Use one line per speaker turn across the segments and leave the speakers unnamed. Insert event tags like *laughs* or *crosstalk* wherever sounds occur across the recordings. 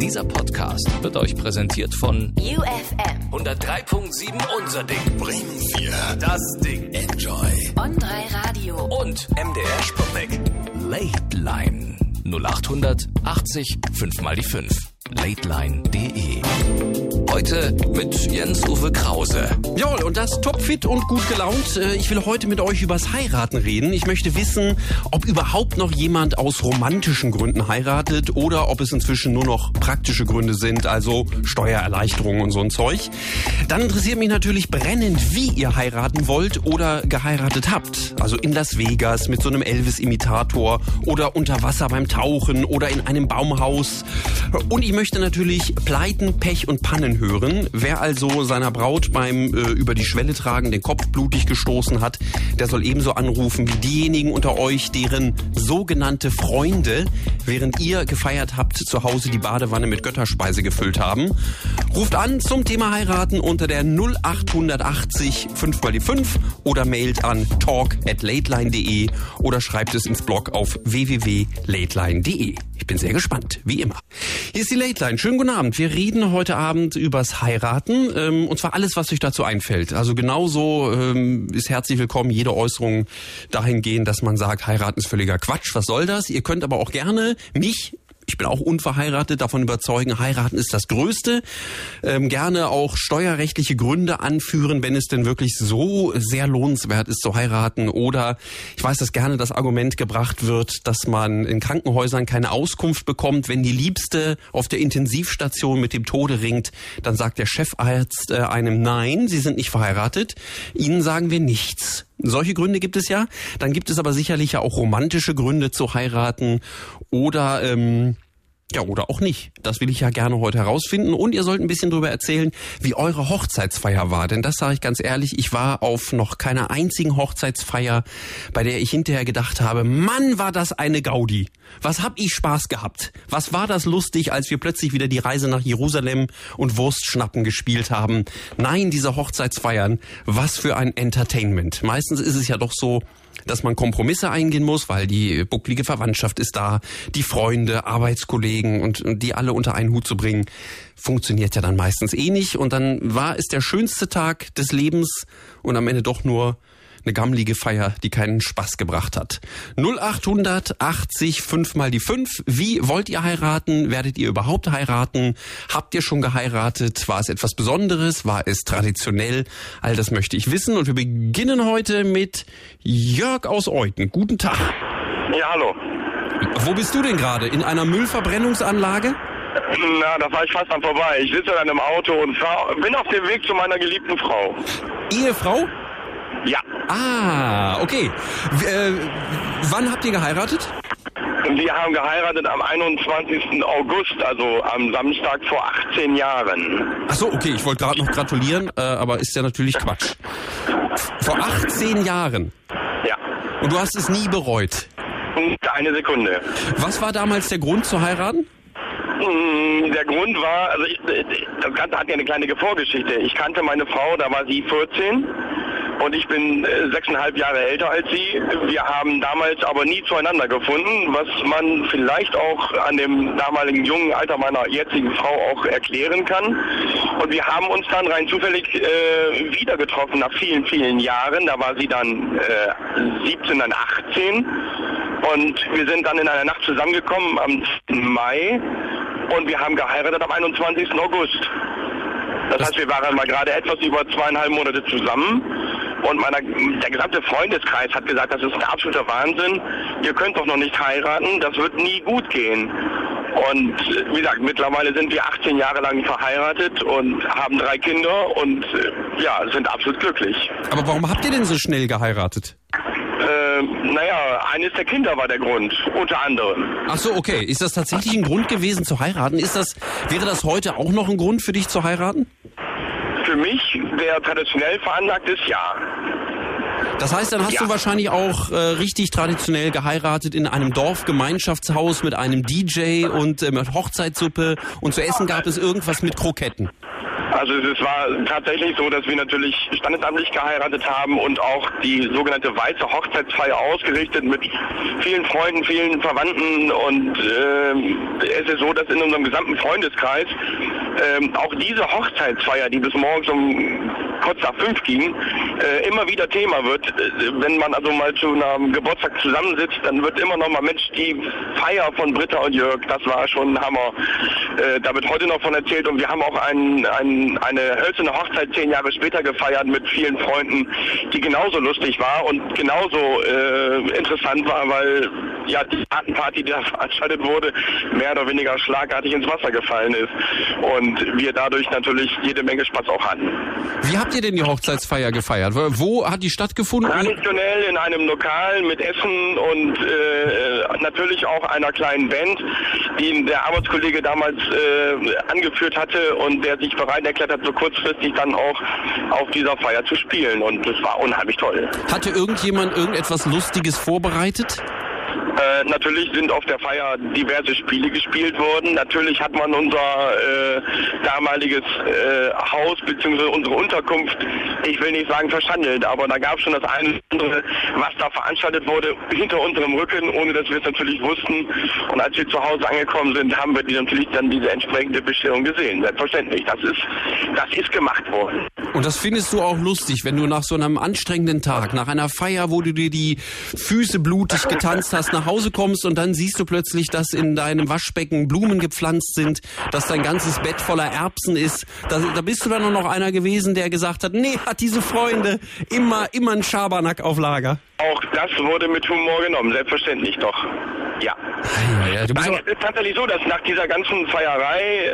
Dieser Podcast wird euch präsentiert von
UFM
103.7 Unser Ding.
Bremen 4.
Das Ding.
Enjoy.
On 3 Radio.
Und MDR Sputnik. Late Line 0800 80 5 mal die 5. Lateline.de. Heute mit Jens-Uwe Krause.
Jawohl, und das topfit und gut gelaunt. Äh, Ich will heute mit euch übers Heiraten reden. Ich möchte wissen, ob überhaupt noch jemand aus romantischen Gründen heiratet oder ob es inzwischen nur noch praktische Gründe sind, also Steuererleichterungen und so ein Zeug. Dann interessiert mich natürlich brennend, wie ihr heiraten wollt oder geheiratet habt. Also in Las Vegas mit so einem Elvis-Imitator oder unter Wasser beim Tauchen oder in einem Baumhaus. Und ich möchte natürlich Pleiten, Pech und Pannen hören. Wer also seiner Braut beim äh, über die Schwelle tragen den Kopf blutig gestoßen hat, der soll ebenso anrufen wie diejenigen unter euch, deren sogenannte Freunde, während ihr gefeiert habt, zu Hause die Badewanne mit Götterspeise gefüllt haben. Ruft an zum Thema heiraten unter der 0880 5 mal die 5 oder mailt an talk at lateline.de oder schreibt es ins Blog auf www.lateline.de. Ich bin sehr gespannt, wie immer. Hier ist die Late Line. Schönen guten Abend. Wir reden heute Abend übers Heiraten ähm, und zwar alles, was euch dazu einfällt. Also genauso ähm, ist herzlich willkommen jede Äußerung dahingehend, dass man sagt, heiraten ist völliger Quatsch. Was soll das? Ihr könnt aber auch gerne mich ich bin auch unverheiratet, davon überzeugen, heiraten ist das Größte. Ähm, gerne auch steuerrechtliche Gründe anführen, wenn es denn wirklich so sehr lohnenswert ist zu heiraten. Oder ich weiß, dass gerne das Argument gebracht wird, dass man in Krankenhäusern keine Auskunft bekommt. Wenn die Liebste auf der Intensivstation mit dem Tode ringt, dann sagt der Chefarzt äh, einem Nein, Sie sind nicht verheiratet. Ihnen sagen wir nichts. Solche Gründe gibt es ja. Dann gibt es aber sicherlich ja auch romantische Gründe zu heiraten oder ähm, ja, oder auch nicht. Das will ich ja gerne heute herausfinden. Und ihr sollt ein bisschen darüber erzählen, wie eure Hochzeitsfeier war. Denn das sage ich ganz ehrlich, ich war auf noch keiner einzigen Hochzeitsfeier, bei der ich hinterher gedacht habe, Mann, war das eine Gaudi. Was hab ich Spaß gehabt? Was war das lustig, als wir plötzlich wieder die Reise nach Jerusalem und Wurstschnappen gespielt haben? Nein, diese Hochzeitsfeiern, was für ein Entertainment. Meistens ist es ja doch so, dass man Kompromisse eingehen muss, weil die bucklige Verwandtschaft ist da, die Freunde, Arbeitskollegen und, und die alle unter einen Hut zu bringen, funktioniert ja dann meistens eh nicht. Und dann war es der schönste Tag des Lebens und am Ende doch nur eine gammelige Feier, die keinen Spaß gebracht hat. 0880 5 mal die 5. Wie wollt ihr heiraten? Werdet ihr überhaupt heiraten? Habt ihr schon geheiratet? War es etwas Besonderes? War es traditionell? All das möchte ich wissen. Und wir beginnen heute mit Jörg aus Euten. Guten Tag.
Ja, hallo.
Wo bist du denn gerade? In einer Müllverbrennungsanlage?
Na, da war ich fast dran vorbei. Ich sitze in einem Auto und fahr, bin auf dem Weg zu meiner geliebten Frau.
Ehefrau?
Ja.
Ah, okay. Äh, wann habt ihr geheiratet?
Wir haben geheiratet am 21. August, also am Samstag vor 18 Jahren.
Ach so, okay, ich wollte gerade noch gratulieren, äh, aber ist ja natürlich Quatsch. Vor 18 Jahren.
Ja.
Und du hast es nie bereut.
Und eine Sekunde.
Was war damals der Grund zu heiraten?
Mm, Der Grund war, also ich, das Ganze hat ja eine kleine Vorgeschichte. Ich kannte meine Frau, da war sie 14 und ich bin äh, sechseinhalb Jahre älter als sie. Wir haben damals aber nie zueinander gefunden, was man vielleicht auch an dem damaligen jungen Alter meiner jetzigen Frau auch erklären kann. Und wir haben uns dann rein zufällig äh, wieder getroffen nach vielen, vielen Jahren. Da war sie dann äh, 17, dann 18. Und wir sind dann in einer Nacht zusammengekommen am 10. Mai und wir haben geheiratet am 21. August. Das, heißt, wir waren mal gerade etwas über zweieinhalb Monate zusammen und meiner, der gesamte Freundeskreis hat gesagt, das ist ein absoluter Wahnsinn. Ihr könnt doch noch nicht heiraten, das wird nie gut gehen. Und wie gesagt, mittlerweile sind wir 18 Jahre lang verheiratet und haben drei Kinder und äh, ja, sind absolut glücklich.
Aber warum habt ihr denn so schnell geheiratet?
Äh, naja, eines der Kinder war der Grund, unter anderem.
Ach so, okay. Ist das tatsächlich ein Grund gewesen zu heiraten? Ist das, wäre das heute auch noch ein Grund für dich zu heiraten?
Für mich, der traditionell veranlagt ist, ja.
Das heißt, dann hast
Ja.
du wahrscheinlich auch äh, richtig traditionell geheiratet in einem Dorfgemeinschaftshaus mit einem DJ und äh, mit Hochzeitssuppe und zu essen gab es irgendwas mit Kroketten.
Also es war tatsächlich so, dass wir natürlich standesamtlich geheiratet haben und auch die sogenannte weiße Hochzeitsfeier ausgerichtet mit vielen Freunden, vielen Verwandten und äh, es ist so, dass in unserem gesamten Freundeskreis äh, auch diese Hochzeitsfeier, die bis morgens um kurz nach fünf ging, äh, immer wieder Thema wird. Äh, wenn man also mal zu einem Geburtstag zusammensitzt, dann wird immer noch mal, Mensch, die Feier von Britta und Jörg, das war schon ein Hammer. Äh, da wird heute noch von erzählt und wir haben auch ein, ein, eine hölzerne Hochzeit zehn Jahre später gefeiert mit vielen Freunden, die genauso lustig war und genauso äh, interessant war, weil ja die Party, die da veranstaltet wurde, mehr oder weniger schlagartig ins Wasser gefallen ist und wir dadurch natürlich jede Menge Spaß auch hatten.
Wie habt ihr denn die Hochzeitsfeier gefeiert? Wo hat die stattgefunden?
Traditionell in einem Lokal mit Essen und äh, natürlich auch einer kleinen Band, die der Arbeitskollege damals äh, angeführt hatte und der sich bereit erklärt so kurzfristig dann auch auf dieser Feier zu spielen. Und das war unheimlich toll.
Hatte irgendjemand irgendetwas Lustiges vorbereitet?
Äh, natürlich sind auf der Feier diverse Spiele gespielt worden. Natürlich hat man unser äh, damaliges äh, Haus bzw. unsere Unterkunft, ich will nicht sagen verschandelt, aber da gab es schon das eine oder andere, was da veranstaltet wurde, hinter unserem Rücken, ohne dass wir es natürlich wussten. Und als wir zu Hause angekommen sind, haben wir die natürlich dann diese entsprechende Bescherung gesehen. Selbstverständlich. Das ist, das ist gemacht worden.
Und das findest du auch lustig, wenn du nach so einem anstrengenden Tag, nach einer Feier, wo du dir die Füße blutig getanzt hast, nach Hause kommst und dann siehst du plötzlich, dass in deinem Waschbecken Blumen gepflanzt sind, dass dein ganzes Bett voller Erbsen ist. Da, da bist du dann nur noch einer gewesen, der gesagt hat, nee, hat diese Freunde immer, immer ein Schabernack auf Lager.
Auch das wurde mit Humor genommen, selbstverständlich doch. Ja.
Ja, ja, du bist
Nein, es ist tatsächlich so, dass nach dieser ganzen Feierei,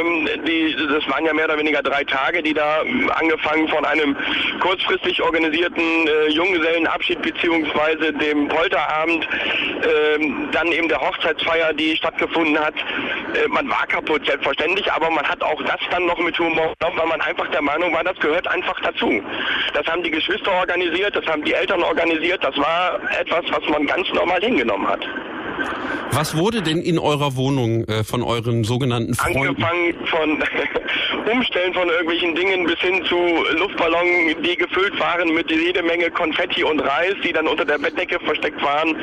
ähm, die, das waren ja mehr oder weniger drei Tage, die da ähm, angefangen von einem kurzfristig organisierten äh, Junggesellenabschied beziehungsweise dem Polterabend, ähm, dann eben der Hochzeitsfeier, die stattgefunden hat. Äh, man war kaputt, selbstverständlich, aber man hat auch das dann noch mit Humor genommen, weil man einfach der Meinung war, das gehört einfach dazu. Das haben die Geschwister organisiert, das haben die Eltern organisiert, das war etwas, was man ganz normal hingenommen hat.
Was wurde denn in eurer Wohnung äh, von euren sogenannten Freunden?
Angefangen von *laughs* Umstellen von irgendwelchen Dingen bis hin zu Luftballonen, die gefüllt waren mit jede Menge Konfetti und Reis, die dann unter der Bettdecke versteckt waren,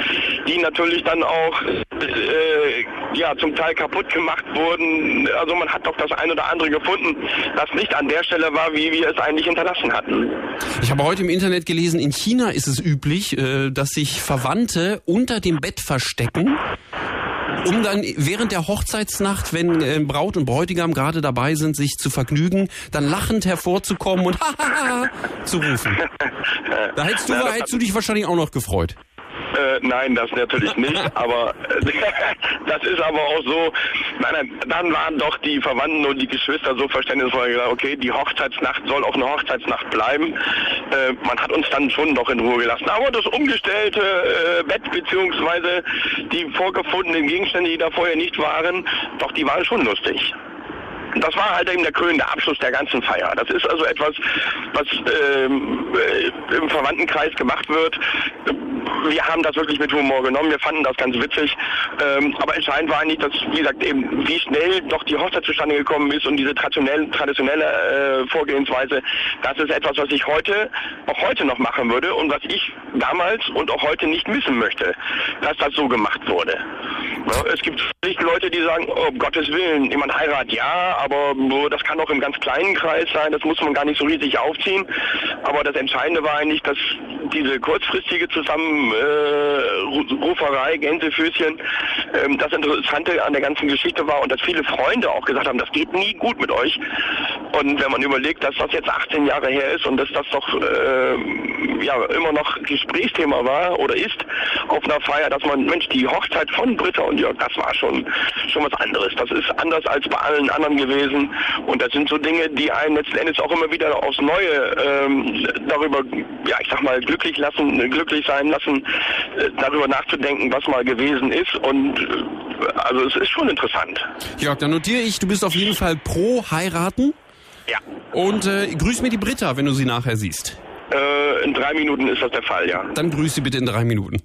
die natürlich dann auch äh, ja zum Teil kaputt gemacht wurden. Also man hat doch das ein oder andere gefunden, das nicht an der Stelle war, wie wir es eigentlich hinterlassen hatten.
Ich habe heute im Internet gelesen, in China ist es üblich, äh, dass sich Verwandte unter dem Bett verstecken um dann während der Hochzeitsnacht, wenn äh, Braut und Bräutigam gerade dabei sind, sich zu vergnügen, dann lachend hervorzukommen und *laughs* zu rufen. Da hättest du,
Ja,
hättest du dich wahrscheinlich auch noch gefreut.
Äh, nein, das natürlich nicht, *laughs* aber *laughs* das ist aber auch so, nein, dann waren doch die Verwandten und die Geschwister so verständnisvoll gesagt, okay, die Hochzeitsnacht soll auch eine Hochzeitsnacht bleiben. Äh, man hat uns dann schon doch in Ruhe gelassen. Aber das umgestellte äh, Bett beziehungsweise die vorgefundenen Gegenstände, die da vorher nicht waren, doch die waren schon lustig. Das war halt eben der krönende Abschluss der ganzen Feier. Das ist also etwas, was ähm, äh, im Verwandtenkreis gemacht wird. Wir haben das wirklich mit Humor genommen. Wir fanden das ganz witzig. Ähm, aber entscheidend war eigentlich, dass, wie gesagt, eben wie schnell doch die Hochzeit zustande gekommen ist und diese traditionelle, traditionelle äh, Vorgehensweise. Das ist etwas, was ich heute, auch heute noch machen würde und was ich damals und auch heute nicht missen möchte, dass das so gemacht wurde. Ja, es gibt nicht Leute, die sagen, oh, um Gottes Willen, jemand heiratet, ja, aber das kann auch im ganz kleinen Kreis sein, das muss man gar nicht so riesig aufziehen. Aber das Entscheidende war eigentlich, dass diese kurzfristige Zusammenruferei, Gänsefüßchen, ähm, das Interessante an der ganzen Geschichte war und dass viele Freunde auch gesagt haben, das geht nie gut mit euch. Und wenn man überlegt, dass das jetzt 18 Jahre her ist und dass das doch äh, ja immer noch Gesprächsthema war oder ist auf einer Feier, dass man, Mensch, die Hochzeit von Britta und Jörg, das war schon schon was anderes. Das ist anders als bei allen anderen gewesen. Und das sind so Dinge, die einen letzten Endes auch immer wieder aufs Neue ähm, darüber, ja, ich sag mal, glücklich lassen, glücklich sein lassen, äh, darüber nachzudenken, was mal gewesen ist. Und äh, also es ist schon interessant.
Jörg, dann notiere ich, du bist auf jeden Fall pro heiraten
Ja.
und äh, grüß mir die Britta, wenn du sie nachher siehst.
Äh, in drei Minuten ist das der Fall, ja.
Dann grüß sie bitte in drei Minuten.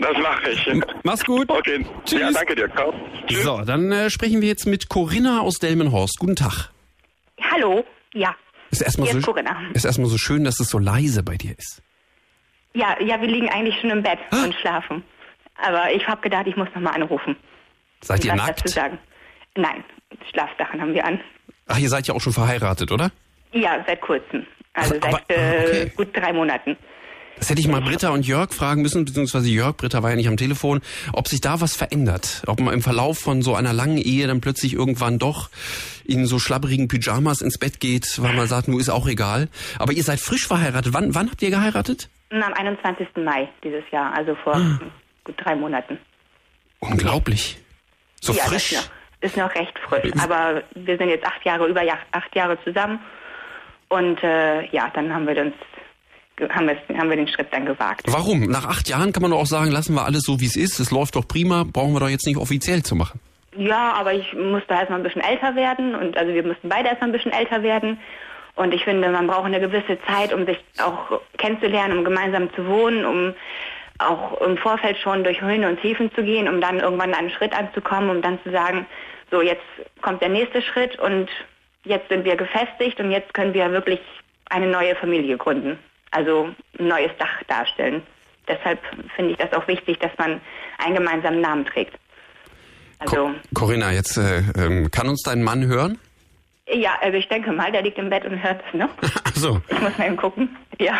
Das mache ich.
Mach's gut.
Okay.
Tschüss.
Ja, danke dir. Ciao.
So, dann äh, sprechen wir jetzt mit Corinna aus Delmenhorst. Guten Tag.
Hallo. Ja.
Ist erstmal so,
ist Corinna.
ist erstmal so schön, dass es so leise bei dir ist.
Ja, ja, wir liegen eigentlich schon im Bett
Ah.
und schlafen. Aber ich habe gedacht, ich muss nochmal anrufen.
Seid ihr nackt?
dazu sagen. Nein, Schlafsachen haben wir an.
Ach, ihr seid ja auch schon verheiratet, oder?
Ja, seit kurzem. Also
Aber-
seit
aber-
äh,
okay.
gut drei Monaten.
Das hätte ich mal Britta und Jörg fragen müssen, beziehungsweise Jörg, Britta war ja nicht am Telefon, ob sich da was verändert. Ob man im Verlauf von so einer langen Ehe dann plötzlich irgendwann doch in so schlabberigen Pyjamas ins Bett geht, weil man sagt, nur ist auch egal. Aber ihr seid frisch verheiratet. Wann, wann habt ihr geheiratet?
Am 21. Mai dieses Jahr, also vor
Ah.
gut drei Monaten.
Unglaublich. So
ja,
frisch.
Ist, noch, ist noch recht frisch. Aber wir sind jetzt acht Jahre, über acht Jahre zusammen. Und äh, ja, dann haben wir uns haben wir, haben wir den Schritt dann gewagt.
Warum? Nach acht Jahren kann man doch auch sagen, lassen wir alles so, wie es ist. Es läuft doch prima, brauchen wir doch jetzt nicht offiziell zu machen.
Ja, aber ich musste erstmal ein bisschen älter werden und also wir mussten beide erstmal ein bisschen älter werden. Und ich finde, man braucht eine gewisse Zeit, um sich auch kennenzulernen, um gemeinsam zu wohnen, um auch im Vorfeld schon durch Höhen und Tiefen zu gehen, um dann irgendwann einen Schritt anzukommen, um dann zu sagen, so jetzt kommt der nächste Schritt und jetzt sind wir gefestigt und jetzt können wir wirklich eine neue Familie gründen. Also ein neues Dach darstellen. Deshalb finde ich das auch wichtig, dass man einen gemeinsamen Namen trägt. Also
Co Corinna, jetzt äh, ähm, kann uns dein Mann hören?
ja, also ich denke mal, der liegt im Bett und hört das, ne? *laughs*
Also,
Ich muss mal eben gucken. Ja.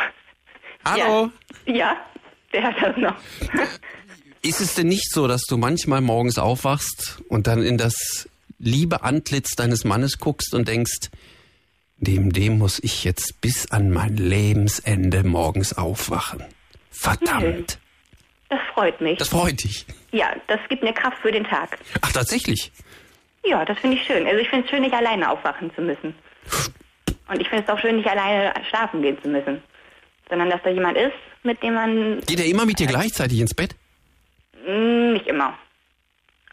hallo.
Ja, ja der hört das noch. *laughs*
Ist es denn nicht so, dass du manchmal morgens aufwachst und dann in das liebe Antlitz deines Mannes guckst und denkst, dem, dem muss ich jetzt bis an mein Lebensende morgens aufwachen? Verdammt.
Das freut mich.
Das freut dich.
ja, das gibt mir Kraft für den Tag.
Ach, tatsächlich.
Ja, das finde ich schön. Also ich finde es schön, nicht alleine aufwachen zu müssen. Und ich finde es auch schön, nicht alleine schlafen gehen zu müssen. Sondern dass da jemand ist, mit dem man
Geht er immer mit dir gleichzeitig ins Bett?
mh, nicht immer.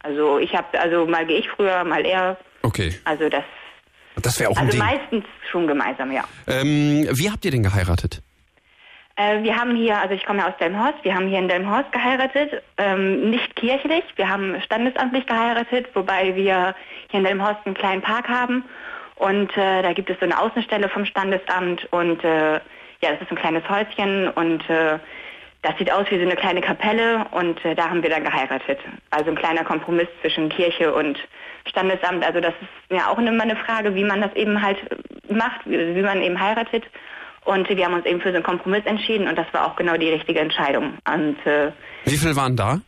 Also ich habe, also mal gehe ich früher, mal er.
Okay.
Also das,
Das wäre auch ein
also
Ding.
meistens schon gemeinsam, ja.
Ähm, wie habt ihr denn geheiratet?
Äh, wir haben hier, also ich komme ja aus Delmhorst, wir haben hier in Delmhorst geheiratet, ähm, nicht kirchlich, wir haben standesamtlich geheiratet, wobei wir hier in Delmhorst einen kleinen Park haben und äh, da gibt es so eine Außenstelle vom Standesamt und äh, ja, das ist ein kleines Häuschen und äh, das sieht aus wie so eine kleine Kapelle und äh, da haben wir dann geheiratet. Also ein kleiner Kompromiss zwischen Kirche und Standesamt. Also das ist ja auch immer eine Frage, wie man das eben halt macht, wie, wie man eben heiratet. Und wir haben uns eben für so einen Kompromiss entschieden und das war auch genau die richtige Entscheidung. Und äh,
Wie viele waren da?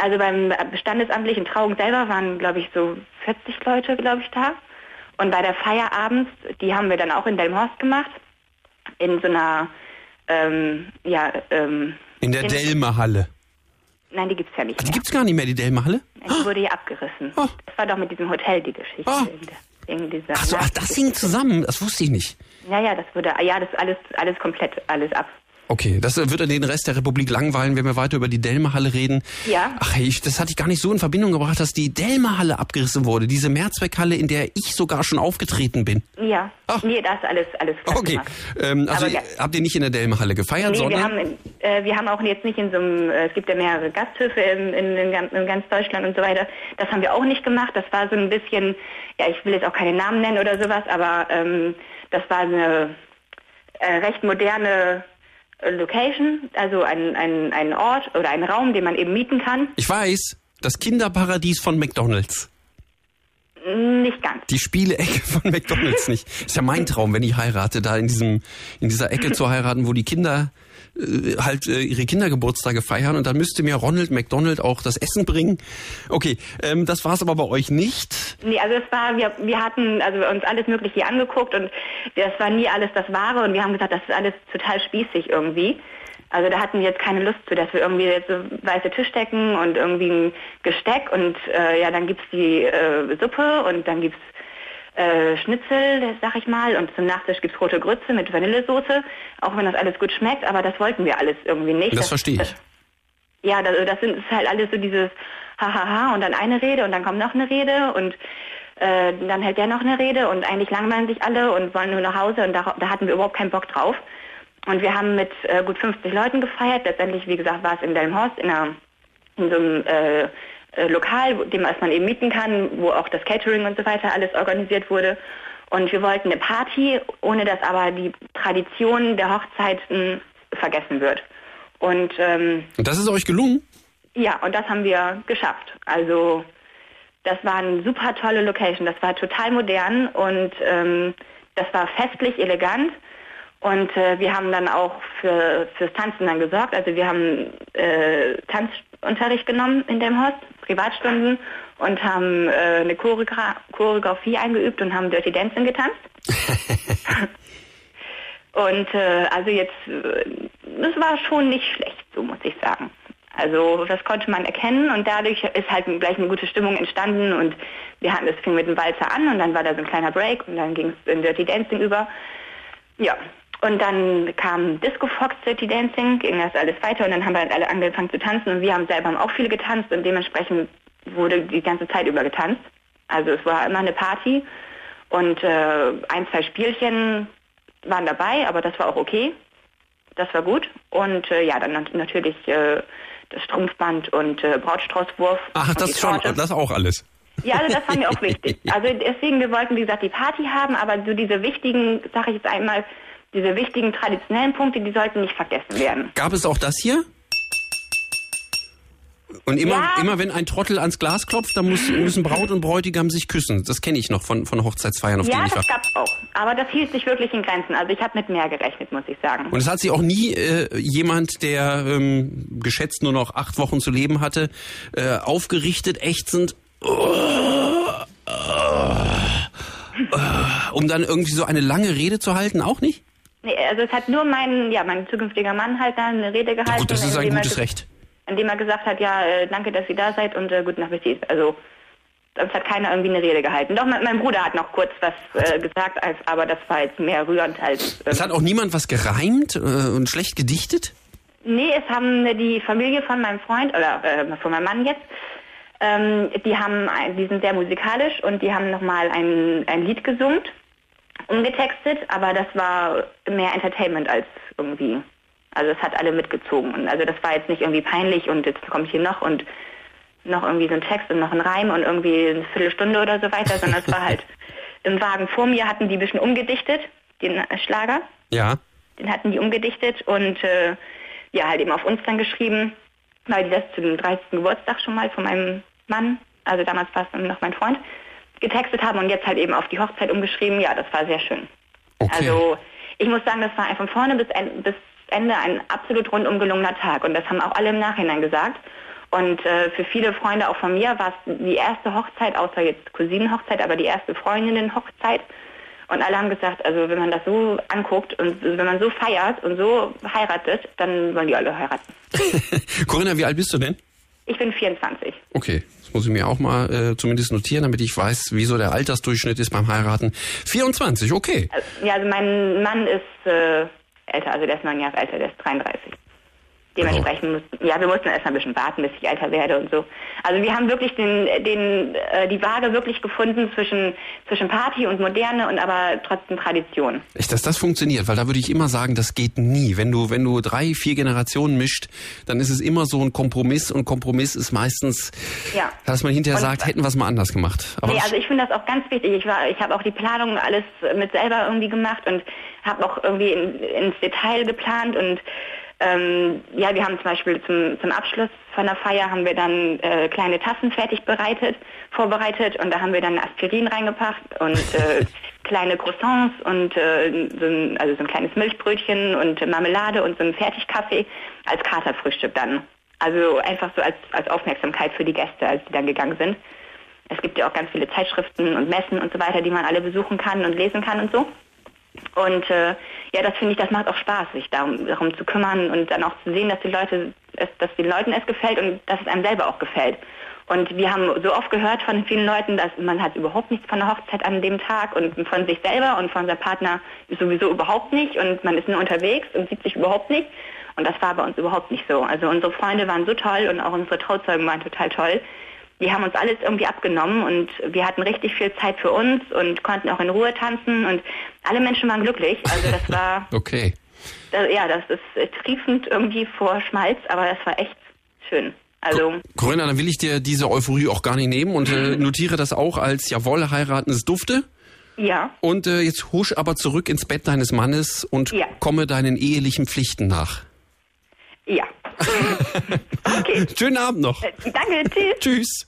also beim standesamtlichen Trauung selber waren, glaube ich, so 40 Leute, glaube ich, da. Und bei der Feier abends, die haben wir dann auch in Delmhorst gemacht, in so einer, ähm, ja, ähm,
In der Delme-Halle.
Nein, die gibt's ja nicht
Die
mehr.
gibt's gar nicht mehr, die Delme-Halle?
Die wurde ja abgerissen.
Oh.
Das war doch mit diesem Hotel die Geschichte.
Oh.
Wegen dieser
Ach so, ach, das hing zusammen. Das wusste ich nicht.
Ja, ja, das wurde, ja, das alles, alles komplett, alles ab.
Okay, das äh, wird dann den Rest der Republik langweilen, wenn wir weiter über die Delme-Halle reden.
Ja.
Ach, ich, das hatte ich gar nicht so in Verbindung gebracht, dass die Delme-Halle abgerissen wurde. Diese Mehrzweckhalle, in der ich sogar schon aufgetreten bin.
Ja.
Ach.
Nee, das alles, alles platt
Okay, ähm, also
ja.
habt ihr nicht in der Delme-Halle gefeiert,
Nee, wir
sondern...
haben, äh, wir haben auch jetzt nicht in so einem, äh, es gibt ja mehrere Gasthöfe in, in, in, ganz- Deutschland und so weiter. Das haben wir auch nicht gemacht. Das war so ein bisschen, ja, ich will jetzt auch keine Namen nennen oder sowas, aber ähm, das war eine äh, recht moderne Location, also ein, ein, ein Ort oder ein Raum, den man eben mieten kann.
Ich weiß, das Kinderparadies von McDonalds.
Nicht ganz.
Die Spielecke von McDonalds nicht. Ist ja mein Traum, wenn ich heirate, da in diesem, in dieser Ecke zu heiraten, wo die Kinder äh, halt äh, ihre Kindergeburtstage feiern und dann müsste mir Ronald McDonald auch das Essen bringen. Okay, ähm, das war's aber bei euch nicht.
Nee, also es war, wir, wir hatten also uns alles Mögliche angeguckt und das war nie alles das Wahre und wir haben gesagt, das ist alles total spießig irgendwie. Also da hatten wir jetzt keine Lust zu, dass wir irgendwie jetzt so weiße Tischdecken und irgendwie ein Gesteck und äh, ja, dann gibt's die äh, Suppe und dann gibt's äh, Schnitzel, sag ich mal, und zum Nachtisch gibt's rote Grütze mit Vanillesoße, auch wenn das alles gut schmeckt, aber das wollten wir alles irgendwie nicht.
Das verstehe ich.
Ja, das, das sind ist halt alles so dieses Hahaha und dann eine Rede und dann kommt noch eine Rede und äh, dann hält der noch eine Rede und eigentlich langweilen sich alle und wollen nur nach Hause und da, da hatten wir überhaupt keinen Bock drauf. Und wir haben mit äh, gut 50 Leuten gefeiert. Letztendlich, wie gesagt, war es in Delmhorst in, einer, in so einem äh, äh, Lokal, dem man eben mieten kann, wo auch das Catering und so weiter alles organisiert wurde. Und wir wollten eine Party, ohne dass aber die Tradition der Hochzeiten vergessen wird. Und ähm,
das ist euch gelungen?
ja, und das haben wir geschafft. Also das war eine super tolle Location. Das war total modern und ähm, das war festlich, elegant. Und äh, wir haben dann auch für fürs Tanzen dann gesorgt. Also wir haben äh, Tanzunterricht genommen in dem Host, Privatstunden und haben äh, eine Choreogra Choreografie eingeübt und haben Dirty Dancing getanzt. *laughs* und äh, also jetzt, äh, das war schon nicht schlecht, so muss ich sagen. Also das konnte man erkennen und dadurch ist halt gleich eine gute Stimmung entstanden und wir hatten, es fing mit dem Walzer an und dann war da so ein kleiner Break und dann ging es in Dirty Dancing über. Ja, und dann kam Disco Fox Dirty Dancing, ging das alles weiter und dann haben wir halt alle angefangen zu tanzen und wir haben selber auch viele getanzt und dementsprechend wurde die ganze Zeit über getanzt. Also es war immer eine Party und äh, ein, zwei Spielchen waren dabei, aber das war auch okay. Das war gut. Und äh, ja, dann nat- natürlich äh, das Strumpfband und äh, Brautstraußwurf.
Ach, das schon, das auch alles.
Ja, also das war mir auch wichtig. *laughs* Also deswegen, wir wollten, wie gesagt, die Party haben, aber so diese wichtigen, sage ich jetzt einmal, diese wichtigen traditionellen Punkte, die sollten nicht vergessen werden.
Gab es auch das hier? Und immer,
Ja.
immer wenn ein Trottel ans Glas klopft, dann muss, müssen Braut und Bräutigam sich küssen. Das kenne ich noch von, von Hochzeitsfeiern, auf
Ja,
denen ich war.
das gab's auch. Aber das hielt sich wirklich in Grenzen. Also ich habe mit mehr gerechnet, muss ich sagen.
Und es hat sich auch nie äh, jemand, der ähm, geschätzt nur noch acht Wochen zu leben hatte, äh, aufgerichtet, ächzend, um dann irgendwie so eine lange Rede zu halten, auch nicht?
Nee, also es hat nur mein, ja, mein zukünftiger Mann halt dann eine Rede gehalten.
Gut, das ist ein
indem er
gutes Recht.
Indem er gesagt hat, ja, äh, danke, dass Sie da seid und äh, guten Appetit. Also sonst hat keiner irgendwie eine Rede gehalten. Doch, mein, mein Bruder hat noch kurz was äh, gesagt, als, aber das war jetzt mehr rührend als...
Es
Ähm,
hat auch niemand was gereimt äh, und schlecht gedichtet?
nee, es haben die Familie von meinem Freund, oder äh, von meinem Mann jetzt, ähm, die haben, die sind sehr musikalisch und die haben nochmal ein, ein Lied gesungen, umgetextet, aber das war mehr Entertainment als irgendwie. Also es hat alle mitgezogen. Und also das war jetzt nicht irgendwie peinlich und jetzt kommt hier noch und noch irgendwie so ein Text und noch ein Reim und irgendwie eine Viertelstunde oder so weiter, sondern es war halt im Wagen vor mir hatten die ein bisschen umgedichtet, den Schlager,
Ja.
den hatten die umgedichtet und äh, ja, halt eben auf uns dann geschrieben, weil die das zu dem 30. Geburtstag schon mal von meinem Mann, also damals war es noch mein Freund, getextet haben und jetzt halt eben auf die Hochzeit umgeschrieben. Ja, das war sehr schön.
Okay.
Also ich muss sagen, das war von vorne bis, bis Ende ein absolut rundum gelungener Tag und das haben auch alle im Nachhinein gesagt. Und äh, für viele Freunde auch von mir war es die erste Hochzeit, außer jetzt Cousinenhochzeit, aber die erste Freundinnenhochzeit. Und alle haben gesagt, also wenn man das so anguckt und wenn man so feiert und so heiratet, dann wollen die alle heiraten. *laughs*
Corinna, wie alt bist du denn?
Ich bin 24.
Okay, das muss ich mir auch mal äh, zumindest notieren, damit ich weiß, wieso der Altersdurchschnitt ist beim Heiraten. 24, okay.
Also, ja, also mein Mann ist äh, älter, also der ist neun Jahre älter, der ist 33. Dementsprechend mussten, ja, wir mussten erst mal ein bisschen warten, bis ich älter werde und so. Also wir haben wirklich den, den, äh, die Waage wirklich gefunden zwischen, zwischen Party und Moderne und aber trotzdem Tradition.
Echt, dass das funktioniert, weil da würde ich immer sagen, das geht nie. Wenn du, wenn du drei, vier Generationen mischt, dann ist es immer so ein Kompromiss und Kompromiss ist meistens,
Ja.
dass man hinterher
Und-
sagt, hätten wir es mal anders gemacht. Aber
nee, also ich finde das auch ganz wichtig. Ich war, ich habe auch die Planung alles mit selber irgendwie gemacht und habe auch irgendwie in, ins Detail geplant und ähm, ja, wir haben zum Beispiel zum, zum Abschluss von der Feier haben wir dann äh, kleine Tassen fertig bereitet, vorbereitet und da haben wir dann Aspirin reingepackt und äh, *laughs* kleine Croissants und äh, so ein, also so ein kleines Milchbrötchen und Marmelade und so ein Fertigkaffee als Katerfrühstück dann. Also einfach so als, als Aufmerksamkeit für die Gäste, als die dann gegangen sind. Es gibt ja auch ganz viele Zeitschriften und Messen und so weiter, die man alle besuchen kann und lesen kann und so. Und äh, ja, das finde ich, das macht auch Spaß, sich darum, darum zu kümmern und dann auch zu sehen, dass die Leute, es, dass den Leuten es gefällt und dass es einem selber auch gefällt. Und wir haben so oft gehört von vielen Leuten, dass man hat überhaupt nichts von der Hochzeit an dem Tag und von sich selber und von seinem Partner sowieso überhaupt nicht und man ist nur unterwegs und sieht sich überhaupt nicht. Und das war bei uns überhaupt nicht so. Also unsere Freunde waren so toll und auch unsere Trauzeugen waren total toll. Die haben uns alles irgendwie abgenommen und wir hatten richtig viel Zeit für uns und konnten auch in Ruhe tanzen und alle Menschen waren glücklich. Also das war, *laughs*
okay.
das, ja, das ist triefend irgendwie vor Schmalz, aber das war echt schön. Also
Corinna, dann will ich dir diese Euphorie auch gar nicht nehmen und äh, *laughs* notiere das auch als jawohl, heiraten ist dufte.
Ja.
Und äh, jetzt husch aber zurück ins Bett deines Mannes und
Ja.
komme deinen ehelichen Pflichten nach.
Ja. *laughs* okay.
Schönen Abend noch.
Äh, Danke, tschüss. *laughs*
Tschüss.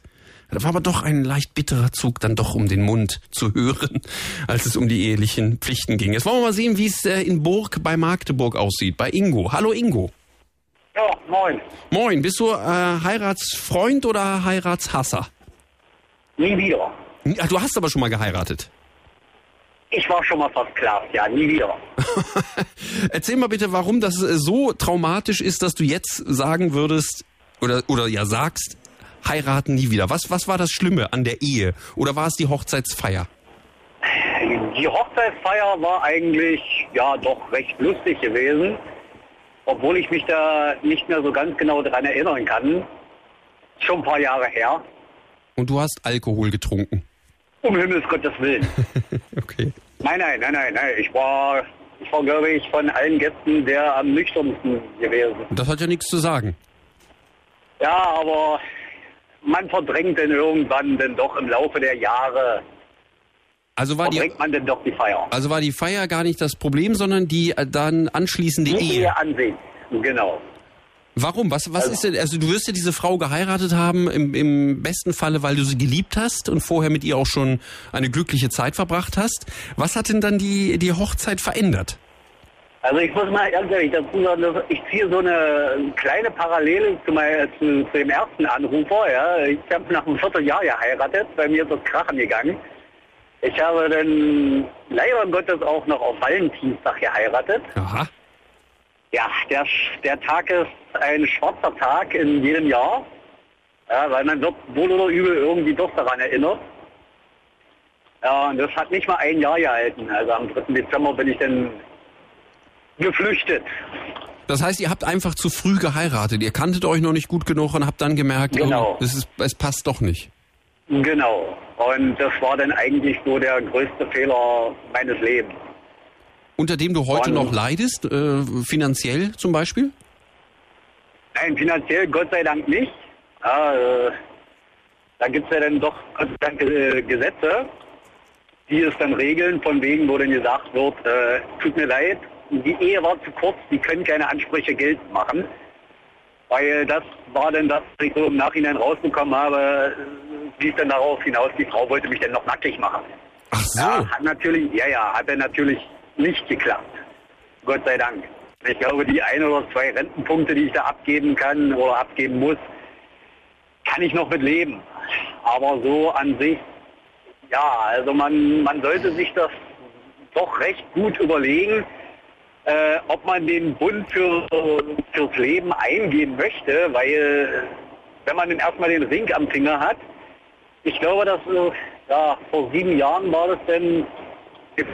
Das war aber doch ein leicht bitterer Zug, dann doch um den Mund zu hören, *laughs* als es um die ehelichen Pflichten ging. Jetzt wollen wir mal sehen, wie es äh, in Burg bei Magdeburg aussieht, bei Ingo. Hallo Ingo.
Ja, moin.
Moin, bist du äh, Heiratsfreund oder Heiratshasser?
Nie wieder.
Ach, du hast aber schon mal geheiratet.
Ich war schon mal versklavt, ja, nie wieder. *laughs*
Erzähl mal bitte, warum das äh, so traumatisch ist, dass du jetzt sagen würdest oder oder ja sagst, heiraten nie wieder. Was was war das Schlimme an der Ehe oder war es die Hochzeitsfeier?
Die Hochzeitsfeier war eigentlich, ja, doch recht lustig gewesen. Obwohl ich mich da nicht mehr so ganz genau dran erinnern kann. Schon ein paar Jahre her.
Und du hast Alkohol getrunken.
Um Himmels Gottes Willen. *laughs*
Okay.
nein, nein, nein, nein, nein. Ich war, ich war, glaube ich, von allen Gästen der am nüchternsten gewesen.
Das hat ja nichts zu sagen.
Ja, aber man verdrängt dann irgendwann dann doch im Laufe der Jahre,
Also war die
verdrängt man dann doch die Feier.
also war die Feier gar nicht das Problem, sondern die äh, dann anschließende
Die
Ehe.
Ehe an sich. Genau.
Warum? Was, was ist denn, also du wirst ja diese Frau geheiratet haben, im, im besten Falle, weil du sie geliebt hast und vorher mit ihr auch schon eine glückliche Zeit verbracht hast. Was hat denn dann die, die Hochzeit verändert?
Also ich muss mal ganz ehrlich dazu sagen, ich ziehe so eine kleine Parallele zu, mein, zu, zu dem ersten Anrufer. Ja. Ich habe nach einem Vierteljahr geheiratet, bei mir ist das Krachen gegangen. Ich habe dann leider Gottes auch noch auf Valentinstag geheiratet.
Aha.
Ja, der, der Tag ist ein schwarzer Tag in jedem Jahr, ja, weil man wird wohl oder übel irgendwie doch daran erinnert. Ja, und das hat nicht mal ein Jahr gehalten. Also am 3. Dezember bin ich dann geflüchtet.
Das heißt, ihr habt einfach zu früh geheiratet. Ihr kanntet euch noch nicht gut genug und habt dann gemerkt,
Genau.
oh, es, ist, es passt doch nicht.
Genau. Und das war dann eigentlich so der größte Fehler meines Lebens.
Unter dem du heute
Und-
noch leidest, äh, finanziell zum Beispiel?
Nein, finanziell Gott sei Dank nicht. Ja, äh, da gibt es ja dann doch Gott sei Dank äh, Gesetze, die es dann regeln, von wegen, wo dann gesagt wird, äh, tut mir leid, die Ehe war zu kurz, die können keine Ansprüche geltend machen. Weil das war dann das, was ich so im Nachhinein rausbekommen habe, äh, lief dann darauf hinaus, die Frau wollte mich dann noch nackig machen.
Ach so.
Ja, hat natürlich, ja, ja, hat dann natürlich nicht geklappt. Gott sei Dank. Ich glaube, die ein oder zwei Rentenpunkte, die ich da abgeben kann oder abgeben muss, kann ich noch mit leben. Aber so an sich, ja, also man, man sollte sich das doch recht gut überlegen, äh, ob man den Bund für, fürs Leben eingehen möchte, weil wenn man dann erstmal den Ring am Finger hat, ich glaube, dass äh, ja, vor sieben Jahren war das denn,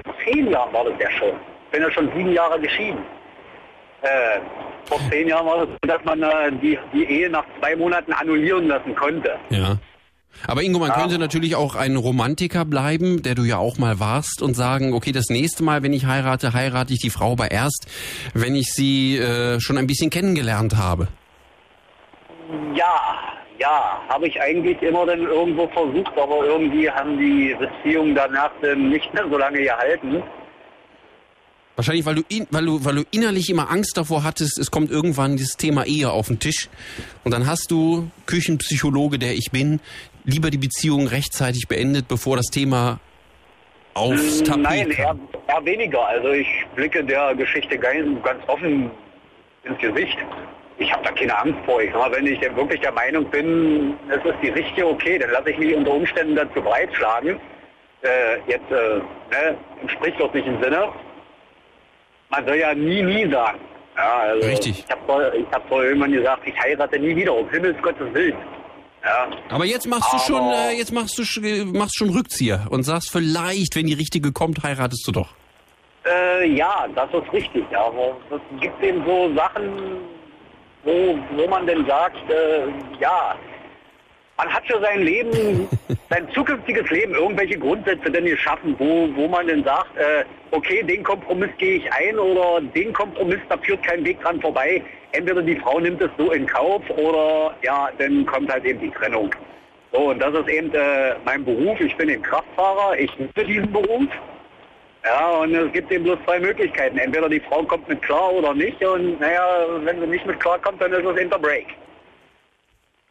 vor zehn Jahren war das ja schon. Bin ja schon sieben Jahre geschieden. Äh, vor zehn Jahren war das so, dass man äh, die, die Ehe nach zwei Monaten annullieren lassen konnte.
Ja. Aber Ingo, man
Ja.
könnte natürlich auch ein Romantiker bleiben, der du ja auch mal warst, und sagen, okay, das nächste Mal, wenn ich heirate, heirate ich die Frau aber erst, wenn ich sie äh, schon ein bisschen kennengelernt habe.
Ja, ja, habe ich eigentlich immer dann irgendwo versucht, aber irgendwie haben die Beziehungen danach dann nicht mehr so lange gehalten.
Wahrscheinlich, weil du, in, weil, du, weil du innerlich immer Angst davor hattest, es kommt irgendwann dieses Thema Ehe auf den Tisch. Und dann hast du, Küchenpsychologe, der ich bin, lieber die Beziehung rechtzeitig beendet, bevor das Thema aufs Tapet
Nein, eher, eher weniger. Also ich blicke der Geschichte ganz offen ins Gesicht. Ich habe da keine Angst vor. Ich sag wenn ich denn wirklich der Meinung bin, es ist die richtige, okay, dann lasse ich mich unter Umständen dazu breitschlagen. Äh, jetzt äh, ne, im sprichwörtlichen Sinne. Man soll ja nie, nie sagen. Ja, also
Richtig.
Ich habe hab zwar irgendwann gesagt, ich heirate nie wieder, um Himmels Gottes Willen. Ja,
Aber jetzt machst du schon, äh, jetzt machst du sch- machst schon Rückzieher und sagst vielleicht, wenn die richtige kommt, heiratest du doch.
Äh, ja, das ist richtig. Aber es gibt eben so Sachen, wo, wo man denn sagt, äh, ja, man hat für sein Leben, *laughs* sein zukünftiges Leben irgendwelche Grundsätze denn geschaffen, wo, wo man denn sagt, äh, okay, den Kompromiss gehe ich ein oder den Kompromiss, da führt kein Weg dran vorbei. Entweder die Frau nimmt es so in Kauf oder ja, dann kommt halt eben die Trennung. So, und das ist eben äh, mein Beruf. Ich bin eben Kraftfahrer. Ich liebe diesen Beruf. Ja, und es gibt eben bloß zwei Möglichkeiten. Entweder die Frau kommt mit klar oder nicht. Und naja, wenn sie nicht mit klar kommt, dann ist es eben der Break.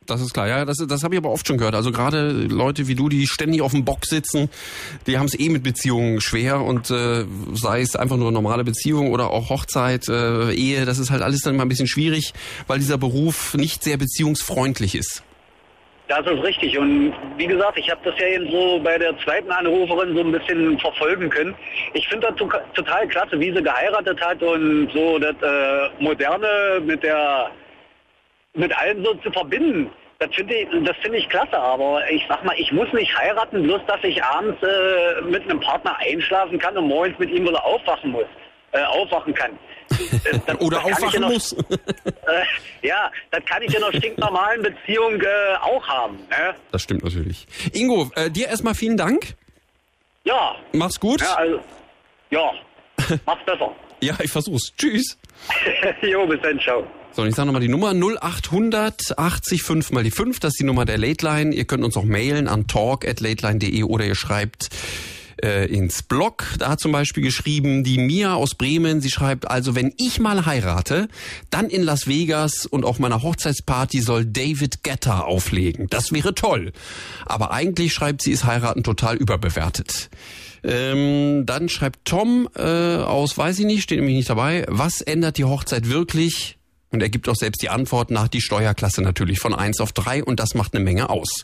Das ist klar, ja, das, das habe ich aber oft schon gehört. Also gerade Leute wie du, die ständig auf dem Bock sitzen, die haben es eh mit Beziehungen schwer und äh, sei es einfach nur normale Beziehung oder auch Hochzeit, äh, Ehe, das ist halt alles dann mal ein bisschen schwierig, weil dieser Beruf nicht sehr beziehungsfreundlich ist.
Das ist richtig. Und wie gesagt, ich habe das ja eben so bei der zweiten Anruferin so ein bisschen verfolgen können. Ich finde das total klasse, wie sie geheiratet hat und so das äh, Moderne mit der mit allem so zu verbinden. Das finde ich, das finde ich klasse, aber ich sag mal, ich muss nicht heiraten, bloß dass ich abends äh, mit einem Partner einschlafen kann und morgens mit ihm wieder aufwachen muss, äh, aufwachen kann.
Das, Oder das aufwachen ja muss.
äh, ja, das kann ich in einer stinknormalen Beziehung äh, auch haben. Ne?
Das stimmt natürlich. Ingo, äh, dir erstmal vielen Dank.
Ja.
Mach's gut.
Ja, also, ja. mach's besser. *laughs*
ja, ich versuch's. Tschüss. *laughs*
jo, bis dann, ciao.
So, und ich sage nochmal die Nummer 0800 80 5 mal die 5, das ist die Nummer der Late Line. Ihr könnt uns auch mailen an talk at lateline.de oder ihr schreibt äh, ins Blog. Da hat zum Beispiel geschrieben die Mia aus Bremen, sie schreibt, also wenn ich mal heirate, dann in Las Vegas und auf meiner Hochzeitsparty soll David Guetta auflegen. Das wäre toll. Aber eigentlich schreibt sie, ist heiraten total überbewertet. Ähm, dann schreibt Tom äh, aus, weiß ich nicht, steht nämlich nicht dabei, was ändert die Hochzeit wirklich? Und er gibt auch selbst die Antwort nach die Steuerklasse natürlich von eins auf drei und das macht eine Menge aus.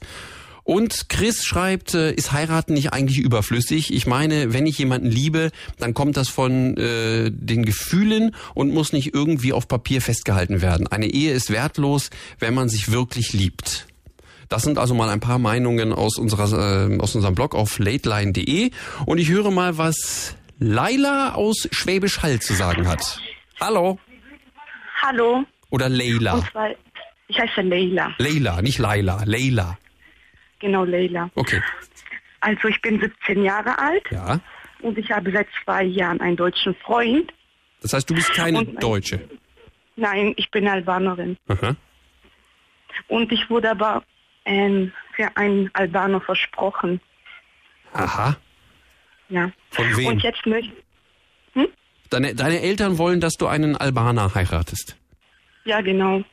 Und Chris schreibt, äh, ist heiraten nicht eigentlich überflüssig? Ich meine, wenn ich jemanden liebe, dann kommt das von äh, den Gefühlen und muss nicht irgendwie auf Papier festgehalten werden. Eine Ehe ist wertlos, wenn man sich wirklich liebt. Das sind also mal ein paar Meinungen aus, unserer, äh, aus unserem Blog auf lateline.de. Und ich höre mal, was Laila aus Schwäbisch Hall zu sagen hat. Hallo.
Hallo.
Oder Leila?
Ich heiße Leila.
Leila, nicht Laila, Leila.
Genau, Leila.
Okay.
Also ich bin 17 Jahre alt
Ja.
und ich habe seit zwei Jahren einen deutschen Freund.
Das heißt, du bist keine
Und
Deutsche.
Nein, ich bin Albanerin.
Aha.
Und ich wurde aber ähm, für einen Albaner versprochen.
Aha.
Ja.
Von wem?
Und jetzt möchte
Deine, deine Eltern wollen, dass du einen Albaner heiratest.
ja genau.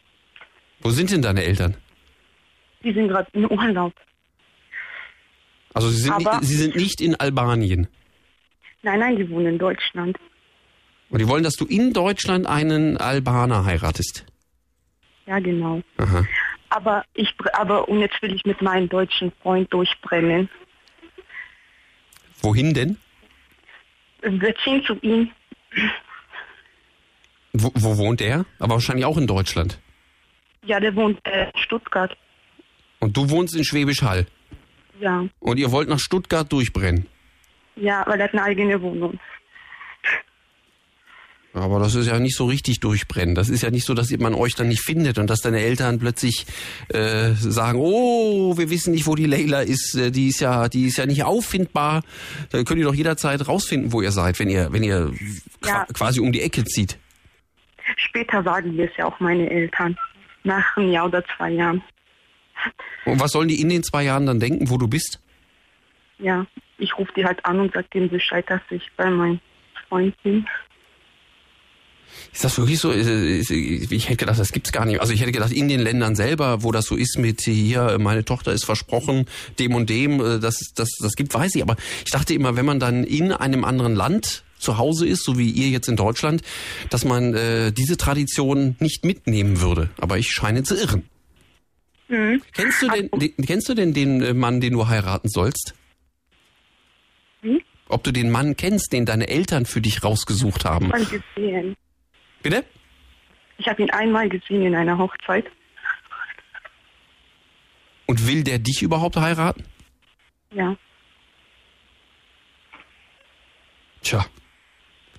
Wo sind denn deine Eltern?
Die sind gerade in Urlaub.
Also sie sind,
Aber-
sie sind nicht in Albanien.
Nein, nein, die wohnen in Deutschland.
Und die wollen, dass du in Deutschland einen Albaner heiratest.
Ja, genau.
Aha.
Aber ich, aber und jetzt will ich mit meinem deutschen Freund durchbrennen.
Wohin denn?
Wir ziehen zu ihm.
Wo, wo wohnt er? Aber wahrscheinlich auch in Deutschland.
Ja, der wohnt äh, in Stuttgart.
Und du wohnst in Schwäbisch Hall.
Ja.
Und ihr wollt nach Stuttgart durchbrennen.
Ja, weil er hat eine eigene Wohnung.
Aber das ist ja nicht so richtig durchbrennen. Das ist ja nicht so, dass man euch dann nicht findet und dass deine Eltern plötzlich äh, sagen, oh, wir wissen nicht, wo die Leila ist. Äh, Die ist ja, die ist ja nicht auffindbar. Dann könnt ihr doch jederzeit rausfinden, wo ihr seid, wenn ihr, wenn ihr
Ja.
qua- quasi um die Ecke zieht.
Später sagen wir es ja auch meine Eltern. Nach einem Jahr oder zwei Jahren.
Und was sollen die in den zwei Jahren dann denken, wo du bist?
Ja, ich rufe die halt an und sage denen Bescheid, dass ich bei meinem Freund bin.
Ist das wirklich so? Ich hätte gedacht, das gibt's gar nicht. Also ich hätte gedacht, in den Ländern selber, wo das so ist mit hier, meine Tochter ist versprochen, dem und dem, äh, das, das, das gibt, weiß ich. Aber ich dachte immer, wenn man dann in einem anderen Land zu Hause ist, so wie ihr jetzt in Deutschland, dass man äh, diese Tradition nicht mitnehmen würde. Aber ich scheine zu irren.
Mhm.
Kennst du denn, den, kennst du denn den äh, Mann, den du heiraten sollst?
Wie?
Ob du den Mann kennst, den deine Eltern für dich rausgesucht haben?
Mal gesehen.
Bitte?
Ich habe ihn einmal gesehen in einer Hochzeit.
Und will der dich überhaupt heiraten?
Ja.
Tja.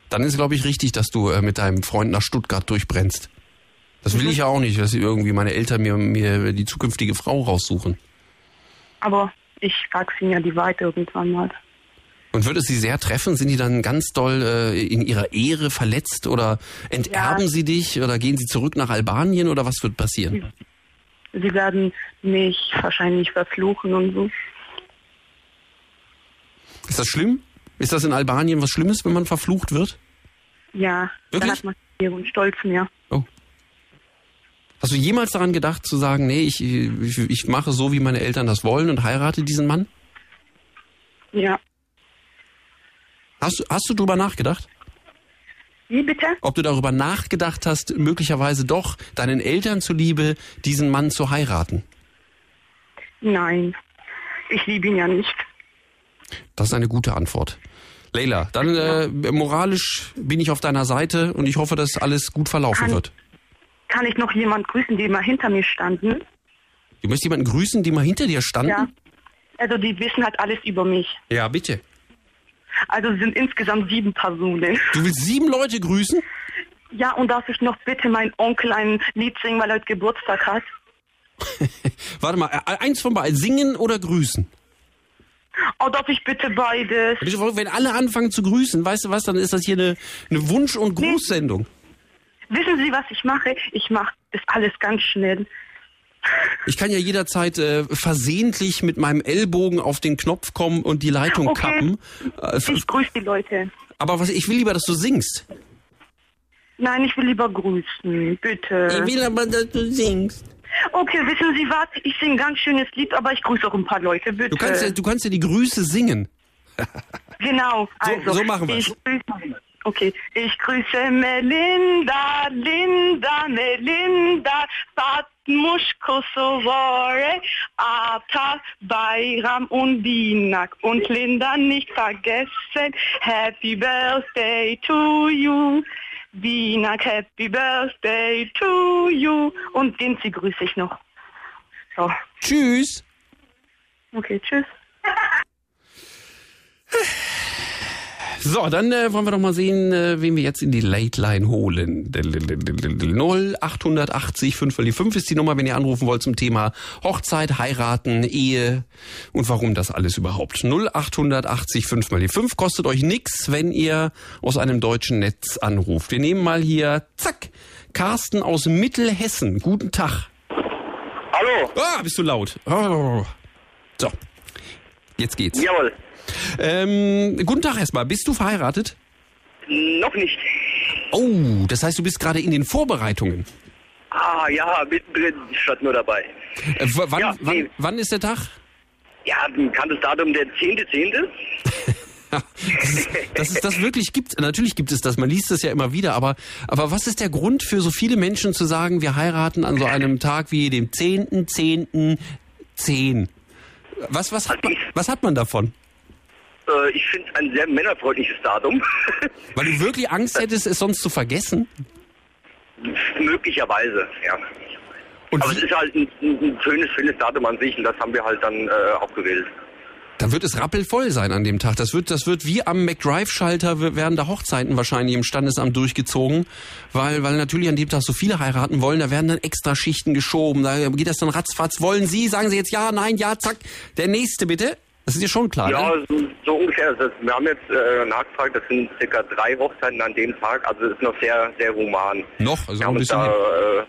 Dann ist, glaube ich, richtig, dass du äh, mit deinem Freund nach Stuttgart durchbrennst. Das will ich ja auch nicht, dass irgendwie meine Eltern mir, mir die zukünftige Frau raussuchen.
Aber ich sag's ihnen ja die Wahrheit irgendwann mal.
Und würde es sie sehr treffen? Sind die dann ganz doll äh, in ihrer Ehre verletzt oder enterben
Ja.
sie dich oder gehen sie zurück nach Albanien oder was wird passieren?
sie werden mich wahrscheinlich verfluchen und so.
Ist das schlimm? Ist das in Albanien was Schlimmes, wenn man verflucht wird?
Ja,
Wirklich?
dann hat man Ehre und Stolz mehr.
Oh. Hast du jemals daran gedacht zu sagen, nee, ich, ich, ich mache so, wie meine Eltern das wollen und heirate diesen Mann?
Ja.
Hast, du- hast du drüber nachgedacht?
Wie bitte?
Ob du darüber nachgedacht hast, möglicherweise doch deinen Eltern zuliebe diesen Mann zu heiraten?
Nein. Ich liebe ihn ja nicht.
Das ist eine gute Antwort. Leila, dann äh, moralisch bin ich auf deiner Seite und ich hoffe, dass alles gut verlaufen
Kann-
wird.
Kann ich noch jemand grüßen, die immer hinter mir standen?
Du möchtest jemanden grüßen, die mal hinter dir standen?
Ja. Also die wissen halt alles über mich.
Ja, bitte.
Also es sind insgesamt sieben Personen.
Du willst sieben Leute grüßen?
Ja, und darf ich noch bitte meinen Onkel ein Lied singen, weil er heute Geburtstag hat? *laughs*
Warte mal, äh, eins von beiden, singen oder grüßen?
Oh, darf ich bitte beides?
Wenn alle anfangen zu grüßen, weißt du was, dann ist das hier eine, eine Wunsch- und Grußsendung.
Wissen Sie, was ich mache? Ich mache das alles ganz schnell.
Ich kann ja jederzeit äh, versehentlich mit meinem Ellbogen auf den Knopf kommen und die Leitung
Okay.
kappen. Äh,
Ich grüße die Leute.
aber was, ich will lieber, dass du singst.
Nein, ich will lieber grüßen. Bitte.
will aber, dass du singst.
Okay, wissen Sie was? Ich singe ein ganz schönes Lied, aber ich grüße auch ein paar Leute, bitte.
Du kannst, ja, du kannst ja die Grüße singen.
Genau. Also,
so machen wir's.
Okay. Ich grüße Melinda, Linda, Melinda, Fatmush Kosovare, Ata, Bayram und Dinak. Und Linda nicht vergessen, Happy Birthday to you. Dinak, Happy Birthday to you. Und Dinzi grüße ich noch. So.
Tschüss.
Okay, tschüss. *laughs*
So, dann äh, wollen wir doch mal sehen, äh, wen wir jetzt in die Late Line holen. 0880 5 die 5 ist die Nummer, wenn ihr anrufen wollt zum Thema Hochzeit, heiraten, Ehe und warum das alles überhaupt. 0880 5 die 5 kostet euch nix, wenn ihr aus einem deutschen Netz anruft. Wir nehmen mal hier, zack, Carsten aus Mittelhessen. Guten Tag.
Hallo?
Ah, bist du laut. Oh. So, jetzt geht's.
Jawohl.
Ähm, guten Tag erstmal. Bist du verheiratet?
Noch nicht.
Oh, das heißt, du bist gerade in den Vorbereitungen.
Ah, ja, mittendrin, statt nur dabei.
Äh, wann,
Ja,
wann,
nee.
wann ist der Tag?
Ja, ein bekanntes Datum, der 10.10.
Ja, *laughs* das ist, dass es das wirklich gibt. Natürlich gibt es das. Man liest es ja immer wieder. Aber, aber was ist der Grund für so viele Menschen zu sagen, wir heiraten an so einem Tag wie dem 10.10.10? 10? Was, was, hat man, was hat man davon?
Äh, ich finde ein sehr männerfreundliches Datum. *laughs*
Weil du wirklich Angst hättest, es sonst zu vergessen?
Möglicherweise, ja.
Und
Aber es ist halt ein, ein, schönes, schönes Datum an sich und das haben wir halt dann äh, auch gewählt.
Da wird es rappelvoll sein an dem Tag. Das wird, das wird wie am McDrive-Schalter werden da Hochzeiten wahrscheinlich im Standesamt durchgezogen, weil, weil natürlich an dem Tag so viele heiraten wollen. Da werden dann extra Schichten geschoben. Da geht das dann ratzfatz. Wollen Sie? Sagen Sie jetzt ja, nein, ja, zack. Der nächste bitte. Das ist dir schon klar,
Ja,
ne?
so, so ungefähr. Das, wir haben jetzt äh, nachgefragt, das sind circa drei Hochzeiten an dem Tag. Also es ist noch sehr, sehr human.
Noch, also
Wir haben uns da äh,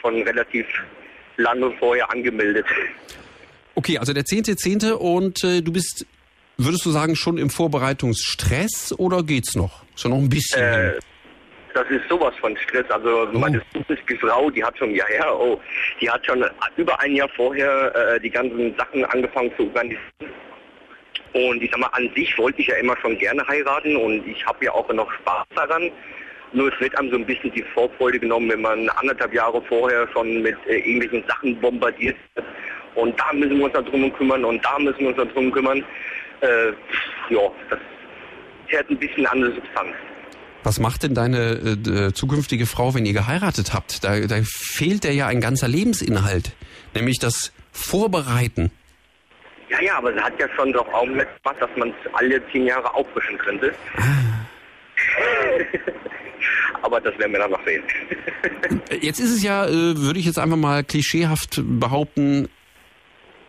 schon relativ lange vorher angemeldet.
Okay, also der zehnte, zehnte und äh, du bist, würdest du sagen, schon im Vorbereitungsstress oder geht's noch? Ist ja noch ein bisschen.
Äh, das ist sowas von Stress. Also
Oh.
meine zukünftige Frau, die hat schon ja her, oh, die hat schon über ein Jahr vorher äh, die ganzen Sachen angefangen zu organisieren. Und ich sag mal, an sich wollte ich ja immer schon gerne heiraten und ich habe ja auch noch Spaß daran. Nur es wird einem so ein bisschen die Vorfreude genommen, wenn man anderthalb Jahre vorher schon mit äh, irgendwelchen Sachen bombardiert wird. Und da müssen wir uns darum kümmern und da müssen wir uns darum kümmern. Äh, ja, das fährt ein bisschen an der Substanz.
Was macht denn deine äh, zukünftige Frau, wenn ihr geheiratet habt? Da, da fehlt der ja ein ganzer Lebensinhalt, nämlich das Vorbereiten.
Ja, ja, aber sie hat ja schon doch Augenmerk gemacht, dass man es alle zehn Jahre auffrischen könnte. *laughs* aber das werden wir dann noch sehen.
Äh, Jetzt ist es ja, äh, würde ich jetzt einfach mal klischeehaft behaupten,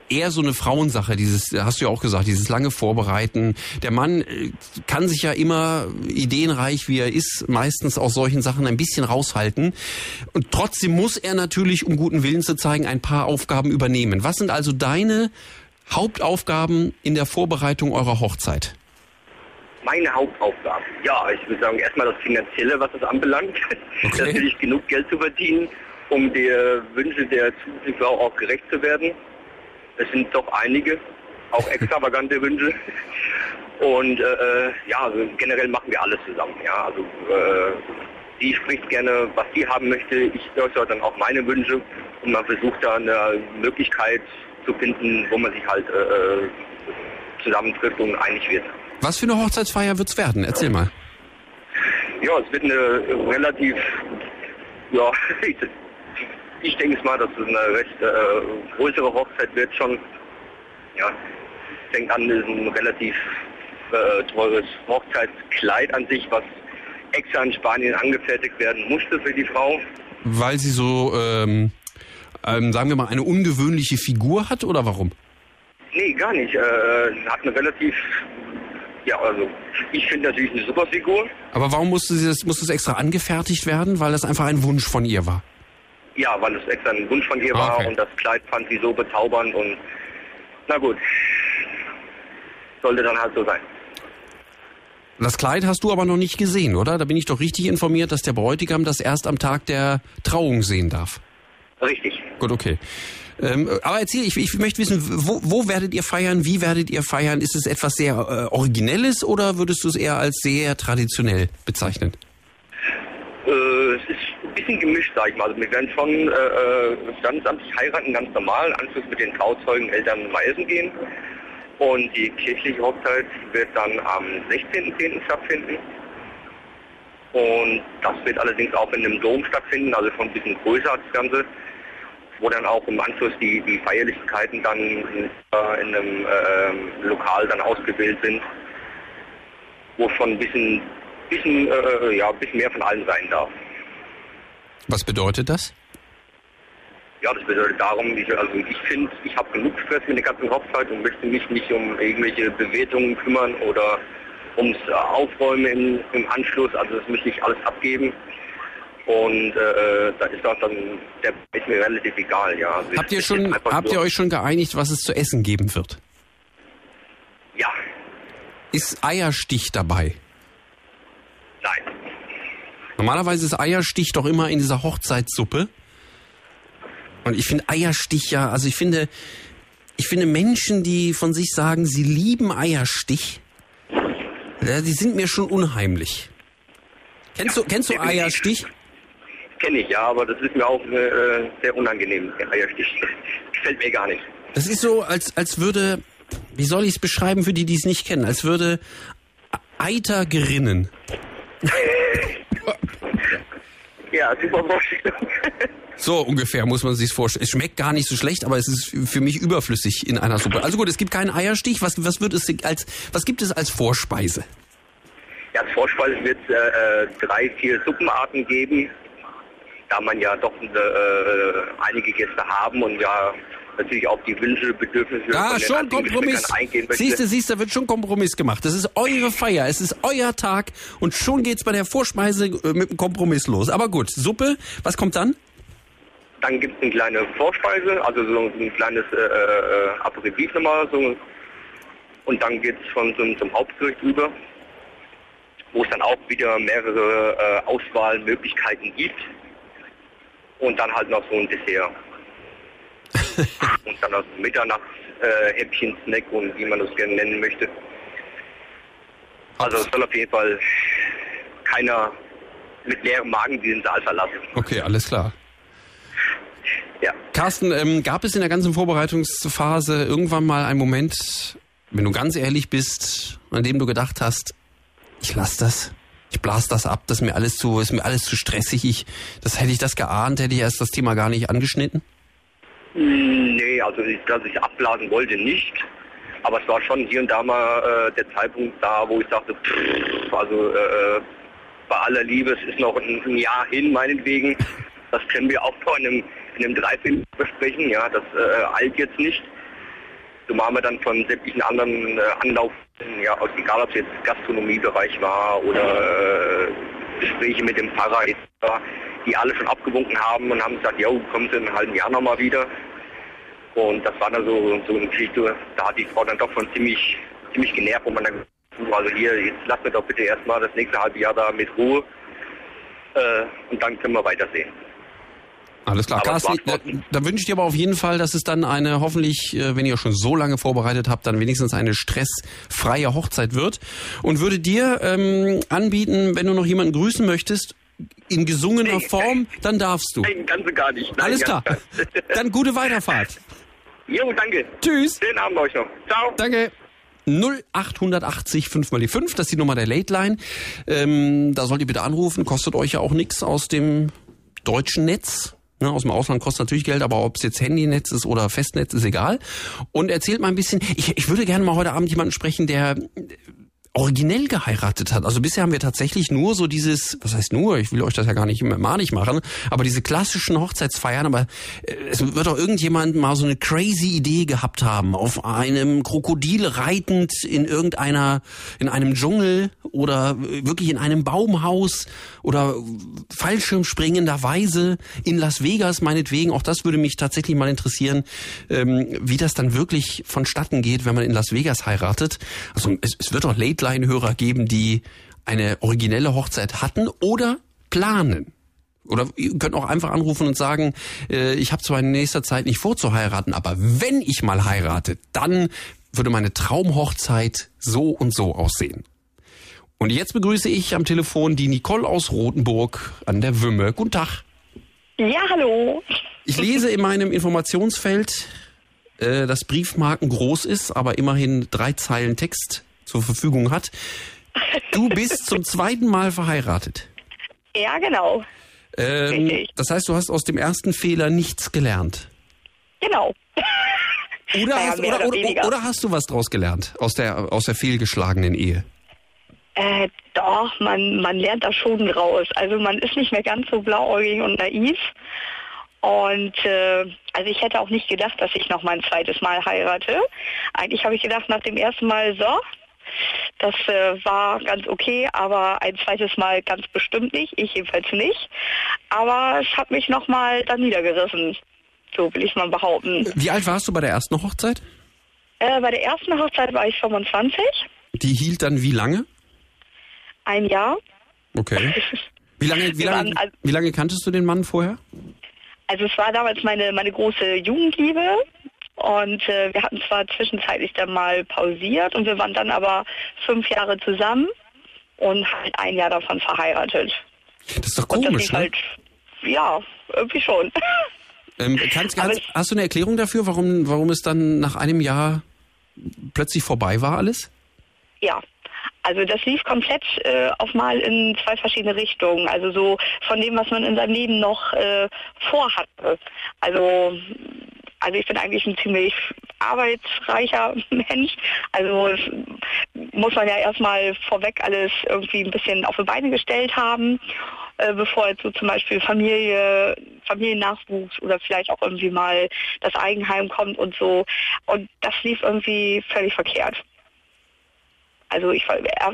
eher so eine Frauensache, dieses, hast du ja auch gesagt, dieses lange Vorbereiten. Der Mann äh, kann sich ja immer ideenreich, wie er ist, meistens aus solchen Sachen ein bisschen raushalten. Und trotzdem muss er natürlich, um guten Willen zu zeigen, ein paar Aufgaben übernehmen. Was sind also deine Hauptaufgaben in der Vorbereitung eurer Hochzeit?
Meine Hauptaufgabe. Ja, ich würde sagen, erstmal das Finanzielle, was das anbelangt. *laughs*
Okay.
Natürlich genug Geld zu verdienen, um der Wünsche der Frau auch gerecht zu werden. Es sind doch einige, auch *laughs* extravagante Wünsche. Und äh, äh, ja, also generell machen wir alles zusammen. Ja, also äh, sie spricht gerne, was sie haben möchte. Ich äußere dann auch meine Wünsche und man versucht da eine Möglichkeit zu finden, wo man sich halt äh, äh, zusammentrifft und einig wird.
Was für eine Hochzeitsfeier wird's werden? Erzähl mal.
Ja, es wird eine relativ, ja, ich, *laughs* ich denke es mal, dass es eine recht äh, größere Hochzeit wird schon. Ja, fängt an, ist ein relativ äh, teures Hochzeitskleid an sich, was extra in Spanien angefertigt werden musste für die Frau.
Weil sie so, ähm, ähm, sagen wir mal, eine ungewöhnliche Figur hat oder warum?
Nee, gar nicht. Äh, hat eine relativ, ja, also ich finde natürlich eine super Figur.
Aber warum musste sie das, musste es extra angefertigt werden? Weil das einfach ein Wunsch von ihr war.
Ja, weil es extra ein Wunsch von ihr
Ah,
war
okay.
und das Kleid fand sie so bezaubernd und na gut. Sollte dann halt so sein.
Das Kleid hast du aber noch nicht gesehen, oder? Da bin ich doch richtig informiert, dass der Bräutigam das erst am Tag der Trauung sehen darf.
Richtig.
Gut, okay. Ähm, aber erzähl, ich, ich möchte wissen, wo, wo werdet ihr feiern? Wie werdet ihr feiern? Ist es etwas sehr äh, Originelles oder würdest du es eher als sehr traditionell bezeichnen?
Äh, es ist ein bisschen gemischt, sag ich mal. Also wir werden schon äh, äh, standesamtlich heiraten, ganz normal, Anschluss mit den Trauzeugen, Eltern mal essen gehen. Und die kirchliche Hochzeit wird dann am 16.10. stattfinden. Und das wird allerdings auch in einem Dom stattfinden, also schon ein bisschen größer als das Ganze, wo dann auch im Anschluss die, die Feierlichkeiten dann in, äh, in einem äh, Lokal dann ausgewählt sind, wo schon ein bisschen, bisschen, äh, ja, bisschen mehr von allem sein darf.
Was bedeutet das?
Ja, das bedeutet darum, ich, also ich finde, ich habe genug Stress mit der ganzen Hochzeit und möchte mich nicht um irgendwelche Bewertungen kümmern oder ums Aufräumen im, im Anschluss. Also das möchte ich alles abgeben. Und äh, da ist auch dann der ist mir relativ egal, ja. Also
Habt ihr schon, habt ihr euch schon geeinigt, was es zu essen geben wird?
Ja,
Ist Eierstich dabei?
nein.
Normalerweise ist Eierstich doch immer in dieser Hochzeitssuppe. Und ich finde Eierstich ja, also ich finde, ich finde Menschen, die von sich sagen, sie lieben Eierstich, ja, die sind mir schon unheimlich. Kennst du, kennst du. Eierstich?
Kenne ich, ja, aber das ist mir auch äh, sehr unangenehm, der Eierstich. Gefällt mir gar nicht.
Das ist so, als, als würde, wie soll ich es beschreiben für die, die es nicht kennen, als würde Eiter gerinnen. *laughs*
Ja, super Vorstellung.
So ungefähr muss man sich vorstellen. Es schmeckt gar nicht so schlecht, aber es ist für mich überflüssig in einer Suppe. Also gut, es gibt keinen Eierstich. Was, was wird es als, was gibt es als Vorspeise?
Ja, als Vorspeise wird es äh, äh, drei, vier Suppenarten geben, da man ja doch äh, einige Gäste haben und ja natürlich auch die Wünsche, Bedürfnisse
Ah,
von
schon Kompromiss.
Eingehen möchte.
Siehst du, siehst du, da wird schon Kompromiss gemacht. Das ist eure Feier, es ist euer Tag und schon geht's bei der Vorspeise äh, mit dem Kompromiss los. Aber gut, Suppe, was kommt dann?
Dann gibt es eine kleine Vorspeise, also so ein kleines äh, äh, Aperitif nochmal. So. Und dann geht es schon zum, zum Hauptgericht über, wo es dann auch wieder mehrere äh, Auswahlmöglichkeiten gibt. Und dann halt noch so ein Dessert. und dann das Mitternachtshäppchen, Snack und wie man das gerne nennen möchte. Also es soll auf jeden Fall keiner mit leerem Magen diesen Saal verlassen.
Okay, alles klar.
Ja.
Carsten, ähm, gab es in der ganzen Vorbereitungsphase irgendwann mal einen Moment, wenn du ganz ehrlich bist, an dem du gedacht hast, ich lass das, ich blas das ab, das ist mir alles zu, ist mir alles zu stressig, ich, das hätte ich das geahnt, hätte ich erst das Thema gar nicht angeschnitten?
Nee, also ich, dass ich abblasen wollte nicht. Aber es war schon hier und da mal äh, der Zeitpunkt da, wo ich dachte, pff, also äh, bei aller Liebe, es ist noch ein, ein Jahr hin, meinetwegen. Das können wir auch vor einem, in einem Dreiviertel besprechen. Ja, das äh, eilt jetzt nicht.
zumal wir dann von sämtlichen anderen äh, Anlauf, ja, egal ob es jetzt Gastronomiebereich war oder äh, Gespräche mit dem Pfarrer, die alle schon abgewunken haben und haben gesagt, ja, kommen Sie in einem halben Jahr nochmal wieder. Und das war dann so, so eine Geschichte, da hat die Frau dann doch schon ziemlich, ziemlich genervt, wo man dann also hier, jetzt lass mir doch bitte erstmal das nächste halbe Jahr da mit Ruhe äh, und dann können wir weitersehen.
Alles klar,
Aber
Carsten,
es war-
da, da wünsche ich dir aber auf jeden Fall, dass es dann eine hoffentlich, äh, wenn ihr schon so lange vorbereitet habt, dann wenigstens eine stressfreie Hochzeit wird. Und würde dir ähm, anbieten, wenn du noch jemanden grüßen möchtest, in gesungener
Nee.
Form, dann darfst du.
Nein, ganz und gar nicht. Nein,
Alles klar. Dann gute Weiterfahrt. *laughs*
jo, danke.
Tschüss.
Schönen Abend euch noch. Ciao.
Danke. 0880 5 mal die 5, das ist die Nummer der Late Line. Ähm, da sollt ihr bitte anrufen, kostet euch ja auch nichts aus dem deutschen Netz. Ne, aus dem Ausland kostet natürlich Geld, aber ob es jetzt Handynetz ist oder Festnetz, ist egal. Und erzählt mal ein bisschen, ich, ich würde gerne mal heute Abend jemanden sprechen, der originell geheiratet hat. Also bisher haben wir tatsächlich nur so dieses, was heißt nur, ich will euch das ja gar nicht malig machen, aber diese klassischen Hochzeitsfeiern, aber äh, es wird doch irgendjemand mal so eine crazy Idee gehabt haben, auf einem Krokodil reitend in irgendeiner, in einem Dschungel oder wirklich in einem Baumhaus oder Fallschirmspringenderweise in Las Vegas meinetwegen. Auch das würde mich tatsächlich mal interessieren, ähm, wie das dann wirklich vonstatten geht, wenn man in Las Vegas heiratet. Also es, wird doch Late-Line-Hörer geben, die eine originelle Hochzeit hatten oder planen. Oder ihr könnt auch einfach anrufen und sagen, äh, ich habe zwar in nächster Zeit nicht vor zu heiraten, aber wenn ich mal heirate, dann würde meine Traumhochzeit so und so aussehen. Und jetzt begrüße ich am Telefon die Nicole aus Rothenburg an der Wümme. Guten Tag.
Ja, hallo.
Ich lese in meinem Informationsfeld, äh, dass Briefmarken groß ist, aber immerhin drei Zeilen Text zur Verfügung hat. Du bist zum zweiten Mal verheiratet.
Ja, genau.
Ähm, das heißt, du hast aus dem ersten Fehler nichts gelernt.
Genau.
Oder,
Naja,
hast, oder,
oder
oder, hast du was draus gelernt aus der, aus der fehlgeschlagenen Ehe?
Äh, doch, man, man lernt da schon draus. Also man ist nicht mehr ganz so blauäugig und naiv. Und äh, also ich hätte auch nicht gedacht, dass ich noch mein zweites Mal heirate. Eigentlich habe ich gedacht, nach dem ersten Mal so, das äh, war ganz okay, aber ein zweites Mal ganz bestimmt nicht, ich jedenfalls nicht. Aber es hat mich nochmal dann niedergerissen, so will ich mal behaupten.
Wie alt warst du bei der ersten Hochzeit?
Äh, bei der ersten Hochzeit war ich 25,
Die hielt dann wie lange?
ein Jahr.
Okay. *laughs* Wie lange, wie lange, wie lange kanntest du den Mann vorher?
Also es war damals meine, meine große Jugendliebe und äh, wir hatten zwar zwischenzeitlich dann mal pausiert und wir waren dann aber fünf Jahre zusammen und halt ein Jahr davon verheiratet.
Das ist doch komisch, ne?
halt, ja, irgendwie schon. *laughs*
Ähm, kannst, kannst, hast du eine Erklärung dafür, warum, warum es dann nach einem Jahr plötzlich vorbei war alles?
ja. Also das lief komplett äh, auf mal in zwei verschiedene Richtungen. Also so von dem, was man in seinem Leben noch äh, vorhatte. Also also ich bin eigentlich ein ziemlich arbeitsreicher *laughs* Mensch. Also muss man ja erstmal vorweg alles irgendwie ein bisschen auf die Beine gestellt haben, äh, bevor jetzt so zum Beispiel Familie, Familiennachwuchs oder vielleicht auch irgendwie mal das Eigenheim kommt und so. Und das lief irgendwie völlig verkehrt. Also ich,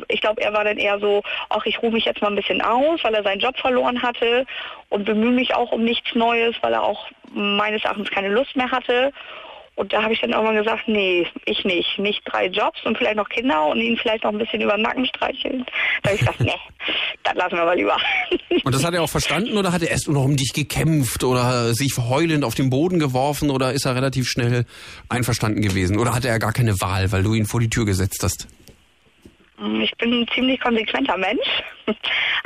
ich glaube, er war dann eher so, ach, ich ruhe mich jetzt mal ein bisschen aus, weil er seinen Job verloren hatte und bemühe mich auch um nichts Neues, weil er auch meines Erachtens keine Lust mehr hatte. Und da habe ich dann irgendwann gesagt, nee, ich nicht. Nicht drei Jobs und vielleicht noch Kinder und ihn vielleicht noch ein bisschen über den Nacken streicheln. Da habe ich gesagt, *laughs* nee, das lassen wir mal lieber.
Und das hat er auch verstanden oder hat er erst noch um dich gekämpft oder sich heulend auf den Boden geworfen oder ist er relativ schnell einverstanden gewesen? Oder hatte er gar keine Wahl, weil du ihn vor die Tür gesetzt hast?
Ich bin ein ziemlich konsequenter Mensch. *laughs*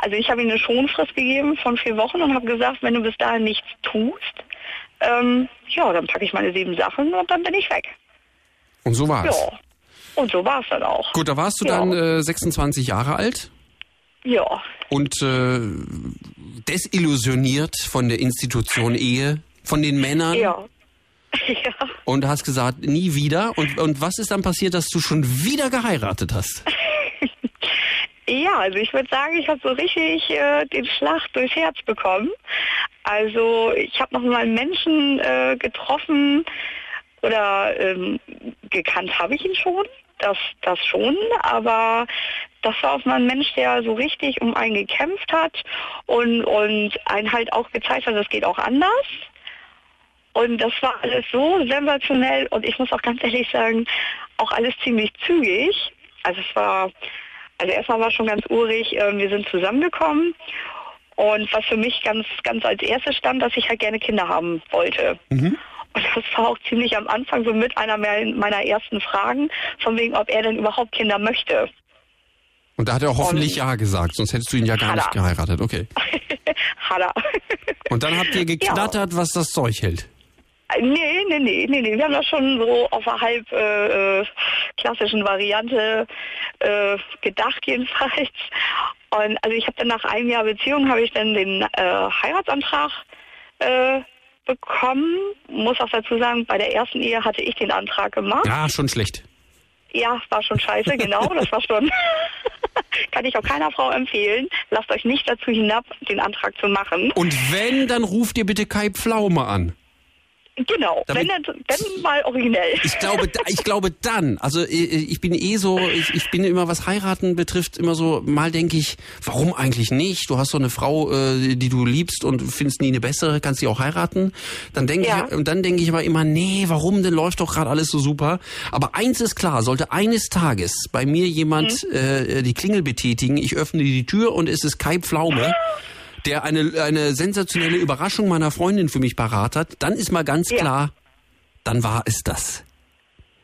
Also ich habe ihm eine Schonfrist gegeben von vier Wochen und habe gesagt, wenn du bis dahin nichts tust, ähm, ja, dann packe ich meine sieben Sachen und dann bin ich weg.
Und so war's.
Ja. Und so war es dann auch.
Gut, da warst du
Ja.
dann äh, 26 Jahre alt
Ja.
und äh, desillusioniert von der Institution Ehe, von den Männern
Ja. *laughs* Ja.
und hast gesagt, nie wieder. Und, und was ist dann passiert, dass du schon wieder geheiratet hast? *laughs*
Ja, also ich würde sagen, ich habe so richtig äh, den Schlag durchs Herz bekommen. Also ich habe noch mal einen Menschen äh, getroffen, oder ähm, gekannt habe ich ihn schon, das, das schon, aber das war auch mal ein Mensch, der so richtig um einen gekämpft hat und, und einen halt auch gezeigt hat, es geht auch anders. Und das war alles so sensationell und ich muss auch ganz ehrlich sagen, auch alles ziemlich zügig. Also es war, also erstmal war schon ganz urig, äh, wir sind zusammengekommen und was für mich ganz, ganz als erstes stand, dass ich halt gerne Kinder haben wollte.
Mhm.
Und das war auch ziemlich am Anfang so mit einer meiner ersten Fragen, von wegen, ob er denn überhaupt Kinder möchte.
Und da hat er hoffentlich Ja gesagt, sonst hättest du ihn ja gar nicht geheiratet. Okay. *laughs*
Hat er.
Und dann habt ihr geknattert, was das Zeug hält.
Nee, nee, nee, nee, nee. Wir haben das schon so auf einer halb äh, äh, klassischen Variante äh, gedacht jedenfalls. Und also ich habe dann nach einem Jahr Beziehung habe ich dann den äh, Heiratsantrag äh, bekommen. Muss auch dazu sagen, bei der ersten Ehe hatte ich den Antrag gemacht.
Ja, schon schlecht.
Ja, war schon scheiße, genau. Das war schon. *laughs* Kann ich auch keiner Frau empfehlen. Lasst euch nicht dazu hinab, den Antrag zu machen.
Und wenn, dann ruft ihr bitte Kai Pflaume an.
Genau,
Damit-
wenn, dann- wenn mal originell.
Ich glaube, ich glaube dann. Also äh, ich bin eh so, ich, ich bin immer, was heiraten betrifft, immer so, mal denke ich, warum eigentlich nicht? Du hast so eine Frau, äh, die du liebst und findest nie eine bessere, kannst sie auch heiraten. Dann denke
Ja.
ich, und dann denke ich aber immer, nee, warum denn läuft doch gerade alles so super? Aber eins ist klar, sollte eines Tages bei mir jemand äh, die Klingel betätigen, ich öffne die Tür und es ist Kai Pflaume. *laughs* Der eine, eine sensationelle Überraschung meiner Freundin für mich parat hat, dann ist mal ganz
Ja.
klar, dann war es das.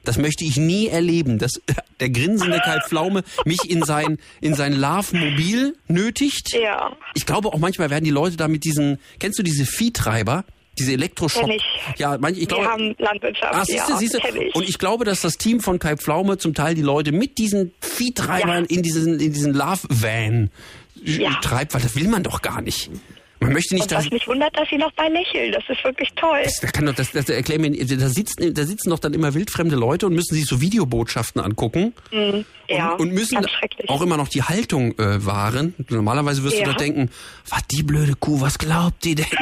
Das möchte ich nie erleben, dass *laughs* der grinsende Kai Pflaume mich in sein, in sein Love-Mobil nötigt.
Ja.
Ich glaube auch manchmal werden die Leute da mit diesen, kennst du diese Viehtreiber? Diese Elektroschock.
Ich.
Ja, manche, ich
Wir
glaube.
haben Landwirtschaft,
Ah, siehste,
ja,
siehste.
ich.
Und ich glaube, dass das Team von Kai Pflaume zum Teil die Leute mit diesen Viehtreibern in diesen, in diesen Love-Van
Ja.
treibt, weil das will man doch gar nicht. Man möchte nicht,
Und
dass,
was mich wundert, dass sie noch bei lächeln. Das ist wirklich toll.
das, das kann doch, das, das erklär mir, da sitzen, da sitzen doch dann immer wildfremde Leute und müssen sich so Videobotschaften angucken
ja,
und, und müssen auch immer noch die Haltung äh, wahren. Normalerweise wirst du
Ja.
doch denken, was die blöde Kuh, was glaubt die denn? *laughs*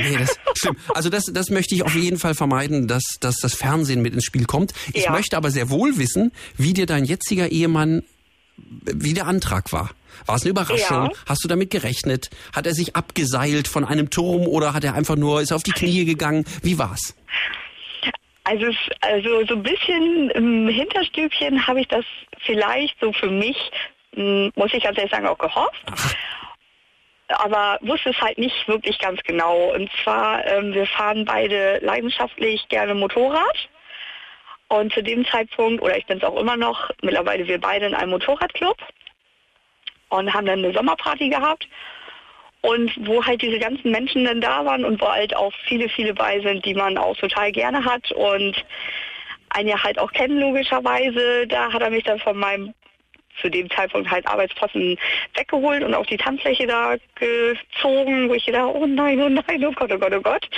Nee, das stimmt. Also das, das möchte ich auf jeden Fall vermeiden, dass, dass das Fernsehen mit ins Spiel kommt. Ich
Ja.
möchte aber sehr wohl wissen, wie dir dein jetziger Ehemann, wie der Antrag war. War es eine Überraschung?
Ja.
Hast du damit gerechnet? Hat er sich abgeseilt von einem Turm oder hat er einfach nur, ist auf die Knie gegangen? Wie war's?
Also, es- also so ein bisschen im Hinterstübchen habe ich das vielleicht so für mich, mh, muss ich ganz ehrlich sagen, auch gehofft. Aber wusste es halt nicht wirklich ganz genau. Und zwar, ähm, wir fahren beide leidenschaftlich gerne Motorrad. Und zu dem Zeitpunkt, oder ich bin es auch immer noch, mittlerweile wir beide in einem Motorradclub und haben dann eine Sommerparty gehabt. Und wo halt diese ganzen Menschen dann da waren und wo halt auch viele, viele bei sind, die man auch total gerne hat und einen ja halt auch kennen logischerweise. Da hat er mich dann von meinem zu dem Zeitpunkt halt Arbeitsposten weggeholt und auf die Tanzfläche da gezogen, wo ich gedacht, oh nein, oh nein, oh Gott, oh Gott, oh Gott.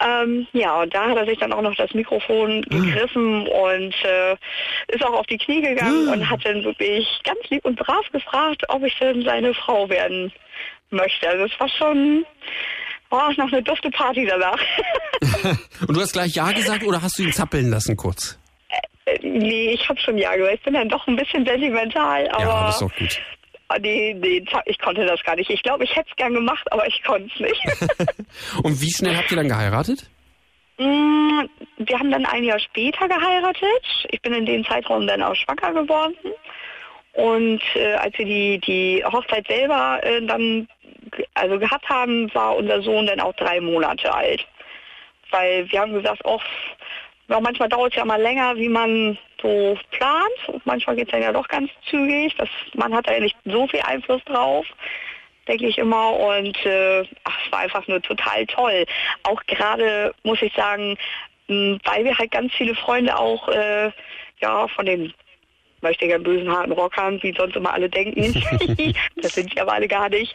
Ähm, ja, und da hat er sich dann auch noch das Mikrofon gegriffen und äh, ist auch auf die Knie gegangen und hat dann wirklich ganz lieb und brav gefragt, ob ich denn seine Frau werden möchte. Also es war schon oh, noch eine dufte Party danach. *laughs*
Und du hast gleich Ja gesagt oder hast du ihn zappeln lassen kurz?
Nee, ich habe schon ja gesagt. Ich bin dann doch ein bisschen sentimental, aber
ja, das ist doch gut.
Ah, nee, nee, ich konnte das gar nicht. Ich glaube, ich hätte es gern gemacht, aber ich konnte es nicht. *laughs* *laughs*
Und wie schnell habt ihr dann geheiratet?
Mm, Wir haben dann ein Jahr später geheiratet. Ich bin in dem Zeitraum dann auch schwanger geworden. Und äh, als wir die, die Hochzeit selber äh, dann also gehabt haben, war unser Sohn dann auch drei Monate alt. Weil wir haben gesagt, auch manchmal dauert es ja mal länger, wie man so plant. Und manchmal geht es dann ja doch ganz zügig. Das, man hat da ja nicht so viel Einfluss drauf, denke ich immer. Und äh, ach, es war einfach nur total toll. Auch gerade, muss ich sagen, mh, weil wir halt ganz viele Freunde auch äh, ja von den möchte ich bösen harten Rockern, wie sonst immer alle denken. *laughs* *laughs* das sind die aber alle gar nicht.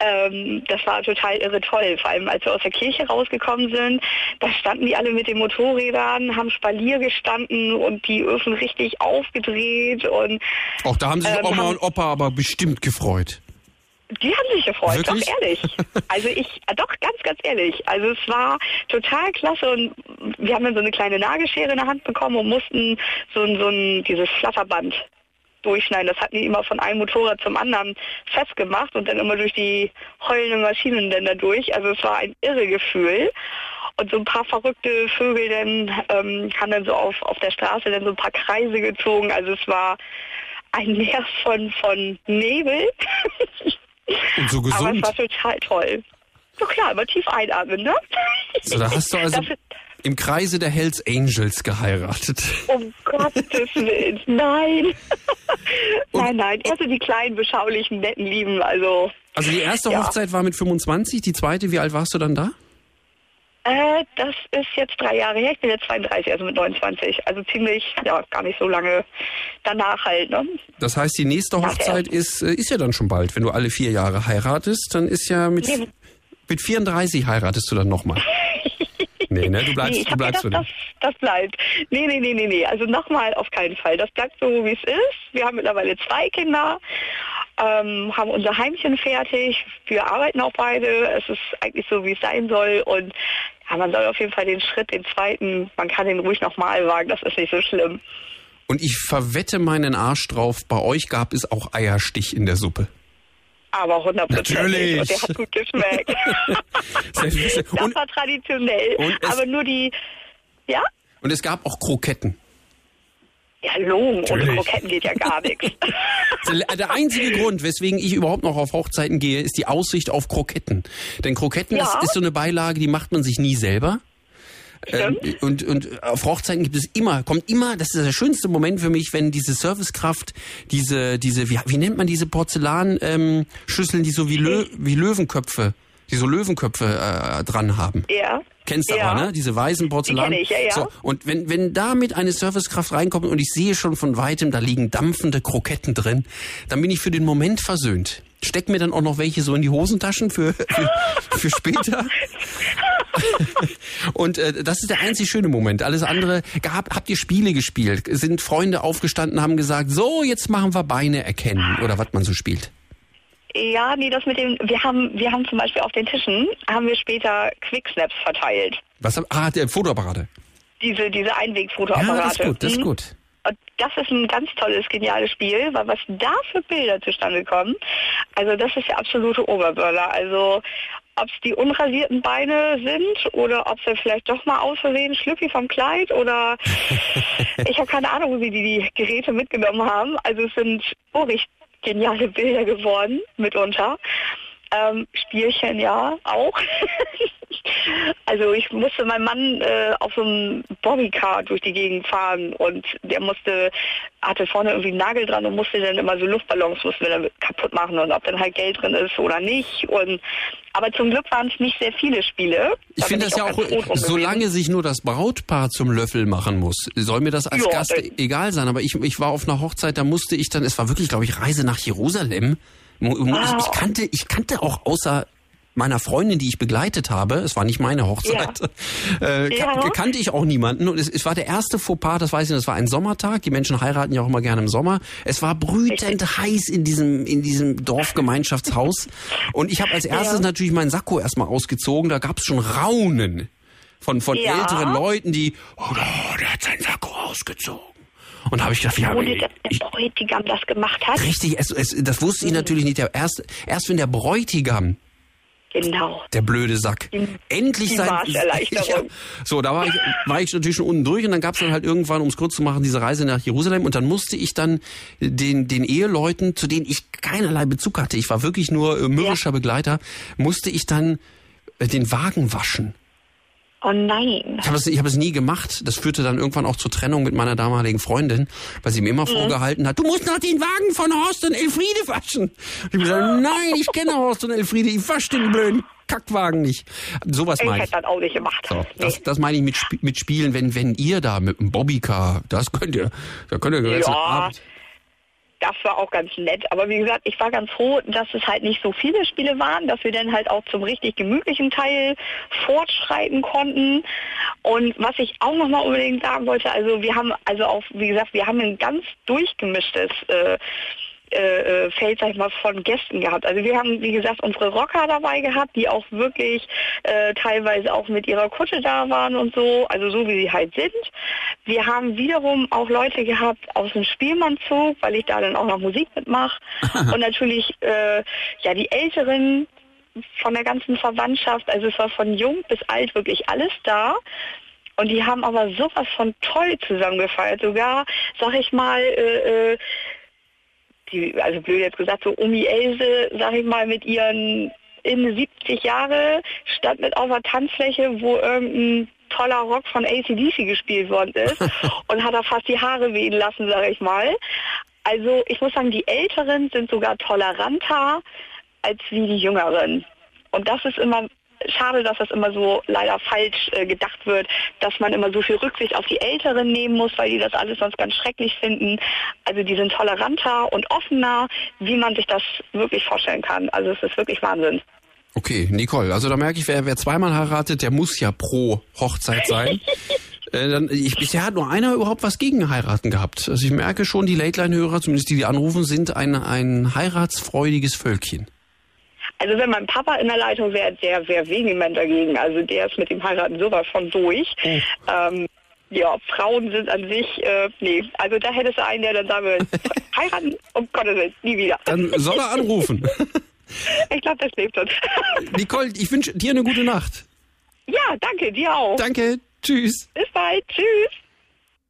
Ähm, das war total irre toll. Vor allem, als wir aus der Kirche rausgekommen sind, da standen die alle mit den Motorrädern, haben Spalier gestanden und die Öfen richtig aufgedreht und
Auch da haben sich
Ähm,
Oma
haben-
und Opa aber bestimmt gefreut.
Die haben sich gefreut,
Wirklich?
doch ehrlich. *laughs* Also ich, äh, doch ganz, ganz ehrlich. Also es war total klasse und wir haben dann so eine kleine Nagelschere in der Hand bekommen und mussten so ein, so ein, dieses Flatterband durchschneiden. Das hatten die immer von einem Motorrad zum anderen festgemacht und dann immer durch die heulenden Maschinen dann da durch. Also es war ein irre Gefühl. Und so ein paar verrückte Vögel dann ähm, haben dann so auf, auf der Straße dann so ein paar Kreise gezogen. Also es war ein Meer von, von Nebel. *laughs*
Und so
Aber es
gesund.
war total toll. So klar, immer tief einatmen, ne?
So, da hast du also
Das
im Kreise der Hells Angels geheiratet.
um Gottes Willen, nein. *laughs* nein, nein, also die kleinen, beschaulichen, netten Lieben, also...
Also die erste
Ja.
Hochzeit war mit 25, die zweite, wie alt warst du dann da?
Äh, das ist jetzt drei Jahre her, ich bin jetzt 32, also mit 29. Also ziemlich, ja, gar nicht so lange danach halt, ne?
Das heißt, die nächste Hochzeit ist, äh, ist ja dann schon bald. Wenn du alle vier Jahre heiratest, dann ist ja mit,
Nee.
mit 34 heiratest du dann nochmal. *laughs* Nee, ne? Du bleibst,
nee, ich
du bleibst
gedacht, das, das bleibt. Nee, nee, nee, nee, nee. Also nochmal auf keinen Fall. Das bleibt so, wie es ist. Wir haben mittlerweile zwei Kinder, ähm, haben unser Heimchen fertig. Wir arbeiten auch beide. Es ist eigentlich so, wie es sein soll. Und ja, man soll auf jeden Fall den Schritt, den zweiten, man kann den ruhig nochmal wagen. Das ist nicht so schlimm.
Und ich verwette meinen Arsch drauf, bei euch gab es auch Eierstich in der Suppe.
Aber hundertprozentig.
Natürlich.
Und der hat gut geschmeckt. *laughs* Das
Und,
war traditionell. Aber nur die, ja?
und es gab auch Kroketten.
Ja, Logen. Ohne. Kroketten geht ja gar nichts. *laughs*
Der der einzige Grund, weswegen ich überhaupt noch auf Hochzeiten gehe, ist die Aussicht auf Kroketten. Denn Kroketten
Ja.
ist, ist so eine Beilage, die macht man sich nie selber. Ähm, und, und auf Hochzeiten gibt es immer, kommt immer, das ist der schönste Moment für mich, wenn diese Servicekraft, diese, diese, wie, wie nennt man diese Porzellan, ähm, die so wie, Lö, wie Löwenköpfe, die so Löwenköpfe äh, dran haben.
Ja.
Kennst du
ja.
aber, ne? Diese weißen Porzellan.
Die kenn ich, ja, ja.
So, und wenn, wenn damit eine Servicekraft reinkommt und ich sehe schon von weitem, da liegen dampfende Kroketten drin, dann bin ich für den Moment versöhnt. Steck mir dann auch noch welche so in die Hosentaschen für, für, für später. *laughs* *laughs* und äh, das ist der einzig schöne Moment. Alles andere, gab, habt ihr Spiele gespielt? Sind Freunde aufgestanden, haben gesagt, so, jetzt machen wir Beine erkennen oder was man so spielt?
Ja, nee, das mit dem, wir haben, wir haben zum Beispiel auf den Tischen, haben wir später Quicksnaps verteilt.
Was, ah, der Fotoapparate.
Diese, diese
Ja,
Einwegfotoapparate.
das ist gut, das ist
Mhm.
gut.
Und das ist ein ganz tolles, geniales Spiel, weil was da für Bilder zustande kommen, also das ist der absolute Oberburner. Also ob es die unrasierten Beine sind oder ob sie vielleicht doch mal aus Versehen Schlüppi vom Kleid oder *laughs* ich habe keine Ahnung, wie die die Geräte mitgenommen haben. Also es sind richtig geniale Bilder geworden mitunter. Ähm, Spielchen ja auch. *laughs* also ich musste meinen Mann äh, auf so einem Bobbycar durch die Gegend fahren und der musste, hatte vorne irgendwie einen Nagel dran und musste dann immer so Luftballons mussten wir dann kaputt machen und ob dann halt Geld drin ist oder nicht. Und aber zum Glück waren es nicht sehr viele Spiele.
Ich
Da
finde das ja auch,
drum
solange sich nur das Brautpaar zum Löffel machen muss, soll mir das als
Ja,
Gast
äh.
egal sein. Aber ich, ich war auf einer Hochzeit, da musste ich dann, es war wirklich, glaube ich, Reise nach Jerusalem. Mu- Ich, ich kannte, ich kannte auch außer meiner Freundin, die ich begleitet habe, es war nicht meine Hochzeit, *laughs* äh,
Ja.
kan kannte ich auch niemanden. Und es, es war der erste Fauxpas, das weiß ich nicht, das war ein Sommertag. Die Menschen heiraten ja auch immer gerne im Sommer. Es war brütend heiß in diesem, in diesem Dorfgemeinschaftshaus. *laughs* Und ich habe als erstes natürlich meinen Sakko erstmal ausgezogen. Da gab es schon Raunen von, von
Ja.
älteren Leuten, die, oh, der hat seinen Sakko ausgezogen. Und habe ich gedacht, ja,
Ohne dass der Bräutigam das gemacht hat.
richtig, es, es, das wusste ich natürlich nicht. Erst, erst wenn der Bräutigam
Genau.
der blöde Sack. Endlich
die
sein.
Marscherleichterung. *laughs*
So, da war ich, war ich natürlich schon unten durch und dann gab es dann halt irgendwann, um es kurz zu machen, diese Reise nach Jerusalem und dann musste ich dann den, den Eheleuten, zu denen ich keinerlei Bezug hatte, ich war wirklich nur äh, mürrischer Begleiter, musste ich dann äh, den Wagen waschen.
Oh nein.
Ich habe es, ich hab es nie gemacht. Das führte dann irgendwann auch zur Trennung mit meiner damaligen Freundin, weil sie mir
Mhm.
immer vorgehalten hat, du musst noch den Wagen von Horst und Elfriede waschen. Und ich hab gesagt, nein, ich kenne Horst und Elfriede, ich wasche den blöden Kackwagen nicht. Sowas
Ich
meine
hätte
ich.
das auch nicht gemacht.
So, das, das meine ich mit, mit Spielen, wenn, wenn ihr da mit einem Bobbycar, das könnt ihr, da könnt ihr den ganzen
Ja.
Abend.
Das war auch ganz nett. Aber wie gesagt, ich war ganz froh, dass es halt nicht so viele Spiele waren, dass wir dann halt auch zum richtig gemütlichen Teil fortschreiten konnten. Und was ich auch nochmal unbedingt sagen wollte, also wir haben, also auch, wie gesagt, wir haben ein ganz durchgemischtes äh, äh, äh, Feld, sag ich mal, von Gästen gehabt. Also wir haben, wie gesagt, unsere Rocker dabei gehabt, die auch wirklich äh, teilweise auch mit ihrer Kutte da waren und so, also so wie sie halt sind. Wir haben wiederum auch Leute gehabt aus dem Spielmannzug, weil ich da dann auch noch Musik mitmache. *laughs* und natürlich äh, ja die Älteren von der ganzen Verwandtschaft, also es war von jung bis alt wirklich alles da. Und die haben aber sowas von toll zusammengefeiert. Sogar, sag ich mal, äh, äh, die, also blöd jetzt gesagt, so Omi Else, sag ich mal, mit ihren in 70 Jahre stand mit auf der Tanzfläche, wo irgendein toller Rock von ACDC gespielt worden ist *laughs* und hat da fast die Haare wehen lassen, sag ich mal. Also ich muss sagen, die Älteren sind sogar toleranter als wie die Jüngeren. Und das ist immer schade, dass das immer so leider falsch äh, gedacht wird, dass man immer so viel Rücksicht auf die Älteren nehmen muss, weil die das alles sonst ganz schrecklich finden. Also die sind toleranter und offener, wie man sich das wirklich vorstellen kann. Also es ist wirklich Wahnsinn.
Okay, Nicole, also da merke ich, wer, wer zweimal heiratet, der muss ja pro Hochzeit sein. *laughs* äh, dann, ich, bisher hat nur einer überhaupt was gegen heiraten gehabt. Also ich merke schon, die Late-Line-Hörer, zumindest die, die anrufen, sind ein, ein heiratsfreudiges Völkchen.
Also wenn mein Papa in der Leitung wäre, der wäre vehement dagegen. Also der ist mit dem Heiraten sowas von durch. Oh. Ähm, ja, Frauen sind an sich, äh, nee, also da hättest du einen, der dann sagen würde, *laughs* heiraten, um Gottes Willen, nie wieder.
Dann soll er anrufen. *laughs*
ich glaube, das lebt uns.
Nicole, ich wünsche dir eine gute Nacht.
Ja, danke, dir auch.
Danke, tschüss.
Bis bald, tschüss.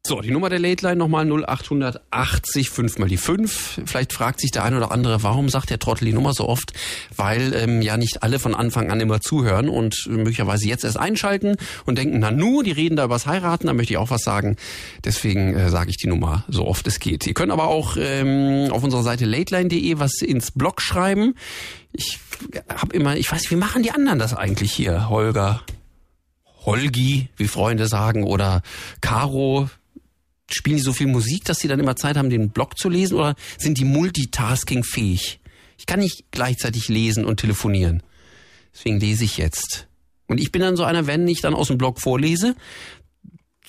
So, die Nummer der Late Line nochmal 0880 5 mal die 5. Vielleicht fragt sich der eine oder andere, warum sagt der Trottel die Nummer so oft? Weil ähm, ja nicht alle von Anfang an immer zuhören und möglicherweise jetzt erst einschalten und denken, na nu, die reden da übers Heiraten, da möchte ich auch was sagen. Deswegen äh, sage ich die Nummer so oft es geht. Ihr könnt aber auch ähm, auf unserer Seite lateline.de was ins Blog schreiben. Ich habe immer, ich weiß, wie machen die anderen das eigentlich hier? Holger, Holgi, wie Freunde sagen, oder Caro, spielen die so viel Musik, dass sie dann immer Zeit haben, den Blog zu lesen oder sind die Multitasking fähig? Ich kann nicht gleichzeitig lesen und telefonieren. Deswegen lese ich jetzt. Und ich bin dann so einer, wenn ich dann aus dem Blog vorlese,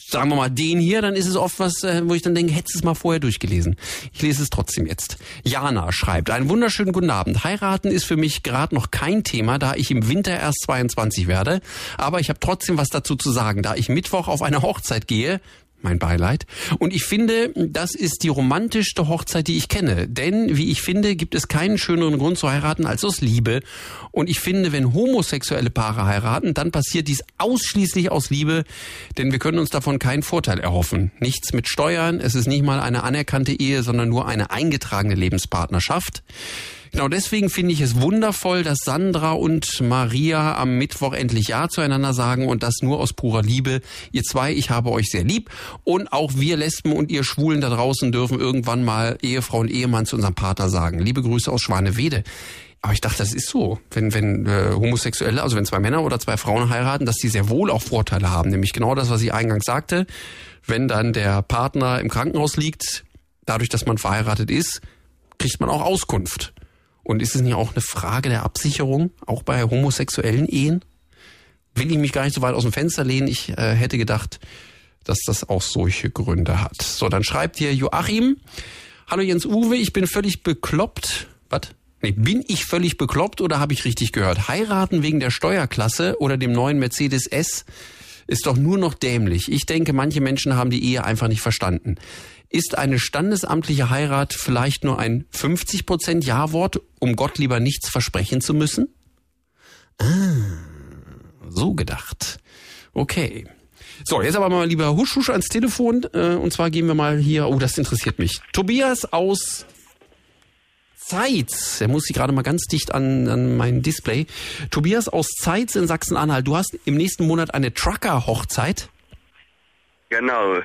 sagen wir mal den hier, dann ist es oft was, äh, wo ich dann denke, hättest du es mal vorher durchgelesen. Ich lese es trotzdem jetzt. Jana schreibt, einen wunderschönen guten Abend. Heiraten ist für mich gerade noch kein Thema, da ich im Winter erst 22 werde. Aber ich habe trotzdem was dazu zu sagen, da ich Mittwoch auf eine Hochzeit gehe, mein Beileid. Und ich finde, das ist die romantischste Hochzeit, die ich kenne. Denn, wie ich finde, gibt es keinen schöneren Grund zu heiraten als aus Liebe. Und ich finde, wenn homosexuelle Paare heiraten, dann passiert dies ausschließlich aus Liebe, denn wir können uns davon keinen Vorteil erhoffen. Nichts mit Steuern, es ist nicht mal eine anerkannte Ehe, sondern nur eine eingetragene Lebenspartnerschaft. Genau deswegen finde ich es wundervoll, dass Sandra und Maria am Mittwoch endlich Ja zueinander sagen und das nur aus purer Liebe. Ihr zwei, ich habe euch sehr lieb und auch wir Lesben und ihr Schwulen da draußen dürfen irgendwann mal Ehefrau und Ehemann zu unserem Partner sagen. Liebe Grüße aus Schwanewede. Aber ich dachte, das ist so, wenn wenn äh, Homosexuelle, also wenn zwei Männer oder zwei Frauen heiraten, dass die sehr wohl auch Vorteile haben, nämlich genau das, was ich eingangs sagte. Wenn dann der Partner im Krankenhaus liegt, dadurch, dass man verheiratet ist, kriegt man auch Auskunft. Und ist es nicht auch eine Frage der Absicherung, auch bei homosexuellen Ehen? Will ich mich gar nicht so weit aus dem Fenster lehnen. Ich äh, hätte gedacht, dass das auch solche Gründe hat. So, dann schreibt hier Joachim. Hallo Jens Uwe, ich bin völlig bekloppt. Was? Nee, bin ich völlig bekloppt oder habe ich richtig gehört? Heiraten wegen der Steuerklasse oder dem neuen Mercedes S ist doch nur noch dämlich. Ich denke, manche Menschen haben die Ehe einfach nicht verstanden. Ist eine standesamtliche Heirat vielleicht nur ein 50 Prozent Ja-Wort, um Gott lieber nichts versprechen zu müssen? Ah, so gedacht. Okay. So, jetzt aber mal lieber husch husch ans Telefon. Äh, und zwar gehen wir mal hier. Oh, das interessiert mich. Tobias aus Zeitz. Er muss sich gerade mal ganz dicht an, an mein Display. Tobias aus Zeitz in Sachsen-Anhalt. Du hast im nächsten Monat eine Trucker-Hochzeit.
Genau.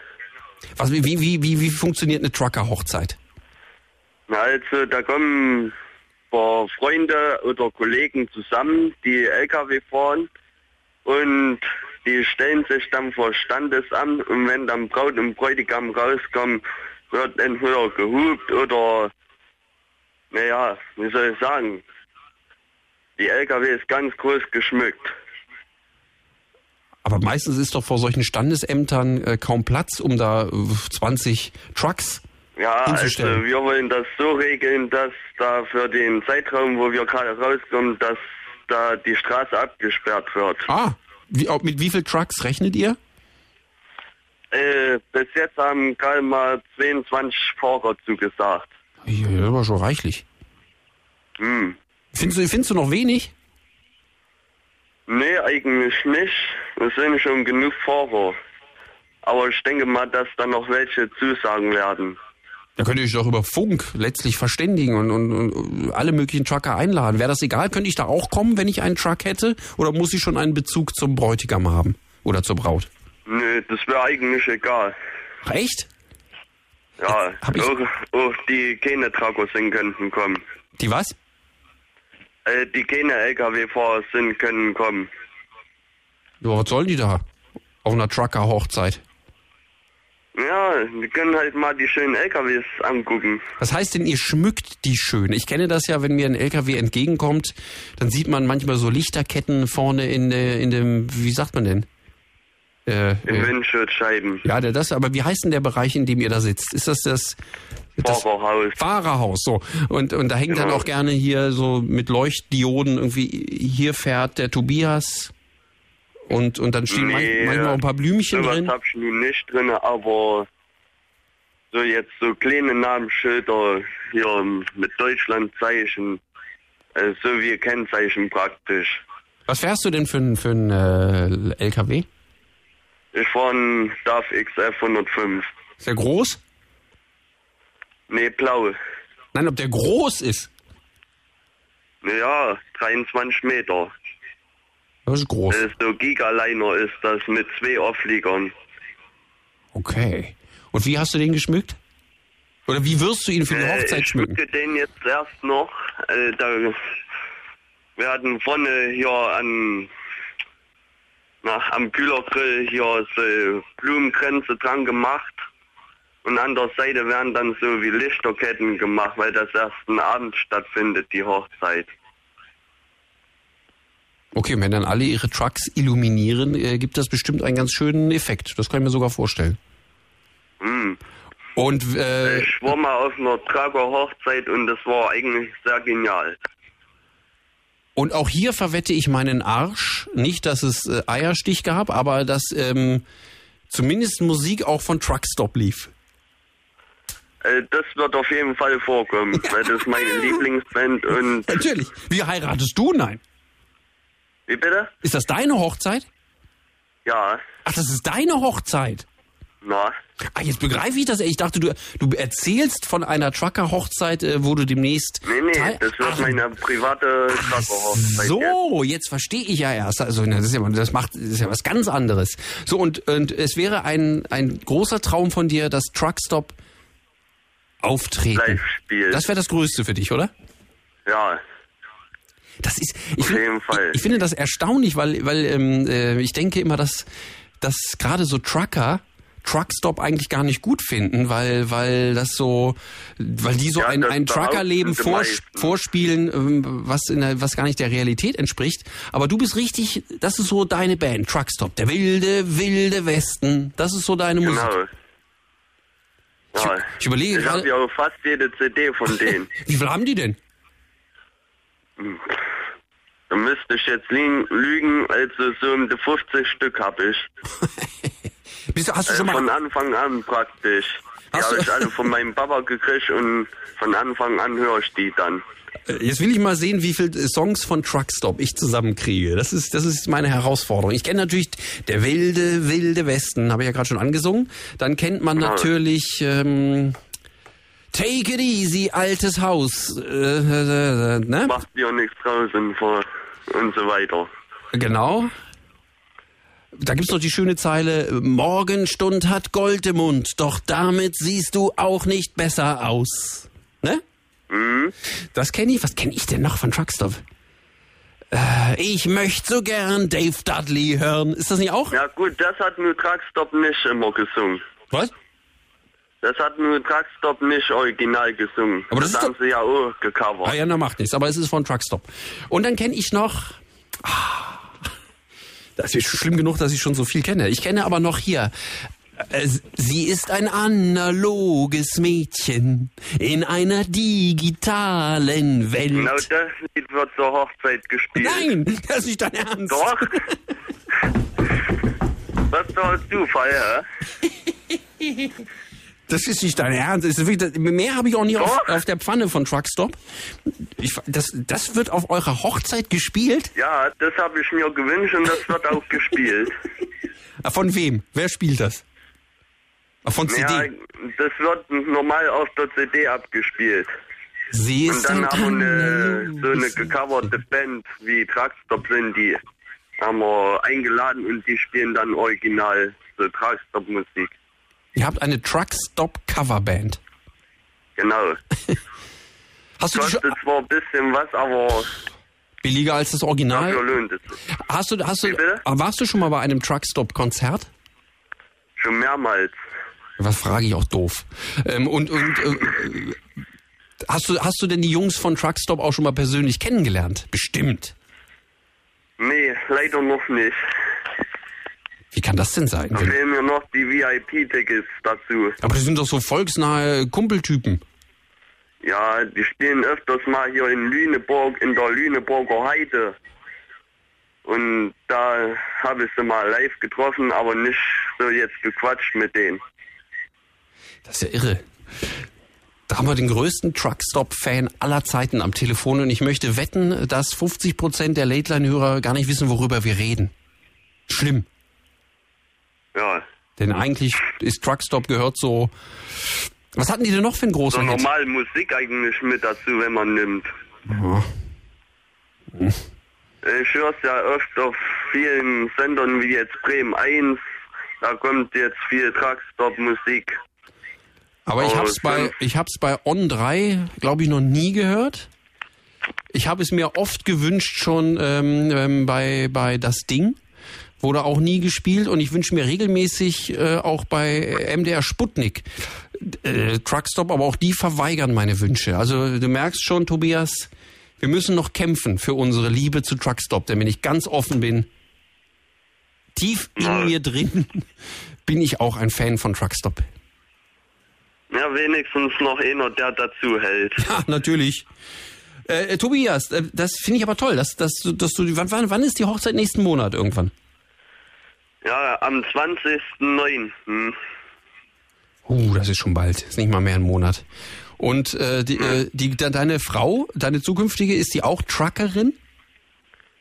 Was, wie, wie, wie, wie funktioniert eine Trucker-Hochzeit?
Also da kommen ein paar Freunde oder Kollegen zusammen, die LKW fahren und die stellen sich dann vor Standesamt und wenn dann Braut und Bräutigam rauskommen, wird entweder gehupt oder, naja, wie soll ich sagen, die LKW ist ganz groß geschmückt.
Aber meistens ist doch vor solchen Standesämtern äh, kaum Platz, um da äh, 20 Trucks
Ja, also wir wollen das so regeln, dass da für den Zeitraum, wo wir gerade rauskommen, dass da die Straße abgesperrt wird.
Ah, wie, mit wie viel Trucks rechnet ihr?
Äh, bis jetzt haben gerade mal 22 Fahrer zugesagt.
Ja, das war schon reichlich.
Hm.
Findest du, findest du noch wenig?
Nee, eigentlich nicht. Es sind schon genug Fahrer. Aber ich denke mal, dass da noch welche zusagen werden.
Da könnt ihr euch doch über Funk letztlich verständigen und, und, und alle möglichen Trucker einladen. Wäre das egal? Könnte ich da auch kommen, wenn ich einen Truck hätte? Oder muss ich schon einen Bezug zum Bräutigam haben? Oder zur Braut?
Nee, das wäre eigentlich egal.
Echt?
Ja,
Hab ich-
auch, auch die keine Trucker sind könnten kommen.
Die was?
Äh, die keine LKW-Fahrer sind, können kommen.
Ja, was sollen die da? Auf einer Trucker-Hochzeit.
Ja, die können halt mal die schönen LKWs angucken.
Was heißt denn, ihr schmückt die schön? Ich kenne das ja, wenn mir ein LKW entgegenkommt, dann sieht man manchmal so Lichterketten vorne in, der- in dem, wie sagt man denn? Äh,
In
äh,
Windschutzscheiben.
ja, der das, aber wie heißt denn der Bereich, in dem ihr da sitzt? Ist das das, das
Fahrerhaus.
Fahrerhaus? So. Und, und da hängt dann
Genau.
auch gerne hier so mit Leuchtdioden irgendwie, hier fährt der Tobias. Und, und dann stehen
Nee,
manchmal auch ein paar Blümchen drin.
hab ich nun nicht drin, aber so jetzt so kleine Namensschilder hier mit Deutschlandzeichen, äh, so wie Kennzeichen praktisch.
Was fährst du denn für ein, für ein äh, LKW?
Ich fahre einen DAF XF 105.
Ist der groß?
Nee, blau.
Nein, ob der groß ist.
Ja, 23 Meter.
Das ist groß.
Das ist so Gigaliner ist das mit zwei Aufliegern.
Okay. Und wie hast du den geschmückt? Oder wie wirst du ihn für die
Äh,
Hochzeit
ich
schmücken?
schmücke den jetzt erst noch. Äh, da, wir hatten vorne hier an am Kühlergrill hier so Blumenkränze dran gemacht. Und an der Seite werden dann so wie Lichterketten gemacht, weil das erst einen Abend stattfindet, die Hochzeit.
Okay, wenn dann alle ihre Trucks illuminieren, äh, gibt das bestimmt einen ganz schönen Effekt. Das kann ich mir sogar vorstellen.
Hm.
Und äh,
Ich war mal auf einer Trager Hochzeit und das war eigentlich sehr genial.
Und auch hier verwette ich meinen Arsch. Nicht, dass es äh, Eierstich gab, aber dass ähm, zumindest Musik auch von Truckstop lief.
Äh, das wird auf jeden Fall vorkommen, weil das ist meine *laughs* Lieblingsband und...
Natürlich. Wie heiratest du? Nein.
Wie bitte?
Ist das deine Hochzeit?
Ja,
Ach, das ist deine Hochzeit.
Na.
Ah, jetzt begreife ich das. Ich dachte, du, du erzählst von einer Trucker-Hochzeit, äh, wo du demnächst.
Nee, nee,
teil-
das wird
Ach,
meine private Trager Hochzeit. jetzt.
So, jetzt verstehe ich ja erst. Also das ist ja, das macht, das ist ja was ganz anderes. So und und es wäre ein ein großer Traum von dir, dass Truckstop auftreten.
Live spielt.
Das wäre das Größte für dich, oder?
Ja,
Das ist. Ich,
Auf
find-
jeden Fall.
Ich, ich finde das erstaunlich, weil weil ähm, äh, ich denke immer, dass dass gerade so Trucker Truckstop eigentlich gar nicht gut finden, weil weil das so, weil die so
Ja,
ein, ein Truckerleben
meisten.
vorspielen, ähm, was in der, was gar nicht der Realität entspricht. Aber du bist richtig, das ist so deine Band, Truckstop, der wilde wilde Westen. Das ist so deine Musik.
genau. Ja.
Ich, ich überlege
Ich habe
gerade,
ja fast jede CD von *laughs* denen.
wie viel haben die denn?
da müsste ich jetzt lügen, also so um die 50 Stück habe ich. *laughs*
Bist hast du
Äh,
schon
von
mal?
Anfang an praktisch. Die habe ich *laughs* alle von meinem Papa gekriegt und von Anfang an höre ich die dann.
Äh, Jetzt will ich mal sehen, wie viele Songs von Truckstop ich zusammenkriege. Das ist, das ist meine Herausforderung. Ich kenne natürlich der wilde, wilde Westen, habe ich ja gerade schon angesungen. Dann kennt man natürlich ähm, Take It Easy, altes Haus. Äh, äh, äh, ne?
Macht dir nichts draußen vor und so weiter.
Genau. Da gibt's noch die schöne Zeile, Morgenstund hat Gold im Mund, doch damit siehst du auch nicht besser aus. Ne?
Mhm.
Das kenne ich. Was kenne ich denn noch von Truckstop? Äh, ich möchte so gern Dave Dudley hören. Ist das nicht auch?
Ja gut, das hat nur Truckstop nicht immer gesungen.
Was?
Das hat nur Truckstop nicht original gesungen.
Aber das ist
haben sie ja auch gecovert.
Ah ja, na macht nichts. Aber es ist von Truckstop. Und dann kenne ich noch... Ah, das ist schlimm genug, dass ich schon so viel kenne. Ich kenne aber noch hier... Äh, Sie ist ein analoges Mädchen in einer digitalen Welt.
Genau das Lied wird zur Hochzeit gespielt.
Nein, das ist nicht dein Ernst.
Doch. *laughs* Was sollst du, Feier? *laughs*
Das ist nicht dein Ernst. Wirklich, mehr habe ich auch nie auf, auf der Pfanne von Truckstop. Ich, das, das wird auf eurer Hochzeit gespielt?
Ja, das habe ich mir gewünscht und das wird auch gespielt. *laughs*
Von wem? Wer spielt das? Von CD.
Ja, das wird normal auf der CD abgespielt.
Sie
Und
ist
dann
ein
haben wir eine, so eine gecoverte Band wie Truckstop sind, die haben wir eingeladen und die spielen dann original so Truckstop-Musik.
Ihr habt eine Truckstop Coverband.
Genau. *laughs*
Hast du
Kostet
schon
zwar ein bisschen was, aber
billiger als das
dafür
Original?
lohnt es.
Hast du, hast du, warst du schon mal bei einem Truckstop Konzert?
Schon mehrmals.
Was frage ich auch doof. Ähm, und und äh, hast du hast du denn die Jungs von Truckstop auch schon mal persönlich kennengelernt? Bestimmt.
Nee, leider noch nicht.
Wie kann das denn sein?
Da fehlen mir noch die VIP-Tickets dazu.
aber das sind doch so volksnahe Kumpeltypen.
Ja, die spielen öfters mal hier in Lüneburg, in der Lüneburger Heide. Und da habe ich sie mal live getroffen, aber nicht so jetzt gequatscht mit denen.
Das ist ja irre. Da haben wir den größten Truckstop-Fan aller Zeiten am Telefon und ich möchte wetten, dass 50 Prozent der Late-Line-Hörer gar nicht wissen, worüber wir reden. Schlimm.
Ja,
Denn eigentlich ist Truckstop gehört so. Was hatten die denn noch für einen
so
großen Hit?
normal Musik eigentlich mit dazu, wenn man nimmt. Ich höre es ja oft auf vielen Sendern wie jetzt Bremen 1. Da kommt jetzt viel Truckstop-Musik.
Aber ich hab's bei ich hab's bei On 3, glaube ich, noch nie gehört. Ich habe es mir oft gewünscht schon ähm, ähm, bei bei das Ding. Wurde auch nie gespielt und ich wünsche mir regelmäßig äh, auch bei MDR Sputnik äh, Truckstop, aber auch die verweigern meine Wünsche. Also du merkst schon, Tobias, wir müssen noch kämpfen für unsere Liebe zu Truckstop, denn wenn ich ganz offen bin, tief in mir drin *laughs* bin ich auch ein Fan von Truckstop.
Ja, wenigstens noch einer, der dazu hält.
Ja, natürlich. Äh, äh, Tobias, äh, das finde ich aber toll, dass, dass, du- dass du, wann, wann ist die Hochzeit nächsten Monat irgendwann?
Ja, am 20.09.
Uh, das ist schon bald, ist nicht mal mehr ein Monat. Und äh, die, äh, die, de, deine Frau, deine zukünftige, ist die auch Truckerin?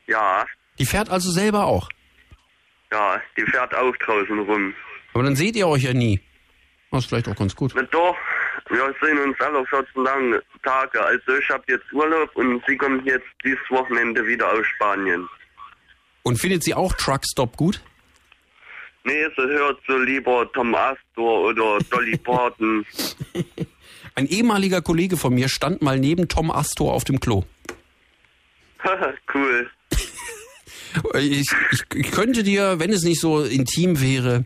Ja,
Die fährt also selber auch.
ja, die fährt auch draußen rum.
Aber dann seht ihr euch ja nie. Das ist vielleicht auch ganz gut.
Na doch, wir sehen uns alle 14 lange Tage. Also ich habe jetzt Urlaub und sie kommt jetzt dieses Wochenende wieder aus Spanien.
Und findet sie auch Truckstop gut?
Nee, sie hört so lieber Tom Astor oder Dolly *laughs* Parton.
Ein ehemaliger Kollege von mir stand mal neben Tom Astor auf dem Klo. *laughs*
cool.
Ich, ich, ich könnte dir, wenn es nicht so intim wäre,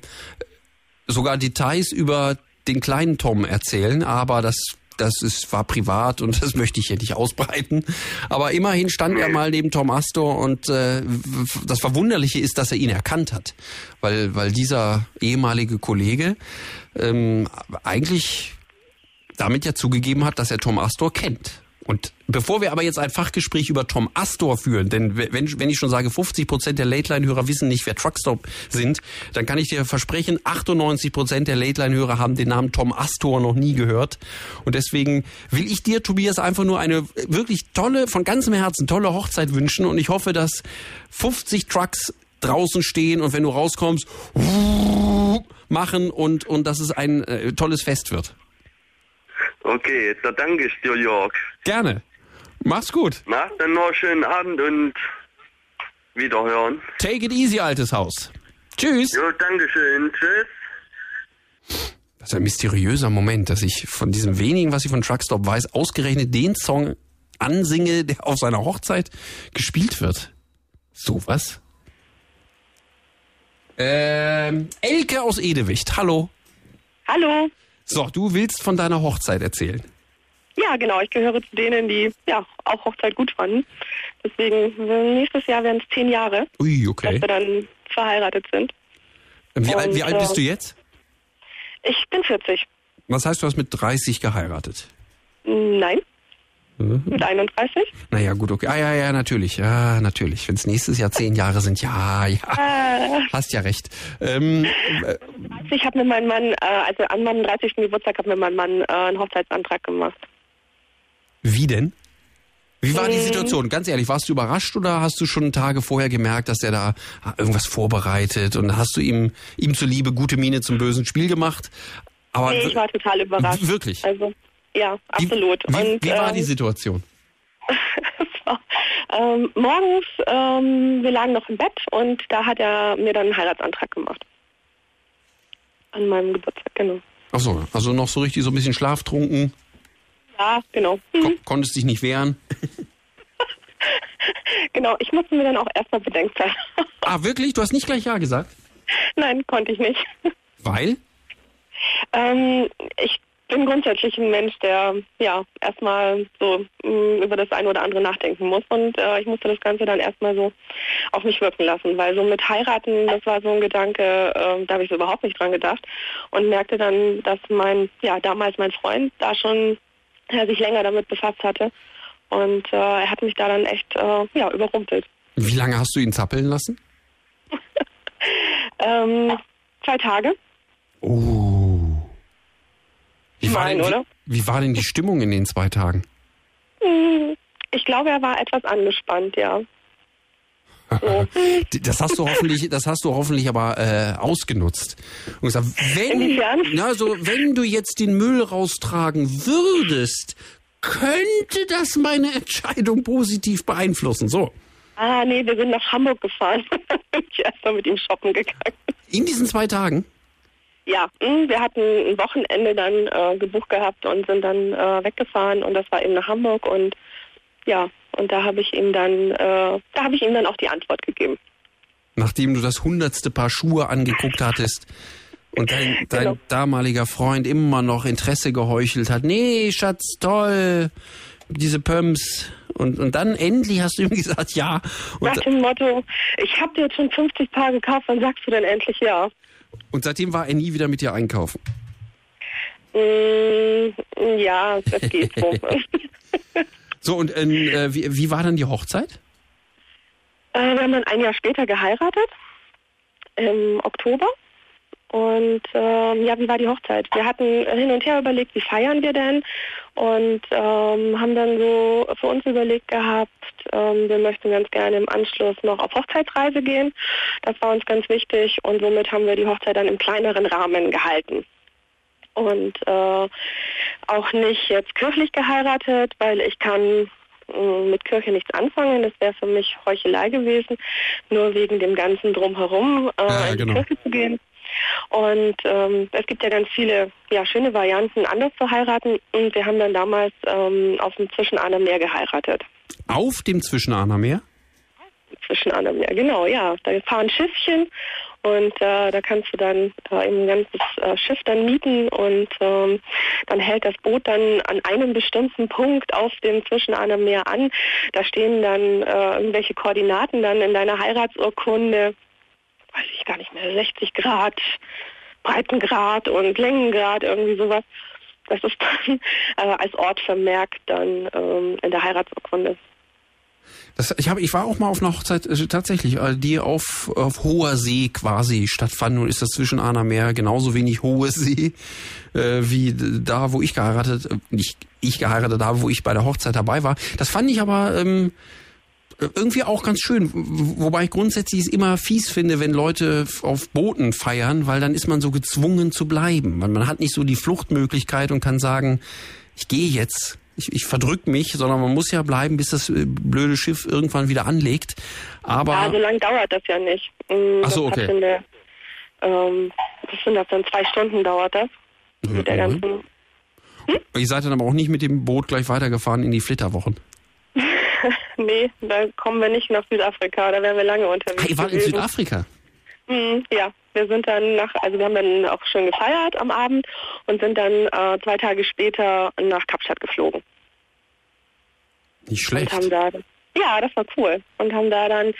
sogar Details über den kleinen Tom erzählen, aber das das ist, war privat und *laughs* das möchte ich hier nicht ausbreiten. Aber immerhin stand er mal neben Tom Astor und äh, das Verwunderliche ist, dass er ihn erkannt hat. Weil, weil dieser ehemalige Kollege ähm, eigentlich damit ja zugegeben hat, dass er Tom Astor kennt. Und bevor wir aber jetzt ein Fachgespräch über Tom Astor führen, denn wenn, wenn ich schon sage, 50 Prozent der Late-Line-Hörer wissen nicht, wer Truckstop sind, dann kann ich dir versprechen, 98 Prozent der Late-Line-Hörer haben den Namen Tom Astor noch nie gehört. Und deswegen will ich dir, Tobias, einfach nur eine wirklich tolle, von ganzem Herzen tolle Hochzeit wünschen. Und ich hoffe, dass 50 Trucks draußen stehen und wenn du rauskommst, machen und, und dass es ein äh, tolles Fest wird.
Okay, da danke ich dir, Jörg.
Gerne. Mach's gut.
Na, dann noch einen schönen Abend und wiederhören.
Take it easy, altes Haus. Tschüss.
Jo, Dankeschön. Tschüss.
Das ist ein mysteriöser Moment, dass ich von diesem wenigen, was ich von Truckstop weiß, ausgerechnet den Song ansinge, der auf seiner Hochzeit gespielt wird. Sowas. Ähm, Elke aus Edewicht, hallo.
Hallo.
So, du willst von deiner Hochzeit erzählen.
Ja, genau. Ich gehöre zu denen, die ja auch Hochzeit gut fanden. Deswegen äh, nächstes Jahr werden es zehn Jahre,
Ui,
dass
okay.
wir dann verheiratet sind.
Wie, alt, wie
und,
alt bist
äh,
du jetzt?
Ich bin 40.
Was heißt, du hast mit 30 geheiratet?
Nein.
Mhm.
Mit 31?
Naja, gut, okay. Ah, ja, ja, natürlich. Ja, natürlich. Wenn es nächstes Jahr zehn Jahre sind, ja, ja.
Äh,
Hast ja recht. Ähm, äh,
ich habe mit meinem Mann, äh, also an meinem 30. Geburtstag, habe mit meinem Mann äh, einen Hochzeitsantrag gemacht.
Wie denn? Wie war die
Ähm.
Situation? Ganz ehrlich, warst du überrascht oder hast du schon Tage vorher gemerkt, dass er da irgendwas vorbereitet und hast du ihm, ihm zuliebe gute Miene zum bösen Spiel gemacht? Aber
nee, ich war total überrascht.
Wirklich?
Also, ja, absolut.
Wie,
Und,
wie war
ähm,
die Situation? *laughs*
Ähm, morgens, ähm, wir lagen noch im Bett und da hat er mir dann einen Heiratsantrag gemacht. An meinem Geburtstag, genau.
Ach so, also noch so richtig so ein bisschen schlaftrunken,
Ja, genau. Mhm.
ko konntest dich nicht wehren. *laughs*
Genau, ich musste mir dann auch erstmal Bedenkzeit. *laughs*
Ah, wirklich? Du hast nicht gleich Ja gesagt?
Nein, konnte ich nicht. *laughs*
Weil?
Ähm, ich bin grundsätzlich ein Mensch, der ja erstmal so mh, über das eine oder andere nachdenken muss und äh, ich musste das Ganze dann erstmal so auf mich wirken lassen, weil so mit heiraten, das war so ein Gedanke, äh, da habe ich so überhaupt nicht dran gedacht und merkte dann, dass mein, ja damals mein Freund da schon äh, sich länger damit befasst hatte und äh, er hat mich da dann echt äh, ja überrumpelt.
Wie lange hast du ihn zappeln lassen? *laughs*
Ähm, zwei Tage.
Oh. Wie war,
Nein,
denn,
oder?
Wie, wie war denn die Stimmung in den zwei Tagen?
Hm, Ich glaube, er war etwas angespannt, ja. *laughs* So.
Das hast du *laughs* hoffentlich, das hast du hoffentlich aber äh, ausgenutzt. Und gesagt, wenn, na, so, wenn du jetzt den Müll raustragen würdest, könnte das meine Entscheidung positiv beeinflussen. So.
Ah, nee, wir sind nach Hamburg gefahren. *laughs* bin ich erstmal mit ihm shoppen gegangen.
In diesen zwei Tagen?
Ja, mh, wir hatten ein Wochenende dann äh, gebucht gehabt und sind dann äh, weggefahren und das war eben nach Hamburg und ja, und da habe ich ihm dann, äh, da habe ich ihm dann auch die Antwort gegeben.
Nachdem du das hundertste Paar Schuhe angeguckt hattest und dein, dein
Genau.
damaliger Freund immer noch Interesse geheuchelt hat. Nee, Schatz, toll, diese Pumps. Und, und dann endlich hast du ihm *laughs* gesagt, ja. Und,
Nach dem Motto, ich habe dir jetzt schon 50 Paar gekauft, wann sagst du denn endlich ja?
und seitdem war er nie wieder mit dir einkaufen.
Mm, ja, das geht so. *laughs* *laughs*
So, und äh, wie, wie war dann die Hochzeit?
Äh, wir haben dann ein Jahr später geheiratet, im Oktober. Und ähm, ja, wie war die Hochzeit? Wir hatten hin und her überlegt, wie feiern wir denn? Und ähm, haben dann so für uns überlegt gehabt, ähm, wir möchten ganz gerne im Anschluss noch auf Hochzeitsreise gehen. Das war uns ganz wichtig und somit haben wir die Hochzeit dann im kleineren Rahmen gehalten. Und äh, auch nicht jetzt kirchlich geheiratet, weil ich kann äh, mit Kirche nichts anfangen. Das wäre für mich Heuchelei gewesen, nur wegen dem ganzen Drumherum äh,
Ja,
in die
genau.
Kirche zu gehen. Und ähm, es gibt ja ganz viele ja, schöne Varianten, anders zu heiraten. Und wir haben dann damals ähm, auf dem Zwischenahner Meer geheiratet.
Auf dem Zwischenahner Meer?
Zwischenahner Meer, genau, ja. Da fahren Schiffchen und äh, da kannst du dann äh, eben ein ganzes äh, Schiff dann mieten und ähm, dann hält das Boot dann an einem bestimmten Punkt auf dem Zwischenahner Meer an. Da stehen dann äh, irgendwelche Koordinaten dann in deiner Heiratsurkunde, weiß ich gar nicht mehr, 60 Grad, Breitengrad und Längengrad, irgendwie sowas. Das ist dann *laughs* äh, als Ort vermerkt dann ähm, in der Heiratsurkunde.
Das, ich, hab, ich war auch mal auf einer Hochzeit, äh, tatsächlich, äh, die auf, auf hoher See quasi stattfand. Nun ist das Zwischenahner Meer genauso wenig hohe See äh, wie da, wo ich geheiratet, äh, nicht ich geheiratet habe, wo ich bei der Hochzeit dabei war. Das fand ich aber ähm, irgendwie auch ganz schön. Wobei ich grundsätzlich es immer fies finde, wenn Leute auf Booten feiern, weil dann ist man so gezwungen zu bleiben. Man, man hat nicht so die Fluchtmöglichkeit und kann sagen, ich gehe jetzt, ich, ich verdrück mich, sondern man muss ja bleiben, bis das äh, blöde Schiff irgendwann wieder anlegt. Aber
Ja, so lange dauert das ja nicht. Mm,
Ach so, okay.
Der, ähm, was sind das dann? Zwei Stunden dauert das. Mit der
Mhm.
ganzen.
ihr seid dann aber auch nicht mit dem Boot gleich weitergefahren in die Flitterwochen. *laughs*
nee, da kommen wir nicht nach Südafrika, da wären wir lange unterwegs.
Ah, ihr wart in. Südafrika.
Mm, ja, wir sind dann nach, also wir haben dann auch schön gefeiert am Abend und sind dann äh, zwei Tage später nach Kapstadt geflogen.
Nicht schlecht.
Da, Ja, das war cool. Und haben da dann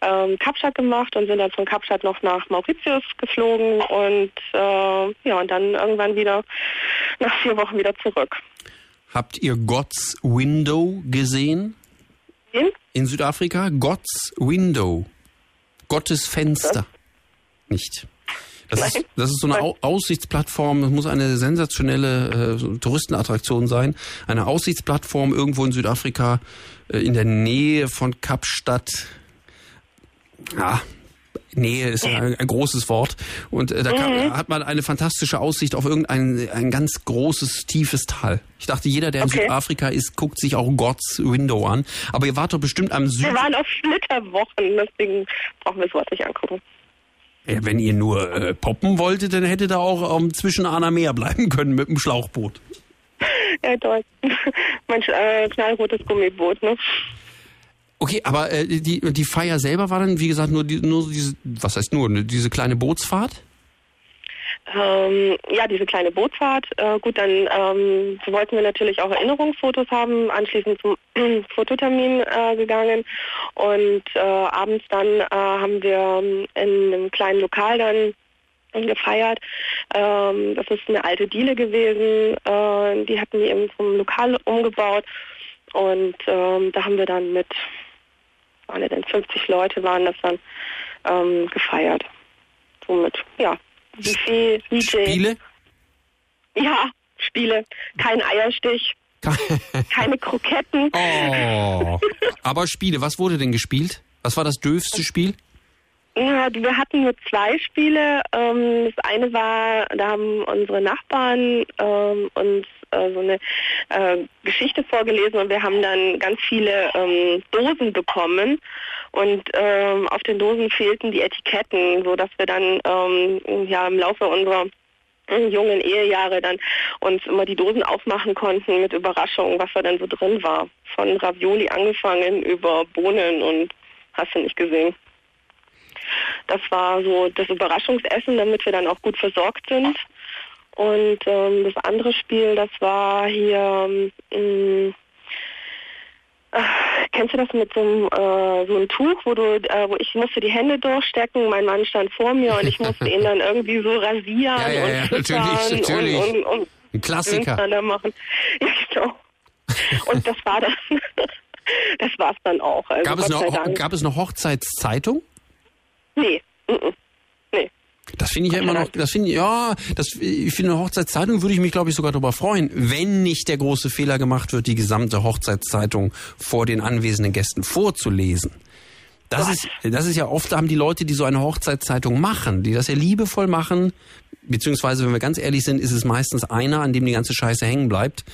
ähm, Kapstadt gemacht und sind dann von Kapstadt noch nach Mauritius geflogen und äh, ja, und dann irgendwann wieder nach vier Wochen wieder zurück.
Habt ihr God's Window gesehen?
In?
In Südafrika? God's Window. Gottes Fenster. Nicht. Das ist, das ist so eine Au Aussichtsplattform, das muss eine sensationelle äh, Touristenattraktion sein. Eine Aussichtsplattform irgendwo in Südafrika, äh, in der Nähe von Kapstadt. Ja, Nähe ist ein, ein großes Wort. Und äh, da kann, hat man eine fantastische Aussicht auf irgendein ein ganz großes, tiefes Tal. Ich dachte, jeder, der in
Okay.
Südafrika ist, guckt sich auch God's Window an. Aber ihr wart doch bestimmt am Süd...
Wir waren auf Flitterwochen, deswegen brauchen wir es Wort nicht angucken.
Ja, wenn ihr nur äh, poppen wolltet, dann hättet ihr auch ähm, zwischen Arner Meer bleiben können mit dem Schlauchboot.
Ja, toll. *laughs* mein äh, knallrotes Gummiboot, ne?
Okay, aber äh, die, die Feier selber war dann, wie gesagt, nur, die, nur diese, was heißt nur, ne, diese kleine Bootsfahrt?
Ähm, ja, diese kleine Bootfahrt. Äh, gut, dann ähm, wollten wir natürlich auch Erinnerungsfotos haben, anschließend zum *clears throat* Fototermin äh, gegangen und äh, abends dann äh, haben wir ähm, in einem kleinen Lokal dann gefeiert. Ähm, das ist eine alte Diele gewesen, äh, die hatten die eben zum Lokal umgebaut und ähm, da haben wir dann mit, waren denn 50 Leute waren das dann ähm, gefeiert. Somit, ja, Buffet, DJ.
Spiele?
Ja, Spiele. Kein Eierstich, keine Kroketten. *laughs*
Oh. Aber Spiele, was wurde denn gespielt? Was war das döfste Spiel?
Ja, wir hatten nur zwei Spiele. Ähm, das eine war, da haben unsere Nachbarn ähm, uns äh, so eine äh, Geschichte vorgelesen und wir haben dann ganz viele ähm, Dosen bekommen und ähm, auf den Dosen fehlten die Etiketten, so dass wir dann ähm, ja im Laufe unserer äh, jungen Ehejahre dann uns immer die Dosen aufmachen konnten mit Überraschungen, was da dann so drin war. Von Ravioli angefangen über Bohnen und hast du nicht gesehen. Das war so das Überraschungsessen, damit wir dann auch gut versorgt sind. Und ähm, das andere Spiel, das war hier, ähm, äh, kennst du das mit so einem, äh, so einem Tuch, wo du, äh, wo ich musste die Hände durchstecken, mein Mann stand vor mir und ich musste ihn dann irgendwie so rasieren *laughs*
Ja, ja,
und
ja,
füttern
natürlich, natürlich.
und, und, und
Ein Klassiker.
machen. *laughs* Ja, genau. Und das war dann, *laughs* das war's dann auch. Also
Gab es,
Dank.
gab es noch Hochzeitszeitung?
Nee, mm, mm.
Das finde ich ja immer noch, das finde ich, ja, das, ich finde eine Hochzeitszeitung würde ich mich, glaube ich, sogar darüber freuen, wenn nicht der große Fehler gemacht wird, die gesamte Hochzeitszeitung vor den anwesenden Gästen vorzulesen. Das ist, das ist ja oft, haben die Leute, die so eine Hochzeitszeitung machen, die das ja liebevoll machen, beziehungsweise, wenn wir ganz ehrlich sind, ist es meistens einer, an dem die ganze Scheiße hängen bleibt.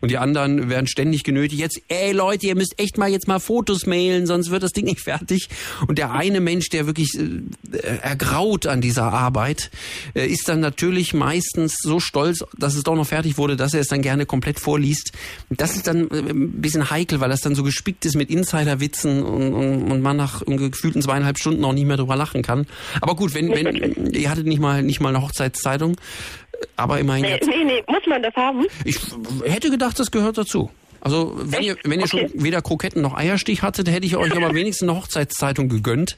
Und die anderen werden ständig genötigt, jetzt, ey Leute, ihr müsst echt mal jetzt mal Fotos mailen, sonst wird das Ding nicht *laughs* fertig. Und der eine Mensch, der wirklich äh, ergraut an dieser Arbeit, äh, ist dann natürlich meistens so stolz, dass es doch noch fertig wurde, dass er es dann gerne komplett vorliest. Das ist dann äh, ein bisschen heikel, weil das dann so gespickt ist mit Insiderwitzen und, und, und man nach gefühlten zweieinhalb Stunden auch nicht mehr drüber lachen kann. Aber gut, wenn, wenn ihr hattet nicht mal nicht mal eine Hochzeitszeitung, aber immerhin
Nee, nee, nee, muss man das haben?
Ich hätte gedacht, das gehört dazu. Also wenn ihr, wenn ihr schon weder Kroketten noch Eierstich hattet, hätte ich euch aber *laughs* wenigstens eine Hochzeitszeitung gegönnt.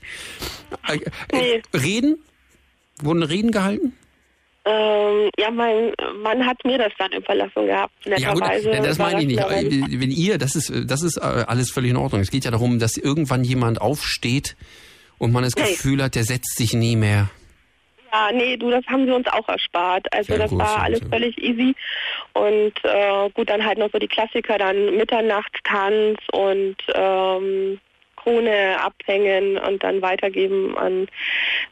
Äh, äh, Reden? Wurden Reden gehalten?
Ähm, ja, mein Mann hat mir das dann überlassen gehabt.
Ja gut, ja, das meine ich nicht.
dann-
Wenn ihr, das ist, das ist äh, alles völlig in Ordnung. Es geht ja darum, dass irgendwann jemand aufsteht und man das
Nee.
Gefühl hat, der setzt sich nie mehr.
Ja, nee, du, das haben sie uns auch erspart. Also
Sehr
das
gut,
war alles völlig easy. Und äh, gut, dann halt noch so die Klassiker, dann Mitternachtstanz und ähm, Krone abhängen und dann weitergeben an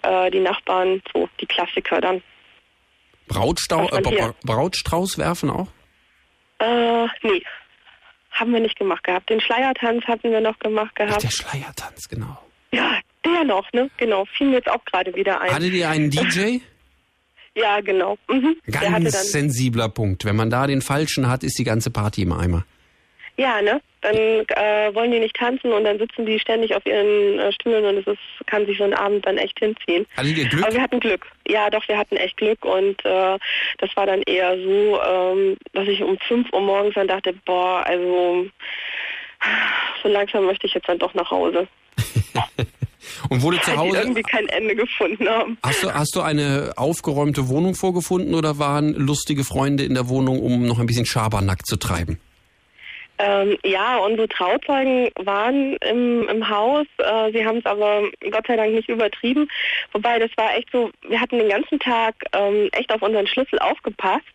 äh, die Nachbarn. So, die Klassiker dann.
Brautstau, äh, Bra- Brautstrauß werfen auch?
Äh, nee, haben wir nicht gemacht gehabt. Den Schleiertanz hatten wir noch gemacht gehabt.
Der Schleiertanz, genau.
Ja, der noch, ne? Genau, fiel mir jetzt auch gerade wieder ein.
Hattet ihr einen *laughs* DJ?
Ja, genau. Mhm.
Ganz sensibler Punkt. Wenn man da den falschen hat, ist die ganze Party im Eimer.
ja, ne? Dann äh, wollen die nicht tanzen und dann sitzen die ständig auf ihren äh, Stühlen und es ist, kann sich so ein Abend dann echt hinziehen.
Hattet ihr Glück?
Aber wir hatten Glück. Ja, doch, wir hatten echt Glück und äh, das war dann eher so, ähm, dass ich um 5 Uhr morgens dann dachte, boah, also so langsam möchte ich jetzt dann doch nach Hause. *laughs*
Und wurde zu
die
Hause.
irgendwie kein Ende gefunden haben.
Hast du, hast du eine aufgeräumte Wohnung vorgefunden oder waren lustige Freunde in der Wohnung, um noch ein bisschen Schabernack zu treiben?
Ähm, ja, unsere Trauzeugen waren im, im Haus. Äh, sie haben es aber Gott sei Dank nicht übertrieben. Wobei, das war echt so, wir hatten den ganzen Tag ähm, echt auf unseren Schlüssel aufgepasst.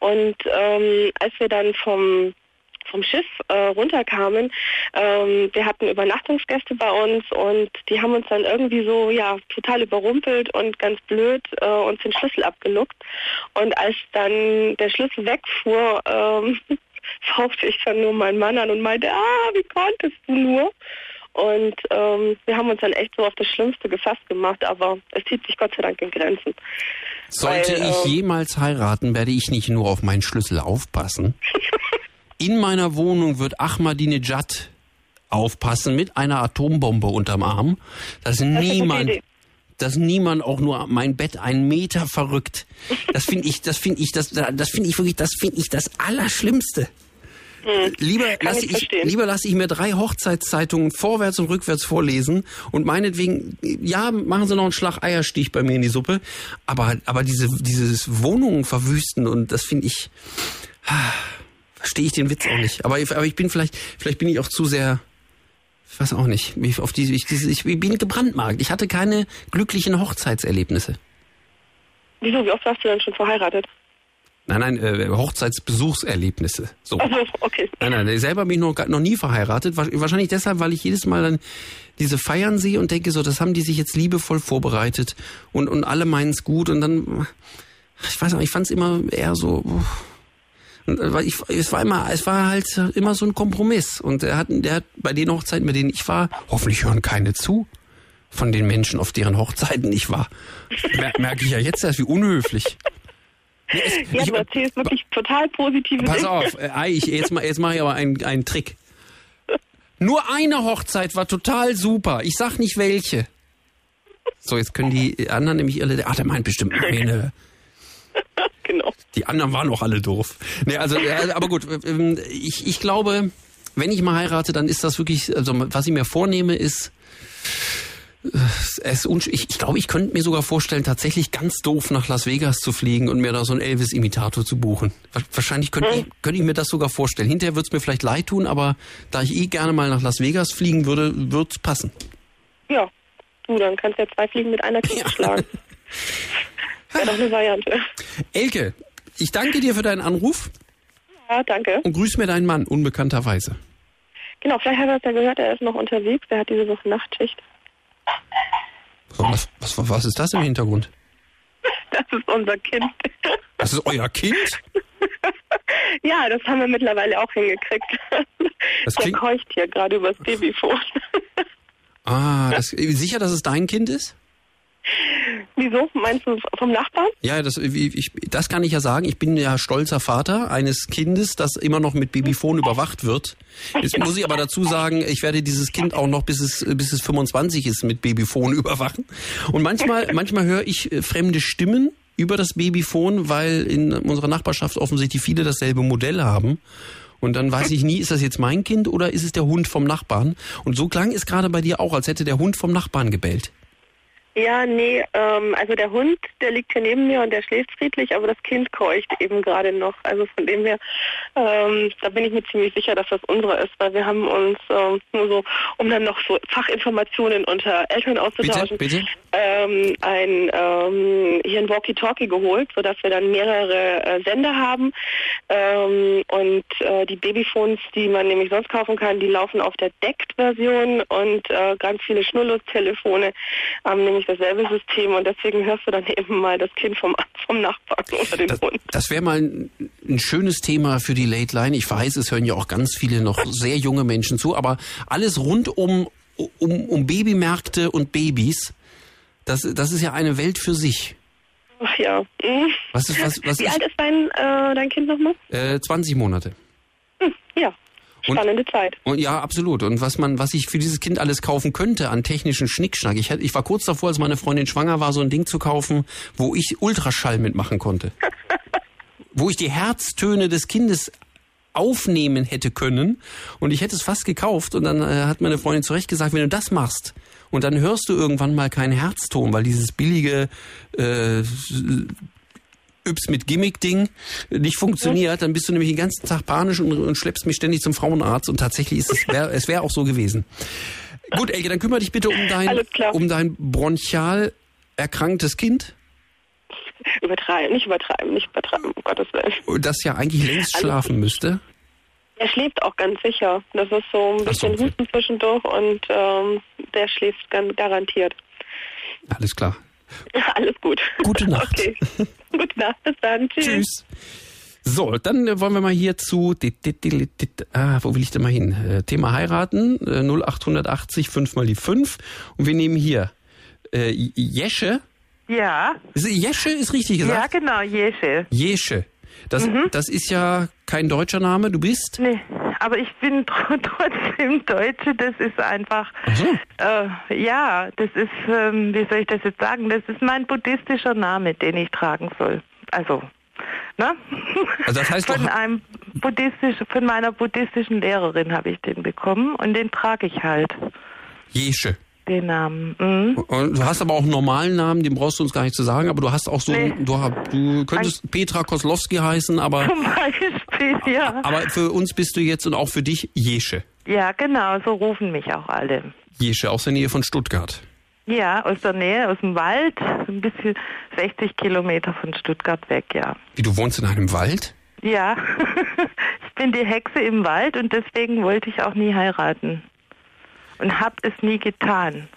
Und ähm, als wir dann vom vom Schiff äh, runterkamen, ähm, wir hatten Übernachtungsgäste bei uns und die haben uns dann irgendwie so ja total überrumpelt und ganz blöd äh, uns den Schlüssel abgeluckt. Und als dann der Schlüssel wegfuhr, ähm, *laughs* schaufte ich dann nur meinen Mann an und meinte, ah, wie konntest du nur? Und ähm, wir haben uns dann echt so auf das Schlimmste gefasst gemacht, aber es zieht sich Gott sei Dank in Grenzen.
Sollte
Weil,
ich
ähm,
jemals heiraten, werde ich nicht nur auf meinen Schlüssel aufpassen. *laughs* In meiner Wohnung wird Ahmadinejad aufpassen mit einer Atombombe unterm Arm, dass
gute
niemand, dass niemand auch nur mein Bett einen Meter verrückt. Das finde ich, das finde ich, das, das finde ich wirklich, das finde ich das Allerschlimmste. Lieber
Hm. Kann
lasse
ich
ich, lieber lasse ich mir drei Hochzeitszeitungen vorwärts und rückwärts vorlesen und meinetwegen, ja, machen Sie noch einen Schlag Eierstich bei mir in die Suppe, aber, aber diese, dieses Wohnungen verwüsten und das finde ich, ah, verstehe ich den Witz auch nicht. Aber, ich- aber ich bin vielleicht, vielleicht bin ich auch zu sehr, ich weiß auch nicht, wie auf diese, ich, diese, ich bin gebrandmarkt. Ich hatte keine glücklichen Hochzeitserlebnisse.
Wieso, wie oft hast du denn schon verheiratet?
Nein, nein, äh, Hochzeitsbesuchserlebnisse. So.
Also, okay.
Nein, nein, selber bin ich noch, noch nie verheiratet. Wa- Wahrscheinlich deshalb, weil ich jedes Mal dann diese Feiern sehe und denke, so, das haben die sich jetzt liebevoll vorbereitet und, und alle meinen es gut und dann, ich weiß nicht, ich fand es immer eher so, uff. und, äh, weil ich, es war immer, es war halt immer so ein Kompromiss und er hat, der hat bei den Hochzeiten, bei denen ich war, hoffentlich hören keine zu von den Menschen, auf deren Hochzeiten ich war. Mer merke ich ja jetzt erst, wie unhöflich. Nee, es-
Ja,
ich-
du erzählst wirklich total positive
Pass
Dinge.
auf, äh, ich, jetzt, jetzt mache ich aber einen, einen Trick. Nur eine Hochzeit war total super. Ich sag nicht welche. So, jetzt können die anderen nämlich alle. Ach, der meint bestimmt meine. *laughs* *laughs*
Genau.
Die anderen waren auch alle doof. Nee, also, aber gut, ähm, ich, ich glaube, wenn ich mal heirate, dann ist das wirklich, also was ich mir vornehme, ist, äh, es ich, ich glaube, ich könnte mir sogar vorstellen, tatsächlich ganz doof nach Las Vegas zu fliegen und mir da so einen Elvis-Imitator zu buchen. Wa- Wahrscheinlich könnte ich, könnte ich mir das sogar vorstellen. Hinterher würde es mir vielleicht leid tun, aber da ich eh gerne mal nach Las Vegas fliegen würde, wird's passen.
Ja, du, dann kannst du ja zwei Fliegen mit einer *laughs* Klappe schlagen. *laughs* Wäre doch eine Variante.
Elke, ich danke dir für deinen Anruf
Ja, danke.
und grüß mir deinen Mann, unbekannterweise.
Genau, vielleicht hat er es ja gehört, er ist noch unterwegs, der hat diese Woche Nachtschicht.
So, Was, was, was ist das im Hintergrund?
Das ist unser Kind.
Das ist euer Kind?
Ja, das haben wir mittlerweile auch hingekriegt.
Das
Der keucht hier gerade übers Babyfon.
Ah, das, sicher, dass es dein Kind ist? *laughs*
Wieso? Meinst du vom Nachbarn?
Ja, das, ich, das kann ich ja sagen. Ich bin ja stolzer Vater eines Kindes, das immer noch mit Babyphone überwacht wird. Jetzt muss ich aber dazu sagen, ich werde dieses Kind auch noch bis es, bis es 25 ist mit Babyphone *laughs* überwachen. Und manchmal, *laughs* manchmal höre ich äh, fremde Stimmen über das Babyphone, weil in unserer Nachbarschaft offensichtlich viele dasselbe Modell haben. Und dann weiß ich nie, ist das jetzt mein Kind oder ist es der Hund vom Nachbarn? Und so klang es gerade bei dir auch, als hätte der Hund vom Nachbarn gebellt.
Ja, nee, ähm, also der Hund, der liegt hier neben mir und der schläft friedlich, aber das Kind keucht eben gerade noch. Also von dem her, ähm, da bin ich mir ziemlich sicher, dass das unsere ist, weil wir haben uns ähm, nur so, um dann noch so Fachinformationen unter Eltern auszutauschen,
Bitte, bitte?
Ähm, ein ähm, hier ein Walkie-Talkie geholt, sodass wir dann mehrere äh, Sender haben ähm, und äh, die Babyphones, die man nämlich sonst kaufen kann, die laufen auf der Deckt-Version und äh, ganz viele Schnurlos-Telefone haben nämlich dasselbe System und deswegen hörst du dann *laughs* eben mal das Kind vom, vom Nachbarn oder den
Das,
Hund.
das wäre mal ein, ein schönes Thema für die Late Line. Ich weiß, es hören ja auch ganz viele noch sehr junge Menschen zu, aber alles rund um, um, um Babymärkte und Babys, das, das ist ja eine Welt für sich.
Ach ja. Mhm.
Was ist, was, was
Wie
ist,
alt ist dein, äh, dein Kind nochmal?
äh, 20 Monate.
Hm, ja,
Und-
spannende Zeit.
Und ja, absolut. Und was man, was ich für dieses Kind alles kaufen könnte an technischen Schnickschnack. Ich, ich war kurz davor, als meine Freundin schwanger war, so ein Ding zu kaufen, wo ich Ultraschall mitmachen konnte. *laughs* wo ich die Herztöne des Kindes aufnehmen hätte können und ich hätte es fast gekauft und dann äh, hat meine Freundin zu Recht gesagt, wenn du das machst und dann hörst du irgendwann mal keinen Herzton, weil dieses billige äh, Yps mit Gimmick-Ding nicht funktioniert, dann bist du nämlich den ganzen Tag panisch und, und schleppst mich ständig zum Frauenarzt und tatsächlich ist es, wär, es wäre auch so gewesen. Gut, Elke, dann kümmere dich bitte um dein, um dein bronchial erkranktes Kind,
Übertreiben, nicht übertreiben, nicht übertreiben, um Gottes Willen.
das ja eigentlich längst schlafen müsste.
Er schläft auch ganz sicher. Das ist so ein
Ach so,
bisschen
okay.
Husten zwischendurch und ähm, der schläft ganz garantiert.
Alles klar. *laughs*
Alles gut.
Gute *laughs* Nacht.
Okay. *laughs* Gute Nacht, bis dann. Tschüss.
Tschüss. So, dann äh, wollen wir mal hier zu, dit, dit, dit, dit, ah, wo will ich denn mal hin? Äh, Thema heiraten, äh, 0880 5 mal die 5. Und wir nehmen hier äh, Jesche.
Ja,
Jesche ist richtig
ja
gesagt?
genau, Jesche.
Jesche. Das,
Mhm.
das ist ja kein deutscher Name, du bist?
Nee, aber ich bin tr- *laughs* trotzdem Deutsche, das ist einfach,
Ach so.
äh, ja, das ist, ähm, wie soll ich das jetzt sagen, das ist mein buddhistischer Name, den ich tragen soll. Also, ne?
Also das heißt *laughs*
von
doch-
einem buddhistisch, von meiner buddhistischen Lehrerin habe ich den bekommen und den trage ich halt,
Jesche.
Den Namen. Mhm.
Und du hast aber auch einen normalen Namen, den brauchst du uns gar nicht zu sagen, aber du hast auch so,
Nee.
du, du könntest Petra Koslowski heißen, aber, *laughs*
Zum Beispiel, ja.
aber für uns bist du jetzt und auch für dich Jesche.
Ja, genau, so rufen mich auch alle.
Jesche aus der Nähe von Stuttgart.
Ja, aus der Nähe, aus dem Wald, ein bisschen 60 Kilometer von Stuttgart weg, ja.
Wie, du wohnst in einem Wald?
Ja, *laughs* ich bin die Hexe im Wald und deswegen wollte ich auch nie heiraten. Und hab es nie getan.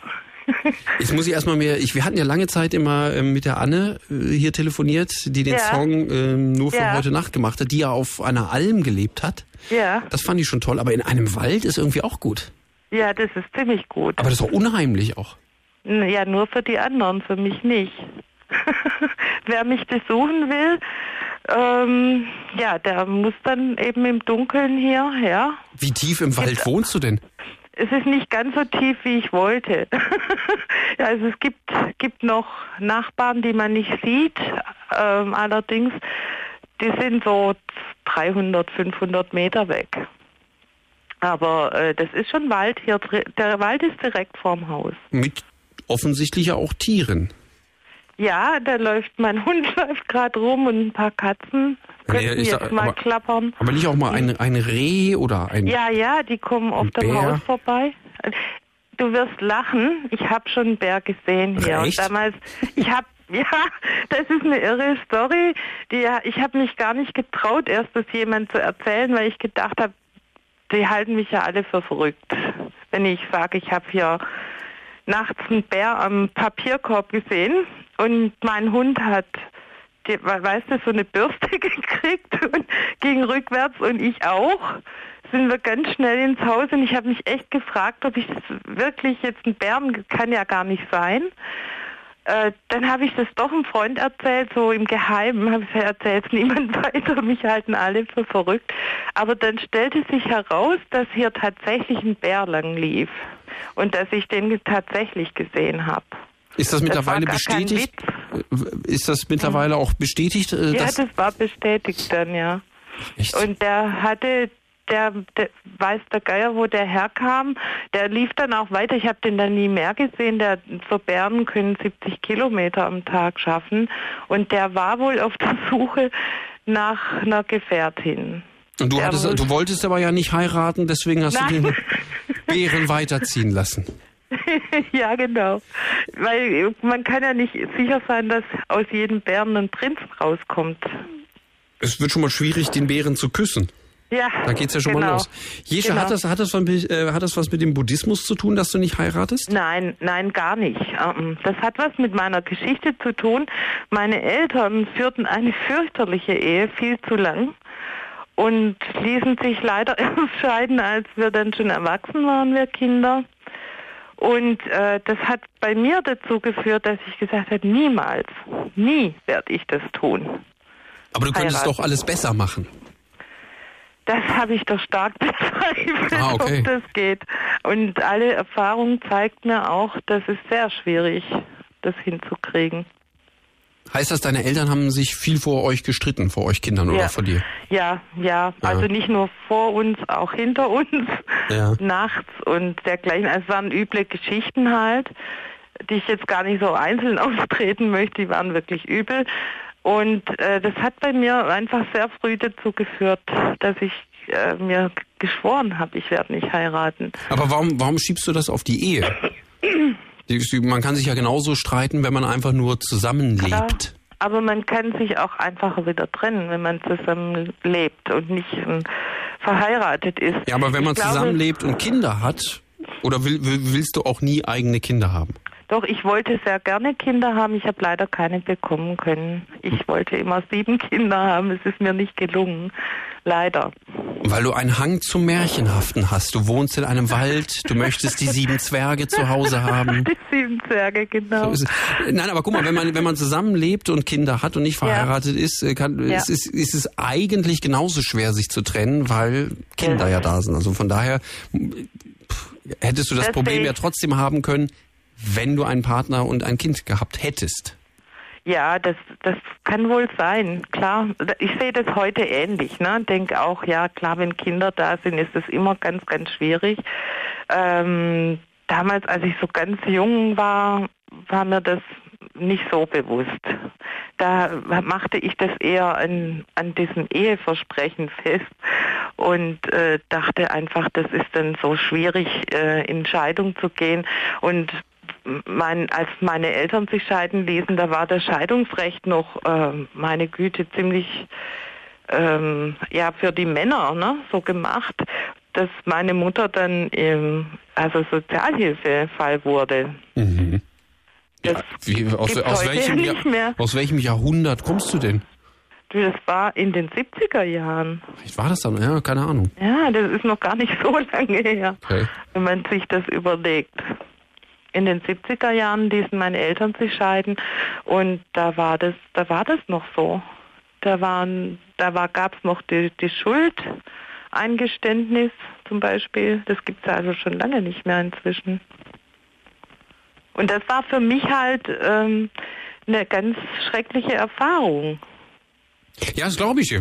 Jetzt muss ich erstmal mehr, ich, wir hatten ja lange Zeit immer ähm, mit der Anne äh, hier telefoniert, die den
Ja.
Song ähm, nur für
Ja.
heute Nacht gemacht hat, die ja auf einer Alm gelebt hat.
Ja,
Das fand ich schon toll, aber in einem Wald ist irgendwie auch gut.
ja, das ist ziemlich gut.
Aber das ist auch unheimlich auch.
Ja, nur für die anderen, für mich nicht. *laughs* Wer mich besuchen will, ähm, ja, der muss dann eben im Dunkeln hierher.
Wie tief im Wald wohnst du denn?
Es ist nicht ganz so tief, wie ich wollte. *laughs* also es gibt, gibt noch Nachbarn, die man nicht sieht. Ähm, allerdings, die sind so 300, 500 Meter weg. Aber äh, das ist schon Wald hier. Der Wald ist direkt vorm Haus.
Mit offensichtlich auch Tieren.
Ja, da läuft mein *laughs* Hund läuft gerade rum und ein paar Katzen könnten
ich
jetzt
sag,
mal
aber-
klappern.
Aber nicht auch mal ein, ein Reh oder ein...
Ja, ja, die kommen auf dem? Haus vorbei. Du wirst lachen. Ich habe schon einen Bär gesehen hier.
Echt?
Und damals, ich habe, *laughs* ja, das ist eine irre Story. Die, ich habe mich gar nicht getraut, erst das jemand zu erzählen, weil ich gedacht habe, die halten mich ja alle für verrückt. Wenn ich sage, ich habe hier nachts einen Bär am Papierkorb gesehen und mein Hund hat, weißt du, so eine Bürste *laughs* gekriegt und ging rückwärts und ich auch. Sind wir ganz schnell ins Haus und ich habe mich echt gefragt, ob ich das wirklich jetzt ein Bären kann ja gar nicht sein. Äh, dann habe ich das doch einem Freund erzählt, so im Geheimen, habe ich erzählt *laughs* niemand weiter, mich halten alle für verrückt. Aber dann stellte sich heraus, dass hier tatsächlich ein Bär lang lief und dass ich den tatsächlich gesehen habe.
Ist das mittlerweile
kein
bestätigt? Ist das mittlerweile auch bestätigt? äh,
Ja, das war bestätigt dann, ja.
Echt?
Und der hatte, der, der weiß der Geier, wo der herkam, der lief dann auch weiter. Ich habe den dann nie mehr gesehen. Der, so Bären können 70 Kilometer am Tag schaffen. Und der war wohl auf der *laughs* Suche nach einer Gefährtin.
Und du, hattest, du wolltest aber ja nicht heiraten, deswegen hast du
Nein.
den Bären weiterziehen lassen. *laughs* *laughs*
ja, genau. Weil man kann ja nicht sicher sein, dass aus jedem Bären ein Prinz rauskommt.
Es wird schon mal schwierig, den Bären zu küssen.
Ja,
Da geht's ja schon
genau.
mal los. Jesche,
Genau.
hat, das, hat, das was, mit- äh, hat das was mit dem Buddhismus zu tun, dass du nicht heiratest?
Nein, nein, gar nicht. Ähm, Das hat was mit meiner Geschichte zu tun. Meine Eltern führten eine fürchterliche Ehe viel zu lang und ließen sich leider *laughs* erst scheiden, als wir dann schon erwachsen waren, wir Kinder. Und äh, das hat bei mir dazu geführt, dass ich gesagt habe, niemals, nie werde ich das tun.
Aber du könntest
Heiraten.
doch alles besser machen.
Das habe ich doch stark *laughs* bezweifelt,
Ah, okay.
ob das geht. Und alle Erfahrung zeigt mir auch, dass es sehr schwierig das hinzukriegen.
Heißt das, deine Eltern haben sich viel vor euch gestritten, vor euch Kindern oder
Ja.
vor dir?
Ja, ja, also nicht nur vor uns, auch hinter uns,
Ja. *laughs*
nachts und dergleichen. Also es waren üble Geschichten halt, die ich jetzt gar nicht so einzeln *laughs* austreten möchte, die waren wirklich übel. Und äh, das hat bei mir einfach sehr früh dazu geführt, dass ich äh, mir geschworen habe, ich werde nicht heiraten.
Aber warum, warum schiebst du das auf die Ehe? *clears throat* Man kann sich ja genauso streiten, wenn man einfach nur zusammenlebt.
Klar, aber man kann sich auch einfacher wieder trennen, wenn man zusammen lebt und nicht ähm, verheiratet ist.
Ja, aber wenn man zusammenlebt und Kinder hat, oder will, will, willst du auch nie eigene Kinder haben?
Doch, ich wollte sehr gerne Kinder haben. Ich habe leider keine bekommen können. Ich wollte immer sieben Kinder haben. Es ist mir nicht gelungen. Leider.
Weil du einen Hang zum Märchenhaften hast. Du wohnst in einem Wald, du möchtest die sieben Zwerge zu Hause haben. *laughs*
Die sieben Zwerge, genau.
So ist. Nein, aber guck mal, wenn man, wenn man zusammenlebt und Kinder hat und nicht verheiratet ist, äh, kann,
Ja.
es ist, ist es eigentlich genauso schwer, sich zu trennen, weil Kinder ja da sind. Also von daher pff, hättest du das
Das
Problem ja trotzdem haben können, wenn du einen Partner und ein Kind gehabt hättest.
Ja, das, das kann wohl sein. Klar, ich sehe das heute ähnlich. Ne? Denke auch, ja, klar, wenn Kinder da sind, ist das immer ganz, ganz schwierig. Ähm, damals, als ich so ganz jung war, war mir das nicht so bewusst. Da machte ich das eher an, an diesem Eheversprechen fest und äh, dachte einfach, das ist dann so schwierig, äh, in Scheidung zu gehen. Und mein, als meine Eltern sich scheiden ließen, da war das Scheidungsrecht noch, ähm, meine Güte, ziemlich ähm, ja für die Männer ne, so gemacht, dass meine Mutter dann ähm, also Sozialhilfefall wurde.
Mhm. Ja, wie, aus, aus, welchem
ja
Jahr, aus welchem Jahrhundert kommst du denn?
Das war in den 70er Jahren.
Vielleicht war das dann, ja, keine Ahnung.
Ja, das ist noch gar nicht *laughs* so lange her,
Okay.
wenn man sich das überlegt. In den 70er Jahren ließen meine Eltern sich scheiden und da war das, da war das noch so. Da waren, da war, gab's noch die, die Schuldeingeständnis zum Beispiel. Das gibt's ja also schon lange nicht mehr inzwischen. Und das war für mich halt ähm, eine ganz schreckliche Erfahrung.
Ja, das glaube ich.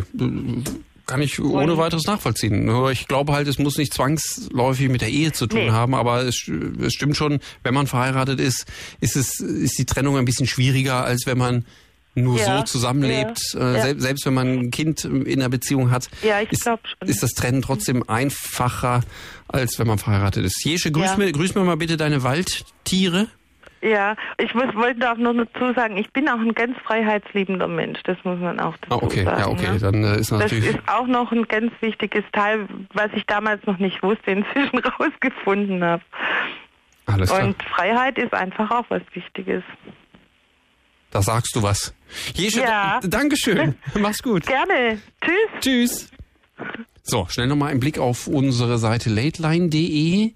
Kann ich ohne weiteres nachvollziehen. Nur ich glaube halt, es muss nicht zwangsläufig mit der Ehe zu tun
Nee.
haben, aber es, es stimmt schon, wenn man verheiratet ist, ist es ist die Trennung ein bisschen schwieriger, als wenn man nur
Ja,
so zusammenlebt.
ja,
Äh,
ja.
sel- Selbst wenn man ein Kind in der Beziehung hat,
Ja, ich
ist, ist das Trennen trotzdem einfacher, als wenn man verheiratet ist. Jesche, grüß, mir, grüß mir mal bitte deine Waldtiere.
Ja, ich muss, wollte auch nur dazu sagen, ich bin auch ein ganz freiheitsliebender Mensch, das muss man auch dazu
Ah, okay,
sagen.
ja, okay,
ne?
dann äh, ist
Das
natürlich.
ist auch noch ein ganz wichtiges Teil, was ich damals noch nicht wusste, inzwischen *laughs* rausgefunden habe.
Alles klar.
Und Freiheit ist einfach auch was Wichtiges.
Da sagst du was. Jesche,
Ja.
Dankeschön. *laughs* Mach's gut.
Gerne. Tschüss.
Tschüss. So, schnell nochmal einen Blick auf unsere Seite lateline.de.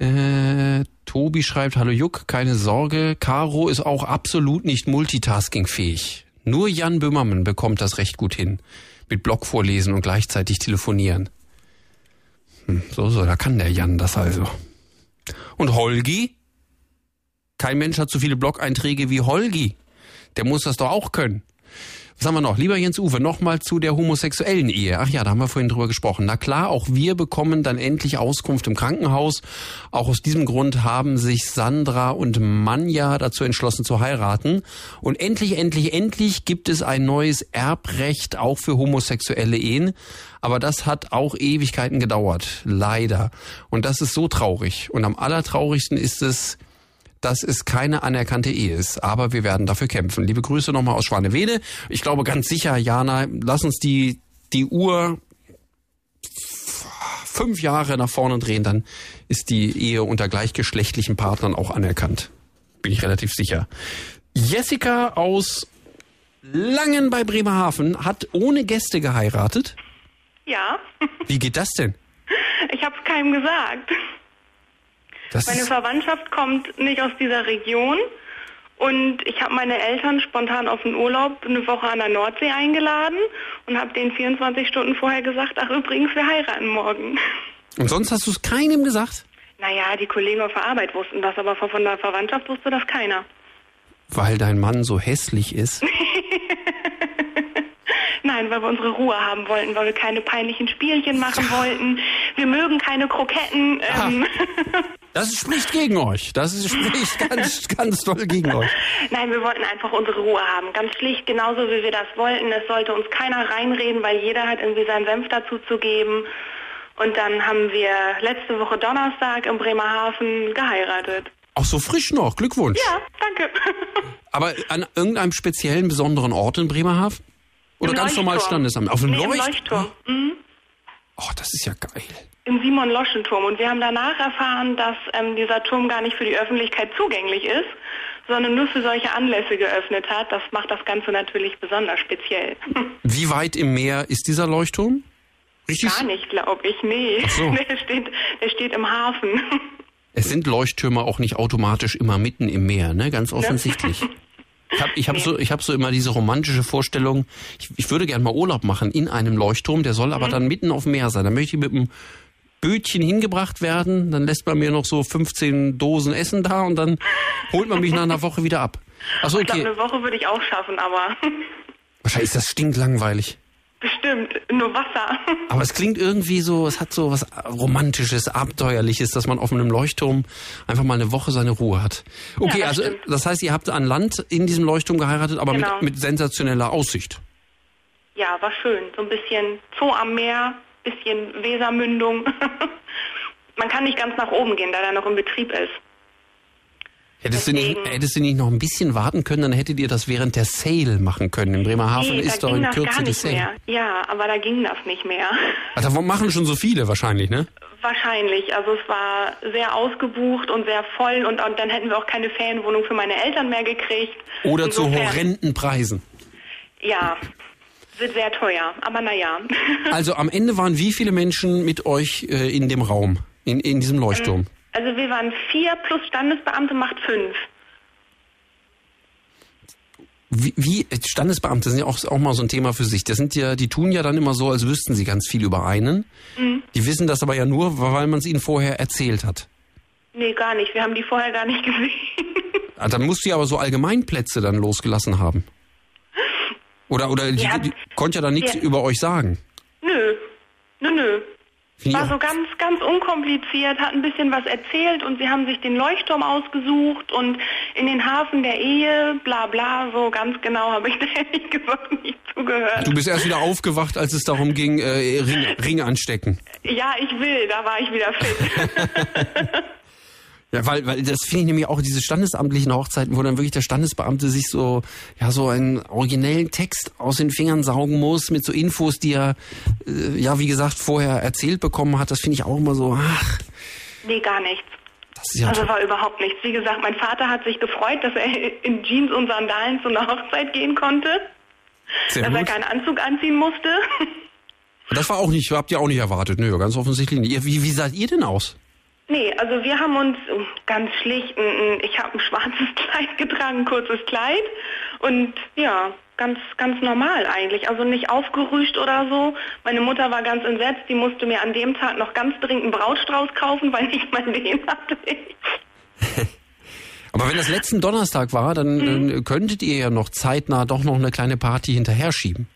Äh, Tobi schreibt, hallo Juck, keine Sorge, Caro ist auch absolut nicht multitaskingfähig. Nur Jan Böhmermann bekommt das recht gut hin. Mit Blog vorlesen und gleichzeitig telefonieren. Hm, so, so, da kann der Jan das also. Und Holgi? Kein Mensch hat so viele Blog-Einträge wie Holgi. Der muss das doch auch können. Was haben wir noch? Lieber Jens Uwe, nochmal zu der homosexuellen Ehe. Ach ja, da haben wir vorhin drüber gesprochen. Na klar, auch wir bekommen dann endlich Auskunft im Krankenhaus. Auch aus diesem Grund haben sich Sandra und Manja dazu entschlossen zu heiraten. Und endlich, endlich, endlich gibt es ein neues Erbrecht auch für homosexuelle Ehen. Aber das hat auch Ewigkeiten gedauert. Leider. Und das ist so traurig. Und am allertraurigsten ist es, dass es keine anerkannte Ehe ist. Aber wir werden dafür kämpfen. Liebe Grüße nochmal aus Schwanewede. Ich glaube ganz sicher, Jana, lass uns die, die Uhr fünf Jahre nach vorne drehen, dann ist die Ehe unter gleichgeschlechtlichen Partnern auch anerkannt. Bin ich relativ sicher. Jessica aus Langen bei Bremerhaven hat ohne Gäste geheiratet.
Ja,
Wie geht das denn? *laughs*
ich habe es keinem gesagt.
Das
Meine Verwandtschaft kommt nicht aus dieser Region und ich habe meine Eltern spontan auf den Urlaub eine Woche an der Nordsee eingeladen und habe denen 24 Stunden vorher gesagt, ach übrigens, wir heiraten morgen.
und sonst hast du es keinem gesagt?
Naja, die Kollegen auf der Arbeit wussten das, aber von der Verwandtschaft wusste das keiner.
Weil dein Mann so hässlich ist? *laughs*
Nein, weil wir unsere Ruhe haben wollten, weil wir keine peinlichen Spielchen machen wollten. Wir mögen keine Kroketten. Ähm.
Das spricht gegen euch. Das ist- spricht *laughs* ganz, ganz doll gegen euch.
Nein, wir wollten einfach unsere Ruhe haben. Ganz schlicht, genauso wie wir das wollten. Es sollte uns keiner reinreden, weil jeder hat irgendwie seinen Senf dazu zu geben. Und dann haben wir letzte Woche Donnerstag in Bremerhaven geheiratet.
Auch so frisch noch. Glückwunsch.
Ja, danke. *laughs*
Aber an irgendeinem speziellen, besonderen Ort in Bremerhaven? Oder
Im
ganz normal
Leuchtturm.
Standesamt? Auf dem
nee,
Leucht?
Leuchtturm. Mhm.
Oh, das ist ja geil.
Im Simon-Loschen-Turm. Und wir haben danach erfahren, dass ähm, dieser Turm gar nicht für die Öffentlichkeit zugänglich ist, sondern nur für solche Anlässe geöffnet hat. Das macht das Ganze natürlich besonders speziell. *laughs*
Wie weit im Meer ist dieser Leuchtturm? Richtig?
Gar nicht, glaube ich. Nee.
Ach so. *laughs*
Der, steht, der steht im Hafen.
Es sind Leuchttürme auch nicht automatisch immer mitten im Meer, ne? Ganz offensichtlich. *laughs* Ich habe ich hab so, ich hab so immer diese romantische Vorstellung, ich, ich würde gerne mal Urlaub machen in einem Leuchtturm, der soll aber
Mhm.
dann mitten auf dem Meer sein. Da möchte ich mit einem Bötchen hingebracht werden, dann lässt man mir noch so 15 Dosen Essen da und dann holt man mich nach einer Woche wieder ab. Achso,
Ich glaube,
okay.
eine Woche würde ich auch schaffen, aber
Wahrscheinlich ist das stinklangweilig.
Bestimmt nur Wasser. *laughs*
Aber es klingt irgendwie so, es hat so was Romantisches, Abenteuerliches, dass man auf einem Leuchtturm einfach mal eine Woche seine Ruhe hat. Okay,
Ja, das
also
stimmt.
das heißt, ihr habt an Land in diesem Leuchtturm geheiratet, aber
Genau.
mit, mit sensationeller Aussicht.
Ja, war schön. So ein bisschen Zoo am Meer, bisschen Wesermündung. *laughs* Man kann nicht ganz nach oben gehen, da der noch in Betrieb ist.
Hättest du, nicht, hättest du nicht noch ein bisschen warten können, dann hättet ihr das während der Sale machen können. In Bremerhaven
nee,
ist doch in Kürze die Sale.
mehr. Ja, aber da ging das nicht mehr.
Also, da machen schon so viele wahrscheinlich, ne?
Wahrscheinlich. Also es war sehr ausgebucht und sehr voll und, und dann hätten wir auch keine Ferienwohnung für meine Eltern mehr gekriegt.
Oder zu
Insofern-
horrenden Preisen.
Ja, wird sehr teuer. Aber naja.
Also am Ende waren wie viele Menschen mit euch äh, in dem Raum, in, in diesem Leuchtturm?
Also wir waren vier plus Standesbeamte macht fünf.
Wie, wie Standesbeamte sind ja auch, auch mal so ein Thema für sich. Das sind ja, die tun ja dann immer so, als wüssten sie ganz viel über einen.
Mhm.
Die wissen das aber ja nur, weil man es ihnen vorher erzählt hat.
Nee, gar nicht. Wir haben die vorher gar nicht *laughs* gesehen.
Ah, Dann musst du ja aber so Allgemeinplätze dann losgelassen haben. Oder, oder *laughs* die,
Ja.
die konnte ja dann nichts
Ja.
über euch sagen.
Nö. Nö, nö. War so ganz, ganz unkompliziert, hat ein bisschen was erzählt und sie haben sich den Leuchtturm ausgesucht und in den Hafen der Ehe, bla bla, so ganz genau habe ich da ehrlich gesagt nicht zugehört.
Du bist erst wieder aufgewacht, als es darum ging, äh, Ring, Ring anstecken.
Ja, ich will, da war ich wieder fit. *laughs*
Ja, weil, weil das finde ich nämlich auch diese standesamtlichen Hochzeiten, wo dann wirklich der Standesbeamte sich so, ja, so einen originellen Text aus den Fingern saugen muss mit so Infos, die er, äh, ja, wie gesagt, vorher erzählt bekommen hat. Das finde ich auch immer so, ach,
nee, gar nichts.
das ist ja
Also war überhaupt nichts. Wie gesagt, mein Vater hat sich gefreut, dass er in Jeans und Sandalen zu einer Hochzeit gehen konnte.
Sehr
dass er
gut.
keinen Anzug anziehen musste.
Das war auch nicht, habt ihr auch nicht erwartet, nö, ganz offensichtlich nicht. Wie, wie seid ihr denn aus?
Nee, also wir haben uns äh, ganz schlicht, ein- ein- ich habe ein schwarzes *laughs* Kleid getragen, ein kurzes Kleid und ja, ganz ganz normal eigentlich, also nicht aufgerüscht oder so. Meine Mutter war ganz entsetzt, die musste mir an dem Tag noch ganz dringend einen Brautstrauß kaufen, weil nicht mal den hatte ich. *laughs*
Aber wenn das letzten Donnerstag war, dann,
Mhm.
dann könntet ihr ja noch zeitnah doch noch eine kleine Party hinterher schieben.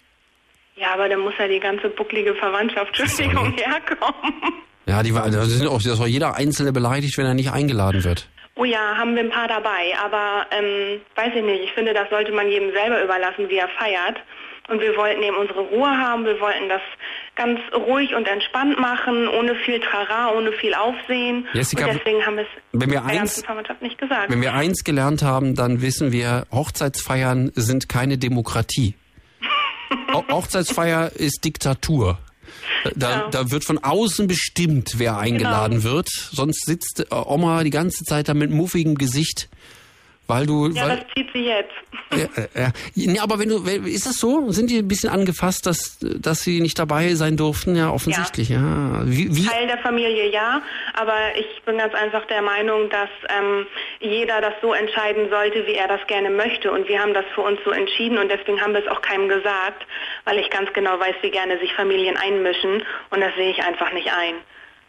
Ja, aber dann muss ja die ganze bucklige Verwandtschaft, Entschuldigung, herkommen.
Ja, die war, da sind auch, da ist auch jeder Einzelne beleidigt, wenn er nicht eingeladen wird.
Oh ja, haben wir ein paar dabei, aber ähm, weiß ich nicht, ich finde, das sollte man jedem selber überlassen, wie er feiert. Und wir wollten eben unsere Ruhe haben, wir wollten das ganz ruhig und entspannt machen, ohne viel Trara, ohne viel Aufsehen.
Jessica,
und deswegen haben wir es
wenn wir eins-
nicht gesagt.
Wenn wir eins gelernt haben, dann wissen wir, Hochzeitsfeiern sind keine Demokratie. *laughs* Ho Hochzeitsfeier ist Diktatur. Da, da wird von außen bestimmt, wer eingeladen wird. Sonst sitzt äh, Oma die ganze Zeit da mit muffigem Gesicht, weil du...
ja,
weil,
das zieht sie jetzt.
ja, äh, ja. Nee, aber wenn du, ist das so? Sind die ein bisschen angefasst, dass, dass sie nicht dabei sein durften? Ja, offensichtlich. Ja. Wie, wie,
Teil der Familie ja, aber ich bin ganz einfach der Meinung, dass ähm, jeder das so entscheiden sollte, wie er das gerne möchte. Und wir haben das für uns so entschieden und deswegen haben wir es auch keinem gesagt, weil ich ganz genau weiß, wie gerne sich Familien einmischen und das sehe ich einfach nicht ein.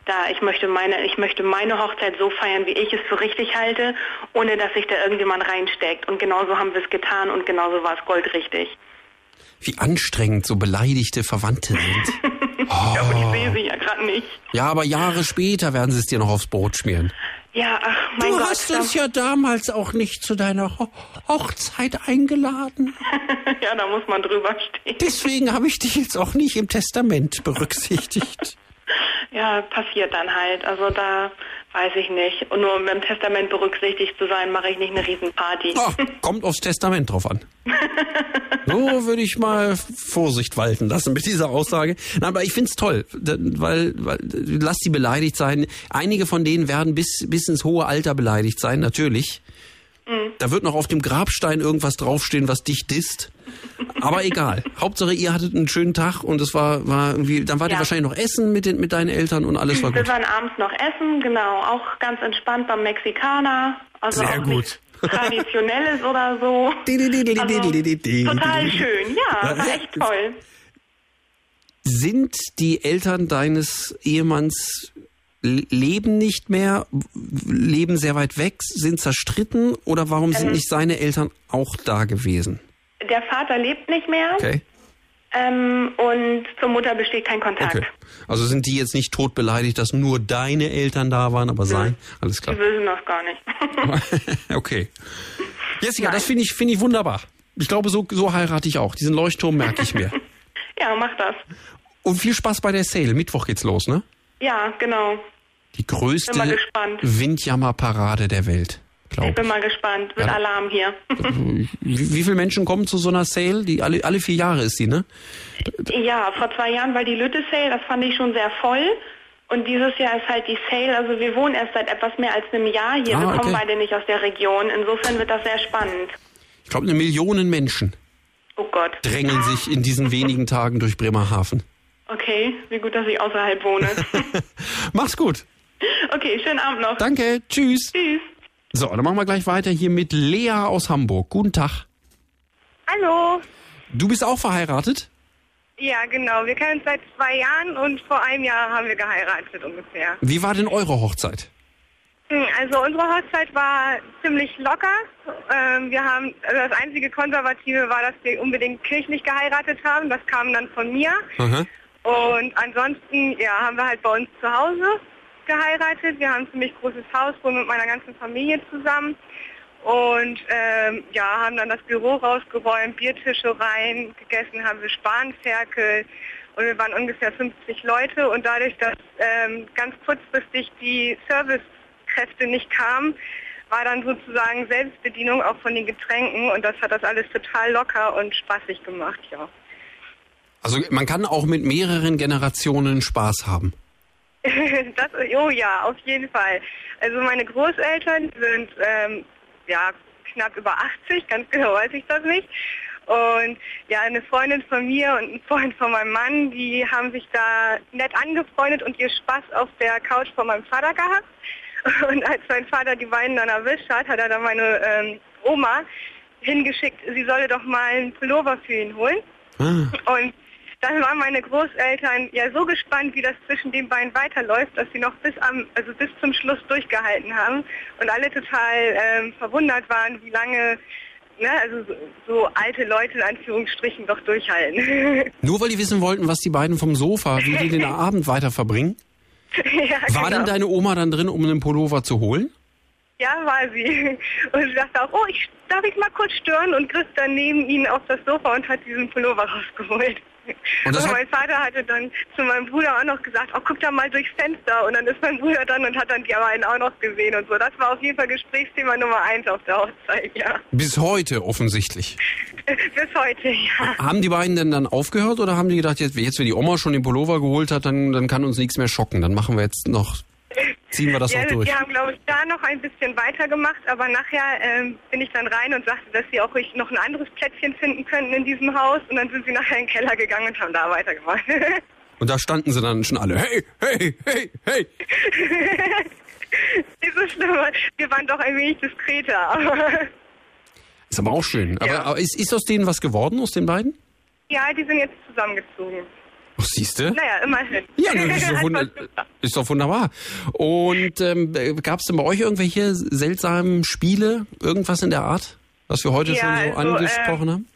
Da ich möchte meine, ich möchte meine Hochzeit so feiern, wie ich es für richtig halte, ohne dass sich da irgendjemand reinsteckt. Und genauso haben wir es getan und genauso war es goldrichtig.
Wie anstrengend so beleidigte Verwandte sind. *laughs*
Ja, aber ich sehe sie ja gerade nicht.
Ja, aber Jahre später werden sie es dir noch aufs Brot schmieren.
Ja, ach mein
du
Gott.
hast uns ja damals auch nicht zu deiner Ho Hochzeit eingeladen. *laughs*
ja, da muss man drüber stehen.
Deswegen habe ich dich jetzt auch nicht im Testament berücksichtigt. *laughs* *laughs*
Ja, passiert dann halt. Also da weiß ich nicht. Und nur um im Testament berücksichtigt zu sein, mache ich nicht eine Riesenparty.
Ah, kommt aufs Testament drauf an. *laughs* So würde ich mal Vorsicht walten lassen mit dieser Aussage. Nein, aber ich find's toll, da- weil, weil lass sie beleidigt sein. Einige von denen werden bis, bis ins hohe Alter beleidigt sein, natürlich. Da wird noch auf dem Grabstein irgendwas draufstehen, was dich disst. Aber egal. Hauptsache, ihr hattet einen schönen Tag und es war, war irgendwie, dann wart ihr
Ja.
wahrscheinlich noch essen mit, den, mit deinen Eltern und alles war
Wir
gut.
waren abends noch essen, genau. Auch ganz entspannt beim Mexikaner. Also
Sehr
auch
gut.
Traditionelles oder so. *laughs* Also, total schön, ja, war echt toll.
Sind die Eltern deines Ehemanns leben nicht mehr, leben sehr weit weg, sind zerstritten oder warum sind
Ähm.
nicht seine Eltern auch da gewesen?
Der Vater lebt nicht mehr
Okay.
ähm, und zur Mutter besteht kein Kontakt.
Okay. Also sind die jetzt nicht tot beleidigt, dass nur deine Eltern da waren, aber sein? Alles klar.
Die wissen das gar nicht. *laughs*
okay. Jessica, das finde ich, finde ich wunderbar. Ich glaube, so, so heirate ich auch. Diesen Leuchtturm merke ich mir. *laughs*
ja, mach das.
Und viel Spaß bei der Sale. Mittwoch geht's los, ne?
Ja, genau.
Die größte. Windjammerparade der Welt,
Ich
glaube
bin mal gespannt. Wird
Ja.
Alarm hier.
ich. Wie, wie viele Menschen kommen zu so einer Sale? Die alle, alle vier Jahre ist die, ne?
Ja, vor zwei Jahren war die Lütte Sale, das fand ich schon sehr voll. Und dieses Jahr ist halt die Sale, also wir wohnen erst seit etwas mehr als einem Jahr hier.
Ah,
wir kommen
okay.
beide nicht aus der Region. Insofern wird das sehr spannend.
Ich glaube, eine Million Menschen
Oh Gott.
drängeln sich in diesen wenigen Tagen durch Bremerhaven.
Okay, wie gut, dass ich außerhalb wohne. *laughs*
Mach's gut.
okay, schönen Abend noch.
Danke. Tschüss.
Tschüss.
So, dann machen wir gleich weiter hier mit Lea aus Hamburg. Guten Tag.
Hallo.
Du bist auch verheiratet?
Ja, genau. Wir kennen uns seit zwei Jahren und vor einem Jahr haben wir geheiratet ungefähr.
Wie war denn eure Hochzeit?
Hm, Also unsere Hochzeit war ziemlich locker. Ähm, wir haben, also das einzige Konservative war, dass wir unbedingt kirchlich geheiratet haben. Das kam dann von mir.
Aha.
Und ansonsten, ja, haben wir halt bei uns zu Hause geheiratet. Wir haben ein ziemlich großes Haus, wohnen mit meiner ganzen Familie zusammen. Und ähm, ja, haben dann das Büro rausgeräumt, Biertische rein, gegessen haben wir Spanferkel und wir waren ungefähr 50 Leute und dadurch, dass ähm, ganz kurzfristig die Servicekräfte nicht kamen, war dann sozusagen Selbstbedienung auch von den Getränken und das hat das alles total locker und spaßig gemacht, ja.
Also man kann auch mit mehreren Generationen Spaß haben. *laughs*
das, oh ja, auf jeden Fall. Also meine Großeltern sind ähm, ja knapp über 80, ganz genau weiß ich das nicht. Und ja, eine Freundin von mir und ein Freund von meinem Mann, die haben sich da nett angefreundet und ihr Spaß auf der Couch von meinem Vater gehabt. *laughs* Und als mein Vater die beiden dann erwischt hat, hat er dann meine ähm, Oma hingeschickt, sie solle doch mal einen Pullover für ihn holen. Und dann waren meine Großeltern ja so gespannt, wie das zwischen den beiden weiterläuft, dass sie noch bis am, also bis zum Schluss durchgehalten haben und alle total ähm, verwundert waren, wie lange, ne, also so, so alte Leute in Anführungsstrichen doch durchhalten. *laughs*
Nur weil die wissen wollten, was die beiden vom Sofa, wie die den *laughs* Abend weiter verbringen.
ja,
War
genau.
denn deine Oma dann drin, um einen Pullover zu holen?
Ja, war sie. *laughs* Und sie dachte auch, oh, ich, darf ich mal kurz stören? Und griff dann neben ihnen auf das Sofa und hat diesen Pullover rausgeholt.
Und
Und, mein Vater hatte dann zu meinem Bruder auch noch gesagt, oh, guck da mal durchs Fenster. Und dann ist mein Bruder dann und hat dann die beiden auch noch gesehen und so. Das war auf jeden Fall Gesprächsthema Nummer eins auf der Hochzeit, ja.
Bis heute offensichtlich. *laughs*
Bis heute, ja.
Haben die beiden denn dann aufgehört oder haben die gedacht, jetzt, jetzt wenn die Oma schon den Pullover geholt hat, dann, dann kann uns nichts mehr schocken. Dann machen wir jetzt noch, ziehen wir das
ja,
noch durch.
Die haben, glaube ich, da noch ein bisschen weitergemacht, aber nachher ähm, bin ich dann rein und sagte, dass sie auch noch ein anderes Plätzchen finden könnten in diesem Haus. Und dann sind sie nachher in den Keller gegangen und haben da weitergemacht. *laughs*
Und da standen sie dann schon alle, hey, hey, hey, hey. *laughs*
Nicht so schlimm. Wir waren doch ein wenig diskreter. *laughs* Aber
Ist aber auch schön. Aber, aber ist, ist aus denen was geworden, aus den beiden?
ja, die sind jetzt zusammengezogen.
Ach, siehst du?
Naja, immerhin.
Ja, das ist, doch *laughs* wund- ist doch wunderbar. Und ähm, gab es denn bei euch irgendwelche seltsamen Spiele, irgendwas in der Art, was wir heute
Ja,
schon so
also,
angesprochen
ähm,
haben?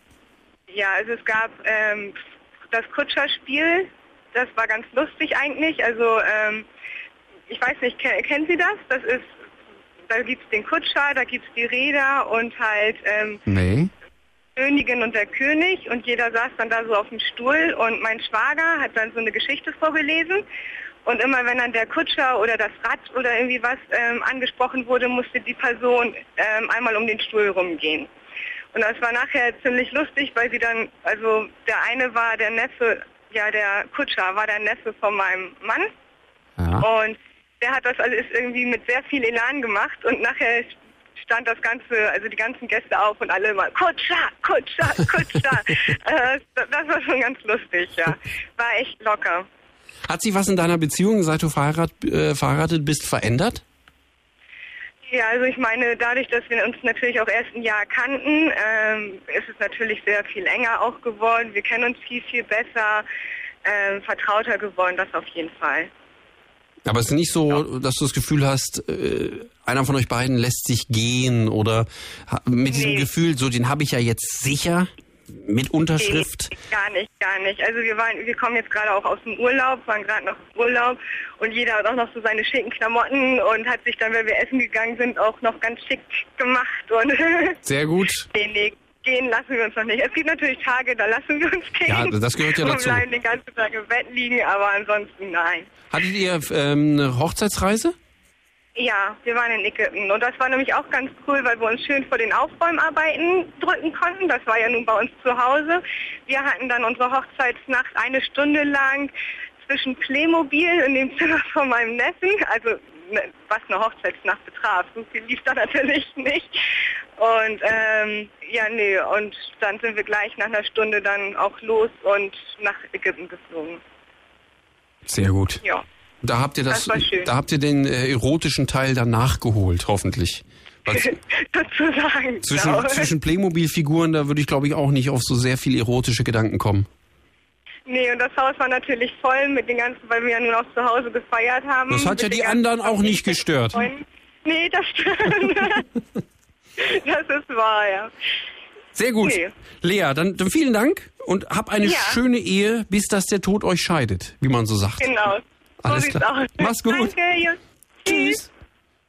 Ja, also es gab ähm, das Kutscherspiel, das war ganz lustig eigentlich. Also ähm, ich weiß nicht, ke kennen Sie das? Das ist, da gibt's den Kutscher, da gibt's die Räder und halt ähm,
Nee.
Königin und der König. Und jeder saß dann da so auf dem Stuhl. Und mein Schwager hat dann so eine Geschichte vorgelesen. Und immer wenn dann der Kutscher oder das Rad oder irgendwie was ähm, angesprochen wurde, musste die Person ähm, einmal um den Stuhl rumgehen. Und das war nachher ziemlich lustig, weil sie dann, also der eine war der Neffe, ja der Kutscher war der Neffe von meinem Mann. Und der hat das alles irgendwie mit sehr viel Elan gemacht. Und nachher stand das Ganze, also die ganzen Gäste auf und alle immer Kutscher, Kutscher, *laughs* Kutscher. äh, das war schon ganz lustig, ja. War echt locker.
Hat sich was in deiner Beziehung, seit du verheiratet, äh, verheiratet bist, verändert?
Ja, also ich meine, dadurch, dass wir uns natürlich auch erst ein Jahr kannten, ähm, ist es natürlich sehr viel enger auch geworden. Wir kennen uns viel, viel besser, ähm, vertrauter geworden, das auf jeden Fall.
Aber es ist nicht so, dass du das Gefühl hast, äh, einer von euch beiden lässt sich gehen oder mit diesem
Nee.
Gefühl, so den habe ich ja jetzt sicher mit Unterschrift.
Nee, gar nicht, gar nicht. Also wir waren, wir kommen jetzt gerade auch aus dem Urlaub, waren gerade noch im Urlaub und jeder hat auch noch so seine schicken Klamotten und hat sich dann, wenn wir essen gegangen sind, auch noch ganz schick gemacht und *laughs*
Sehr gut.
nee, nee, gehen lassen wir uns noch nicht. Es gibt natürlich Tage, da lassen wir uns gehen.
Ja, das gehört ja *laughs* dazu.
Und bleiben den ganzen Tag im Bett liegen, aber ansonsten nein.
Hattet ihr ähm, eine Hochzeitsreise?
Ja, wir waren in Ägypten und das war nämlich auch ganz cool, weil wir uns schön vor den Aufräumarbeiten drücken konnten. Das war ja nun bei uns zu Hause. Wir hatten dann unsere Hochzeitsnacht eine Stunde lang zwischen Playmobil in dem Zimmer *laughs* von meinem Neffen, also ne, was eine Hochzeitsnacht betraf. So viel lief da natürlich *laughs* nicht. Und ähm, ja, nee, und dann sind wir gleich nach einer Stunde dann auch los und nach Ägypten geflogen.
Sehr gut.
Ja.
Da habt ihr das,
Das
da habt ihr den äh, erotischen Teil dann nachgeholt, hoffentlich. *laughs*
Sozusagen.
zwischen,
genau.
zwischen Playmobil-Figuren, da würde ich glaube ich auch nicht auf so sehr viel erotische Gedanken kommen.
Nee, und das Haus war natürlich voll mit den ganzen, weil wir ja nun auch zu Hause gefeiert haben.
Das hat ja die anderen auch nicht gestört.
Freunden. Nee, das stimmt. *laughs* das ist wahr, ja.
Sehr gut.
Nee.
Lea, dann, dann vielen Dank und hab eine
Ja.
schöne Ehe, bis dass der Tod euch scheidet, wie man so sagt.
Genau.
Alles
so
klar. Mach's gut.
Danke, ja. Tschüss.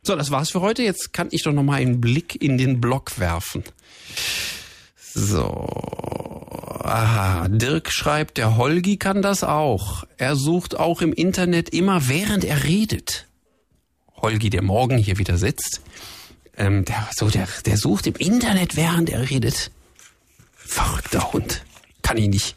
So, das war's für heute. Jetzt kann ich doch noch mal einen Blick in den Blog werfen. So. Aha, Dirk schreibt, der Holgi kann das auch. Er sucht auch im Internet immer, während er redet. Holgi, der morgen hier wieder sitzt, ähm, der, so, der, der sucht im Internet, während er redet. Verrückter Hund. Kann ich nicht.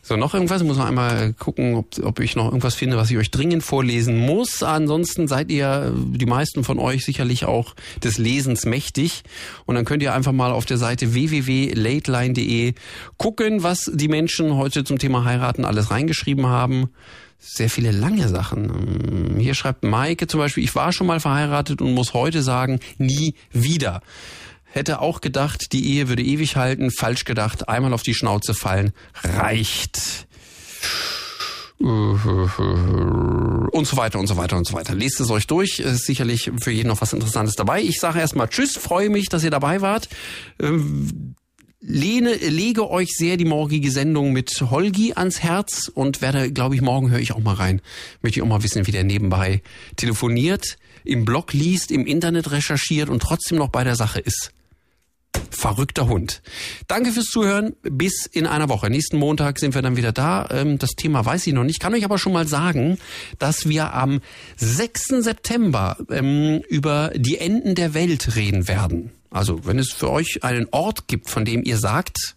So, noch irgendwas? Ich muss noch einmal gucken, ob, ob ich noch irgendwas finde, was ich euch dringend vorlesen muss. Ansonsten seid ihr, die meisten von euch, sicherlich auch des Lesens mächtig. Und dann könnt ihr einfach mal auf der Seite www.lateline.de gucken, was die Menschen heute zum Thema Heiraten alles reingeschrieben haben. Sehr viele lange Sachen. Hier schreibt Maike zum Beispiel, ich war schon mal verheiratet und muss heute sagen, nie wieder. Hätte auch gedacht, die Ehe würde ewig halten. Falsch gedacht, einmal auf die Schnauze fallen. Reicht. Und so weiter und so weiter und so weiter. Lest es euch durch. Ist sicherlich für jeden noch was Interessantes dabei. Ich sage erstmal Tschüss, freue mich, dass ihr dabei wart. Ähm, Lehne, lege euch sehr die morgige Sendung mit Holgi ans Herz und werde, glaube ich, morgen höre ich auch mal rein. Möchte ich auch mal wissen, wie der nebenbei telefoniert, im Blog liest, im Internet recherchiert und trotzdem noch bei der Sache ist. Verrückter Hund. Danke fürs Zuhören. Bis in einer Woche. Nächsten Montag sind wir dann wieder da. Ähm, Das Thema weiß ich noch nicht. Kann euch aber schon mal sagen, dass wir am 6. September ähm, über die Enden der Welt reden werden. Also wenn es für euch einen Ort gibt, von dem ihr sagt,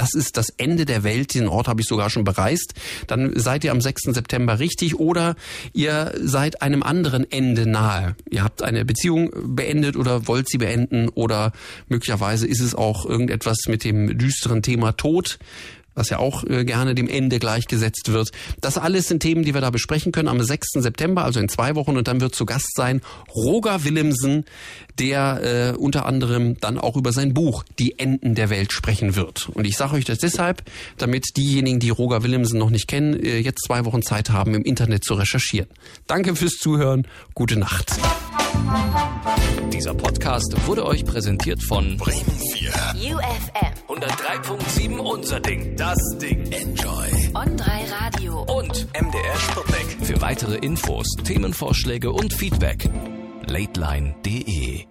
das ist das Ende der Welt, diesen Ort habe ich sogar schon bereist, dann seid ihr am 6. September richtig oder ihr seid einem anderen Ende nahe. Ihr habt eine Beziehung beendet oder wollt sie beenden oder möglicherweise ist es auch irgendetwas mit dem düsteren Thema Tod. was ja auch äh, gerne dem Ende gleichgesetzt wird. Das alles sind Themen, die wir da besprechen können am 6. September, also in zwei Wochen. Und dann wird zu Gast sein Roger Willemsen, der äh, unter anderem dann auch über sein Buch Die Enden der Welt sprechen wird. Und ich sage euch das deshalb, damit diejenigen, die Roger Willemsen noch nicht kennen, äh, jetzt zwei Wochen Zeit haben, im Internet zu recherchieren. Danke fürs Zuhören. Gute Nacht.
Dieser Podcast wurde euch präsentiert von
Bremen 4. UFM.
103.7 unser Ding. Das Ding.
Enjoy. On 3 Radio.
Und MDR Sputnik. Für weitere Infos, Themenvorschläge und Feedback. lateline.de